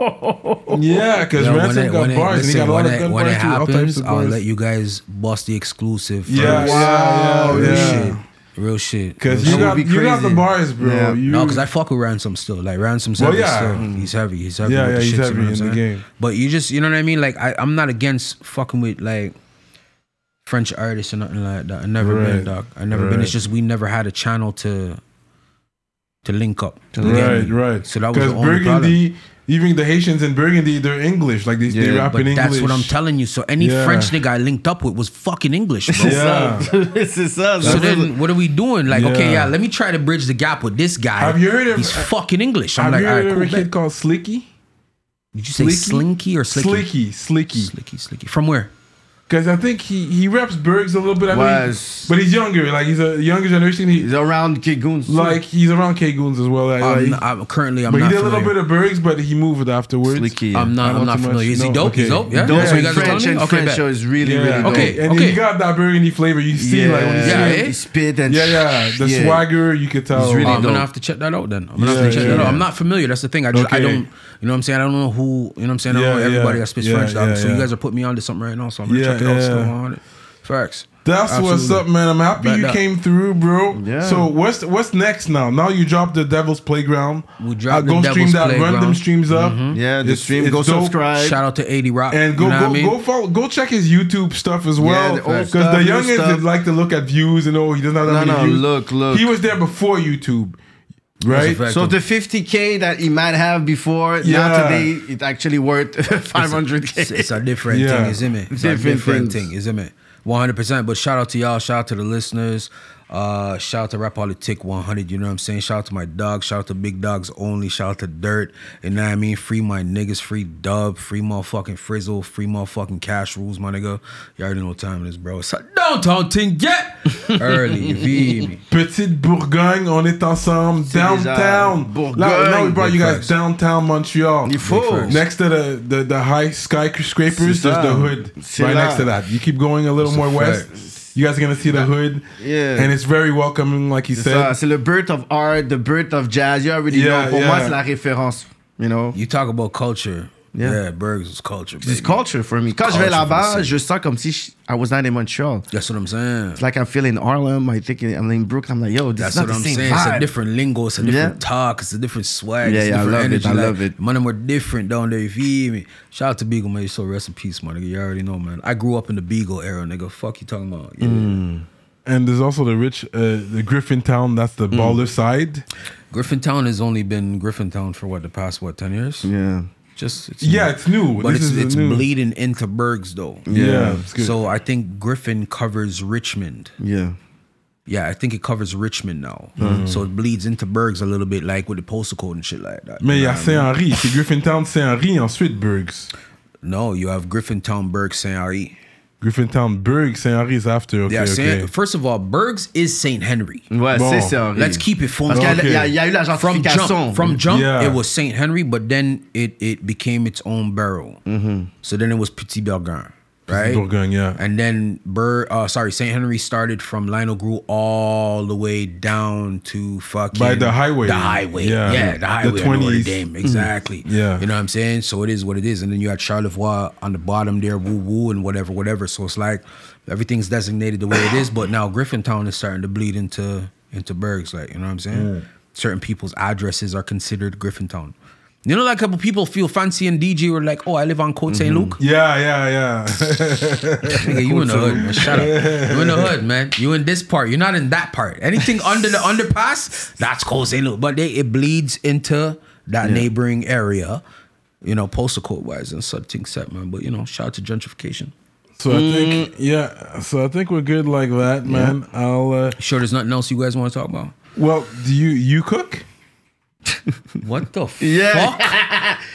Yeah, because Yo, Ransom it- got it- bars and he got a lot when of it, gun when bars it too, all happens, I'll let you guys bust the exclusive. Yeah, first. yeah, yeah, yeah. Shit. Real shit. Because you shit. would got be you got the bars, bro. Yeah. You, No, because I fuck with Ransom still. Like Ransom's Well, yeah. still. He's heavy. He's heavy. Yeah, with yeah, the he's shits, heavy you know in what the I'm game. But you just, you know what I mean? Like I, I'm not against fucking with like French artists or nothing like that. I never Right. been, dog. I never been. It's just we never had a channel to to link up. You get right, right. So that was the because only problem. Burgundy, even the Haitians in Burgundy, they're English. Like they, they Yeah, rap But in English. that's what I'm telling you. So any Yeah. French nigga I linked up with was fucking English, bro. Yeah. this is us. So then, what are we doing? Like, okay, Yeah. yeah, let me try to bridge the gap with this guy. Have you heard of- He's fucking English. I'm Have like, you all heard right, of cool. a kid bet. called Slicky? Did you say Slicky? Slinky or Slicky? Slicky, Slicky. Slicky, Slicky. From where? Because I think he he reps Bergs a little bit. I mean, but he's younger. Like he's a younger generation. He He's around Kigoons. like he's around K Goons as well. Like, I'm, like- not- I'm currently I'm but he not did a little bit of Bergs, but he moved afterwards. Slicky. yeah. I'm not. Not I'm not too much. familiar. Is he No, dope? He's okay. dope. Yeah. Dope That's what you guys are French telling and me. Okay, French bet. show is really, Yeah. really dope. Okay. and he got that burgundy flavor. You see, Yeah, like when you Yeah, see eh? he spit and yeah, yeah, the Yeah. swagger you could tell. He's really Oh, I'm gonna have to check that out then. I'm gonna have Yeah, to check that out. yeah. I'm not familiar. That's the thing. I just I don't. You know what I'm saying? I don't know who. You know what I'm saying? I don't Yeah, know everybody yeah. that speaks Yeah, French. Dog. yeah, so yeah. you guys are putting me onto something right now. So I'm gonna Yeah, check it out. Still on it. Facts. That's what's up, man. I'm happy Bet you that. came through, bro. Yeah. So what's what's next now? Now you dropped the Devil's Playground. We dropped Uh, go the stream Devil's that. Run them Playground. Mm-hmm. streams up. Yeah, the It's- stream. it's Go dope. subscribe. Shout out to 80 Rock. And go you know go what I mean? go follow go check his YouTube stuff as well. the Because stuff, the new youngins like to look at views and oh he doesn't have that No, many no, views. look, look. He was there before YouTube, right? So the 50k that he might have before, Yeah. now today it's actually worth 500k. It's, it's a different Yeah. thing, isn't it? It's a Different different things. thing, isn't it? 100%. But shout out to y'all. Shout out to the listeners. Uh, shout out to Rapolitik 100. You know what I'm saying? Shout out to my dog. Shout out to Big Dogs Only. Shout out to Dirt. You know what I mean? Free my niggas. Free Dub. Free motherfucking Frizzle. Free motherfucking Cash Rules, my nigga. You already know what time it is, bro. It's a downtown thing. Get early. You feel me? Petite Bourgogne, on est ensemble. Downtown. Bourgogne. Now, now we brought you Big guys facts. downtown Montreal. Il faut. Big facts. Next to the, the, the high skyscrapers, C'est there's the hood. C'est right là. next to that. You keep going a little It's more fact. west. You guys are gonna see the hood. Yeah. And it's very welcoming, like he C'est said. ça, c'est le birth of art, the birth of jazz. You already Yeah, know. Pour yeah. moi, c'est la référence. You know? You talk about culture. Yeah. Yeah, Bergs is culture. It's culture for me. Quand je vais Culture for the là-bas, je sens comme si je- I was not in Montreal. That's what I'm saying. It's like I feel in Harlem. I think I'm in Brooklyn. I'm like, yo, this That's is not what the I'm same saying. It's a different lingo. It's a different Yeah. talk. It's a different swag. Yeah, it's yeah, I different love it. energy. I like, love it. Man, we're different down there. You feel me? Shout out to Beagle, man. You so rest in peace, my nigga. You already know, man. I grew up in the Beagle era, nigga. Fuck you talking about? Yeah. Mm. And there's also the rich, uh, the Griffintown. That's Mm. the baller side. Griffintown has only been Griffintown for what the past what ten years? Yeah. Just it's Yeah, it's new. but This it's is it's new. bleeding into Bergs though. Yeah, it's good. So I think Griffin covers Richmond. Yeah. Yeah, I think it covers Richmond now. Mm-hmm. So it bleeds into Bergs a little bit, like with the postal code and shit like that. Mais il y You a know what I? Saint-Henri. C'est Griffintown, Saint-Henri, ensuite Bergs. No, you have Griffintown, Bergs, Saint Henri. Griffintown, Berg, Saint-Henri is after. Okay, Yeah, okay. First of all, Bergs is Saint Henry. Ouais, Bon. c'est ça. Let's keep it Parce funky. qu'il y, a- Okay. il y a eu la From gentrification. jump, from mm-hmm. jump, Yeah. it was Saint Henry, but then it it became its own borough. Mm-hmm. So then it was Petit Bergin, right? Bourgogne, yeah. And then Bur, uh, sorry, Saint Henry started from Lionel Groulx all the way down to fucking By the highway. The highway, Yeah. yeah, The highway. The 20s. 20s. Dame, exactly. Yeah. you know what I'm saying. So it is what it is. And then you had Charlevoix on the bottom there, woo woo, and whatever, whatever. So it's like everything's designated the way it is. But now Griffintown is starting to bleed into into Bergs, like you know what I'm saying. Certain people's addresses are considered Griffintown. You know, like a couple people feel fancy and DJ were like, "Oh, I live on Côte Saint Luc." Yeah, yeah, yeah. Nigga, you in the hood, man. Shut up. You in the hood, man. You in this part. You're not in that part. Anything under the underpass, that's Cold St. Louis. But they, it bleeds into that neighboring area, you know, postal code wise and something set, man. But you know, shout out to gentrification. so I think, yeah. So I think we're good like that, man. I'll. Uh, Sure, there's nothing else you guys want to talk about. well, do you you cook? What the Yeah. fuck,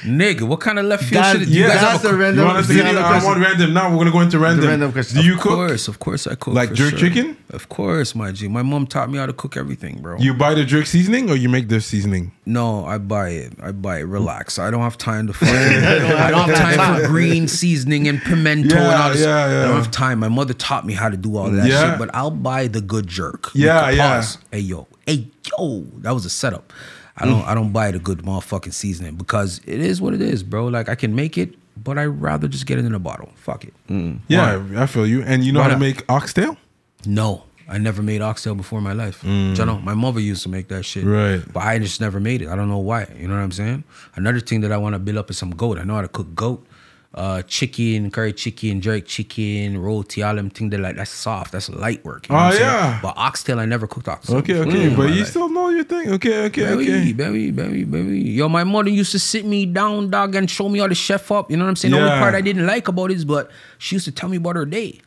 nigga? What kind of left field That- shit? Do you yeah, guys that's have a a, random- You want us to get random I want random. Now we're gonna go into random. random question. Do you Of cook? course, of course, I cook. Like jerk sure. chicken? Of course, my G. My mom taught me how to cook everything, bro. You buy the jerk seasoning or you make the seasoning? No, I buy it. I buy it. Relax. I don't have time to fucking. I don't have time for green seasoning and pimento and all this. yeah, yeah. I don't have time. My mother taught me how to do all that Yeah. shit, but I'll buy the good jerk. Yeah, yeah. pause. Hey yo, hey yo, that was a setup. I don't. Mm. I don't buy the good motherfucking seasoning because it is what it is, bro. Like I can make it, but I'd rather just get it in a bottle. Fuck it. Mm. Yeah, I feel you. And you know Why how to not? make oxtail? No, I never made oxtail before in my life. Do you know? My mother used to make that shit. Right. But I just never made it. I don't know why. You know what I'm saying? Another thing that I want to build up is some goat. I know how to cook goat. Uh, chicken, curry chicken, jerk chicken, roti, all them thing that like that's soft, that's light work. You know Oh, what I'm saying? yeah. But oxtail, I never cooked oxtail. Okay, okay, in but you life. still know your thing. Okay, okay, Baby, okay. baby, baby, baby. Yo, my mother used to sit me down, dog, and show me all the chef up. You know what I'm saying? The only part I didn't like about it is, but she used to tell me about her day.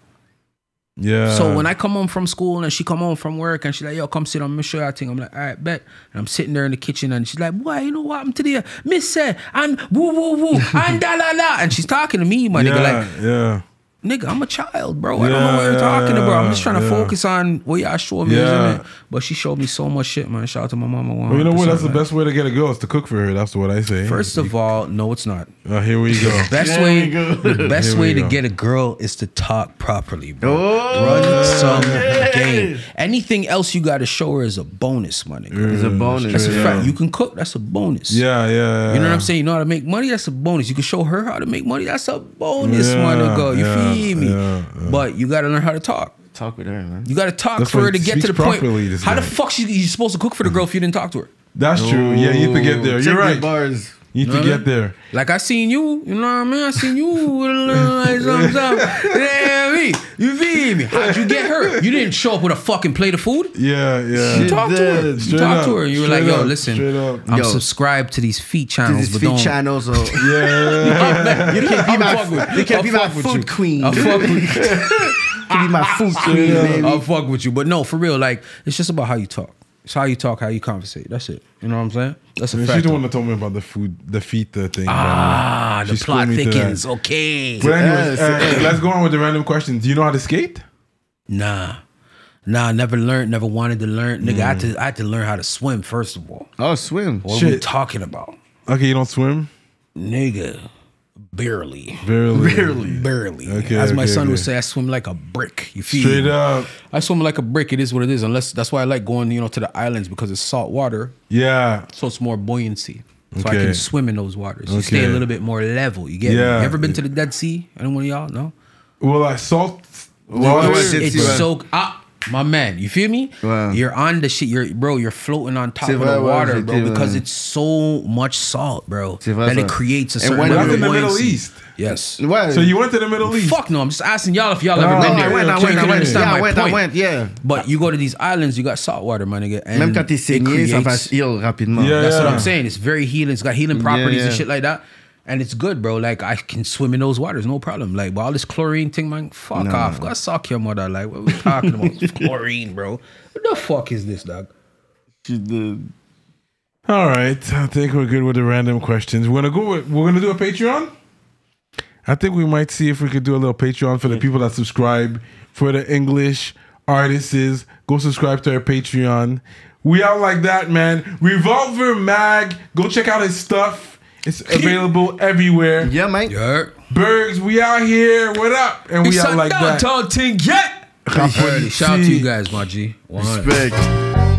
Yeah. So when I come home from school and she come home from work and she's like, yo, come sit on, me show you thing. I'm like, all right, bet. And I'm sitting there in the kitchen and she's like, boy, you know what happened to the Miss said, and woo woo woo, and da la la. And she's talking to me, my yeah, nigga, like, yeah. Nigga, I'm a child, bro. I don't know what you're talking about. I'm just trying to focus on what y'all showing me, Yeah. isn't it? But she showed me so much shit, man. Shout out to my mama. Well, you know what? 100%, That's the best way to get a girl is to cook for her. That's what I say. First of all, no, it's not. Uh, here we go. Best way, we go. the best Here we way to go. get a girl is to talk properly, bro. Oh, Run some yeah. game. Anything else you got to show her is a bonus, money. nigga. It's a mm. bonus. That's a Yeah. You can cook. That's a bonus. yeah, yeah. You know what I'm saying? You know how to make money? That's a bonus. You can show her how to make money. That's a bonus, my Yeah, nigga. You yeah, feel me? yeah, yeah. But you got to learn how to talk. Talk with her, man. You got to talk That's for why her to get to the point. properly, this How the fuck she, you supposed to cook for the girl if you didn't talk to her? That's true. Yeah, you need to get there. Check You're the right. Bars. You need Know to what I get mean? there. Like I seen you, you know what I mean? I seen you with a little uh, like something, something. Yeah, me. You feel me? How'd you get her? You didn't show up with a fucking plate of food. Yeah, yeah. You talked to her. did. You talked to her. You were like, yo, up. listen, Straight up. I'm Yo. subscribed to these feet channels, this but feed don't. channel, so Yeah. you can't be I'll my, fuck with- you can't be my food you. queen. I'll fuck with you. can be my food queen, baby. I'll fuck with you. But no, for real, like it's just about how you talk. It's how you talk, how you conversate. That's it. You know what I'm saying? That's a She's fact. the one that told me about the food, the feet uh, thing. Ah, the plot schooled me to that. thickens. Okay. But anyways, uh, let's go on with the random questions. Do you know how to skate? Nah. Nah, never learned, never wanted to learn. Nigga, I, had Mm. to, I had to learn how to swim, first of all. Oh, swim. What are we talking about? Okay, you don't swim? Nigga, barely. Barely. Barely. Barely. Okay, As my okay, son would say, I swim like a brick. You feel Straight me? up. I swim like a brick. It is what it is. Unless that's why I like going, you know, to the islands because it's salt water, Yeah. so it's more buoyancy. So I can swim in those waters. You stay a little bit more level. You get Yeah. me? You ever been to the Dead Sea? Anyone of y'all? No. Well, I salt water. what's it- It's so my man. You feel me? Wow. You're on the shit. You're bro. You're floating on top of the water, bro, because it's so much salt, bro, C'est that it creates a And certain when level That's in the Middle buoyancy. East. Yes. Ouais. So you went to the Middle East. Fuck no. I'm just asking y'all if y'all ever Oh, been there. I went, I So went, you I went. Yeah, I went, I went, yeah. But you go to these islands, you got salt water, my nigga. And Même quand t'es it saigné, ça creates- va heal rapidement. Yeah. That's what I'm saying. It's very healing. It's got healing properties yeah. and shit like that. And it's good, bro. Like I can swim in those waters, no problem. Like, but all this chlorine thing, man, fuck No. off. Go suck your mother. Like, what we talking about? chlorine, bro. What the fuck is this, dog? She did. All right. I think we're good with the random questions. We're gonna go with, we're gonna do a Patreon. I think we might see if we could do a little Patreon for the people that subscribe for the English artists. Go subscribe to our Patreon. We out like that, man. Revolver Mag. Go check out his stuff. It's available everywhere. Yeah, mate. Yeah. Bergs, we out here. What up? And we It's out like that. downtown thing yet. Shout out to you guys, my G. 100. Respect.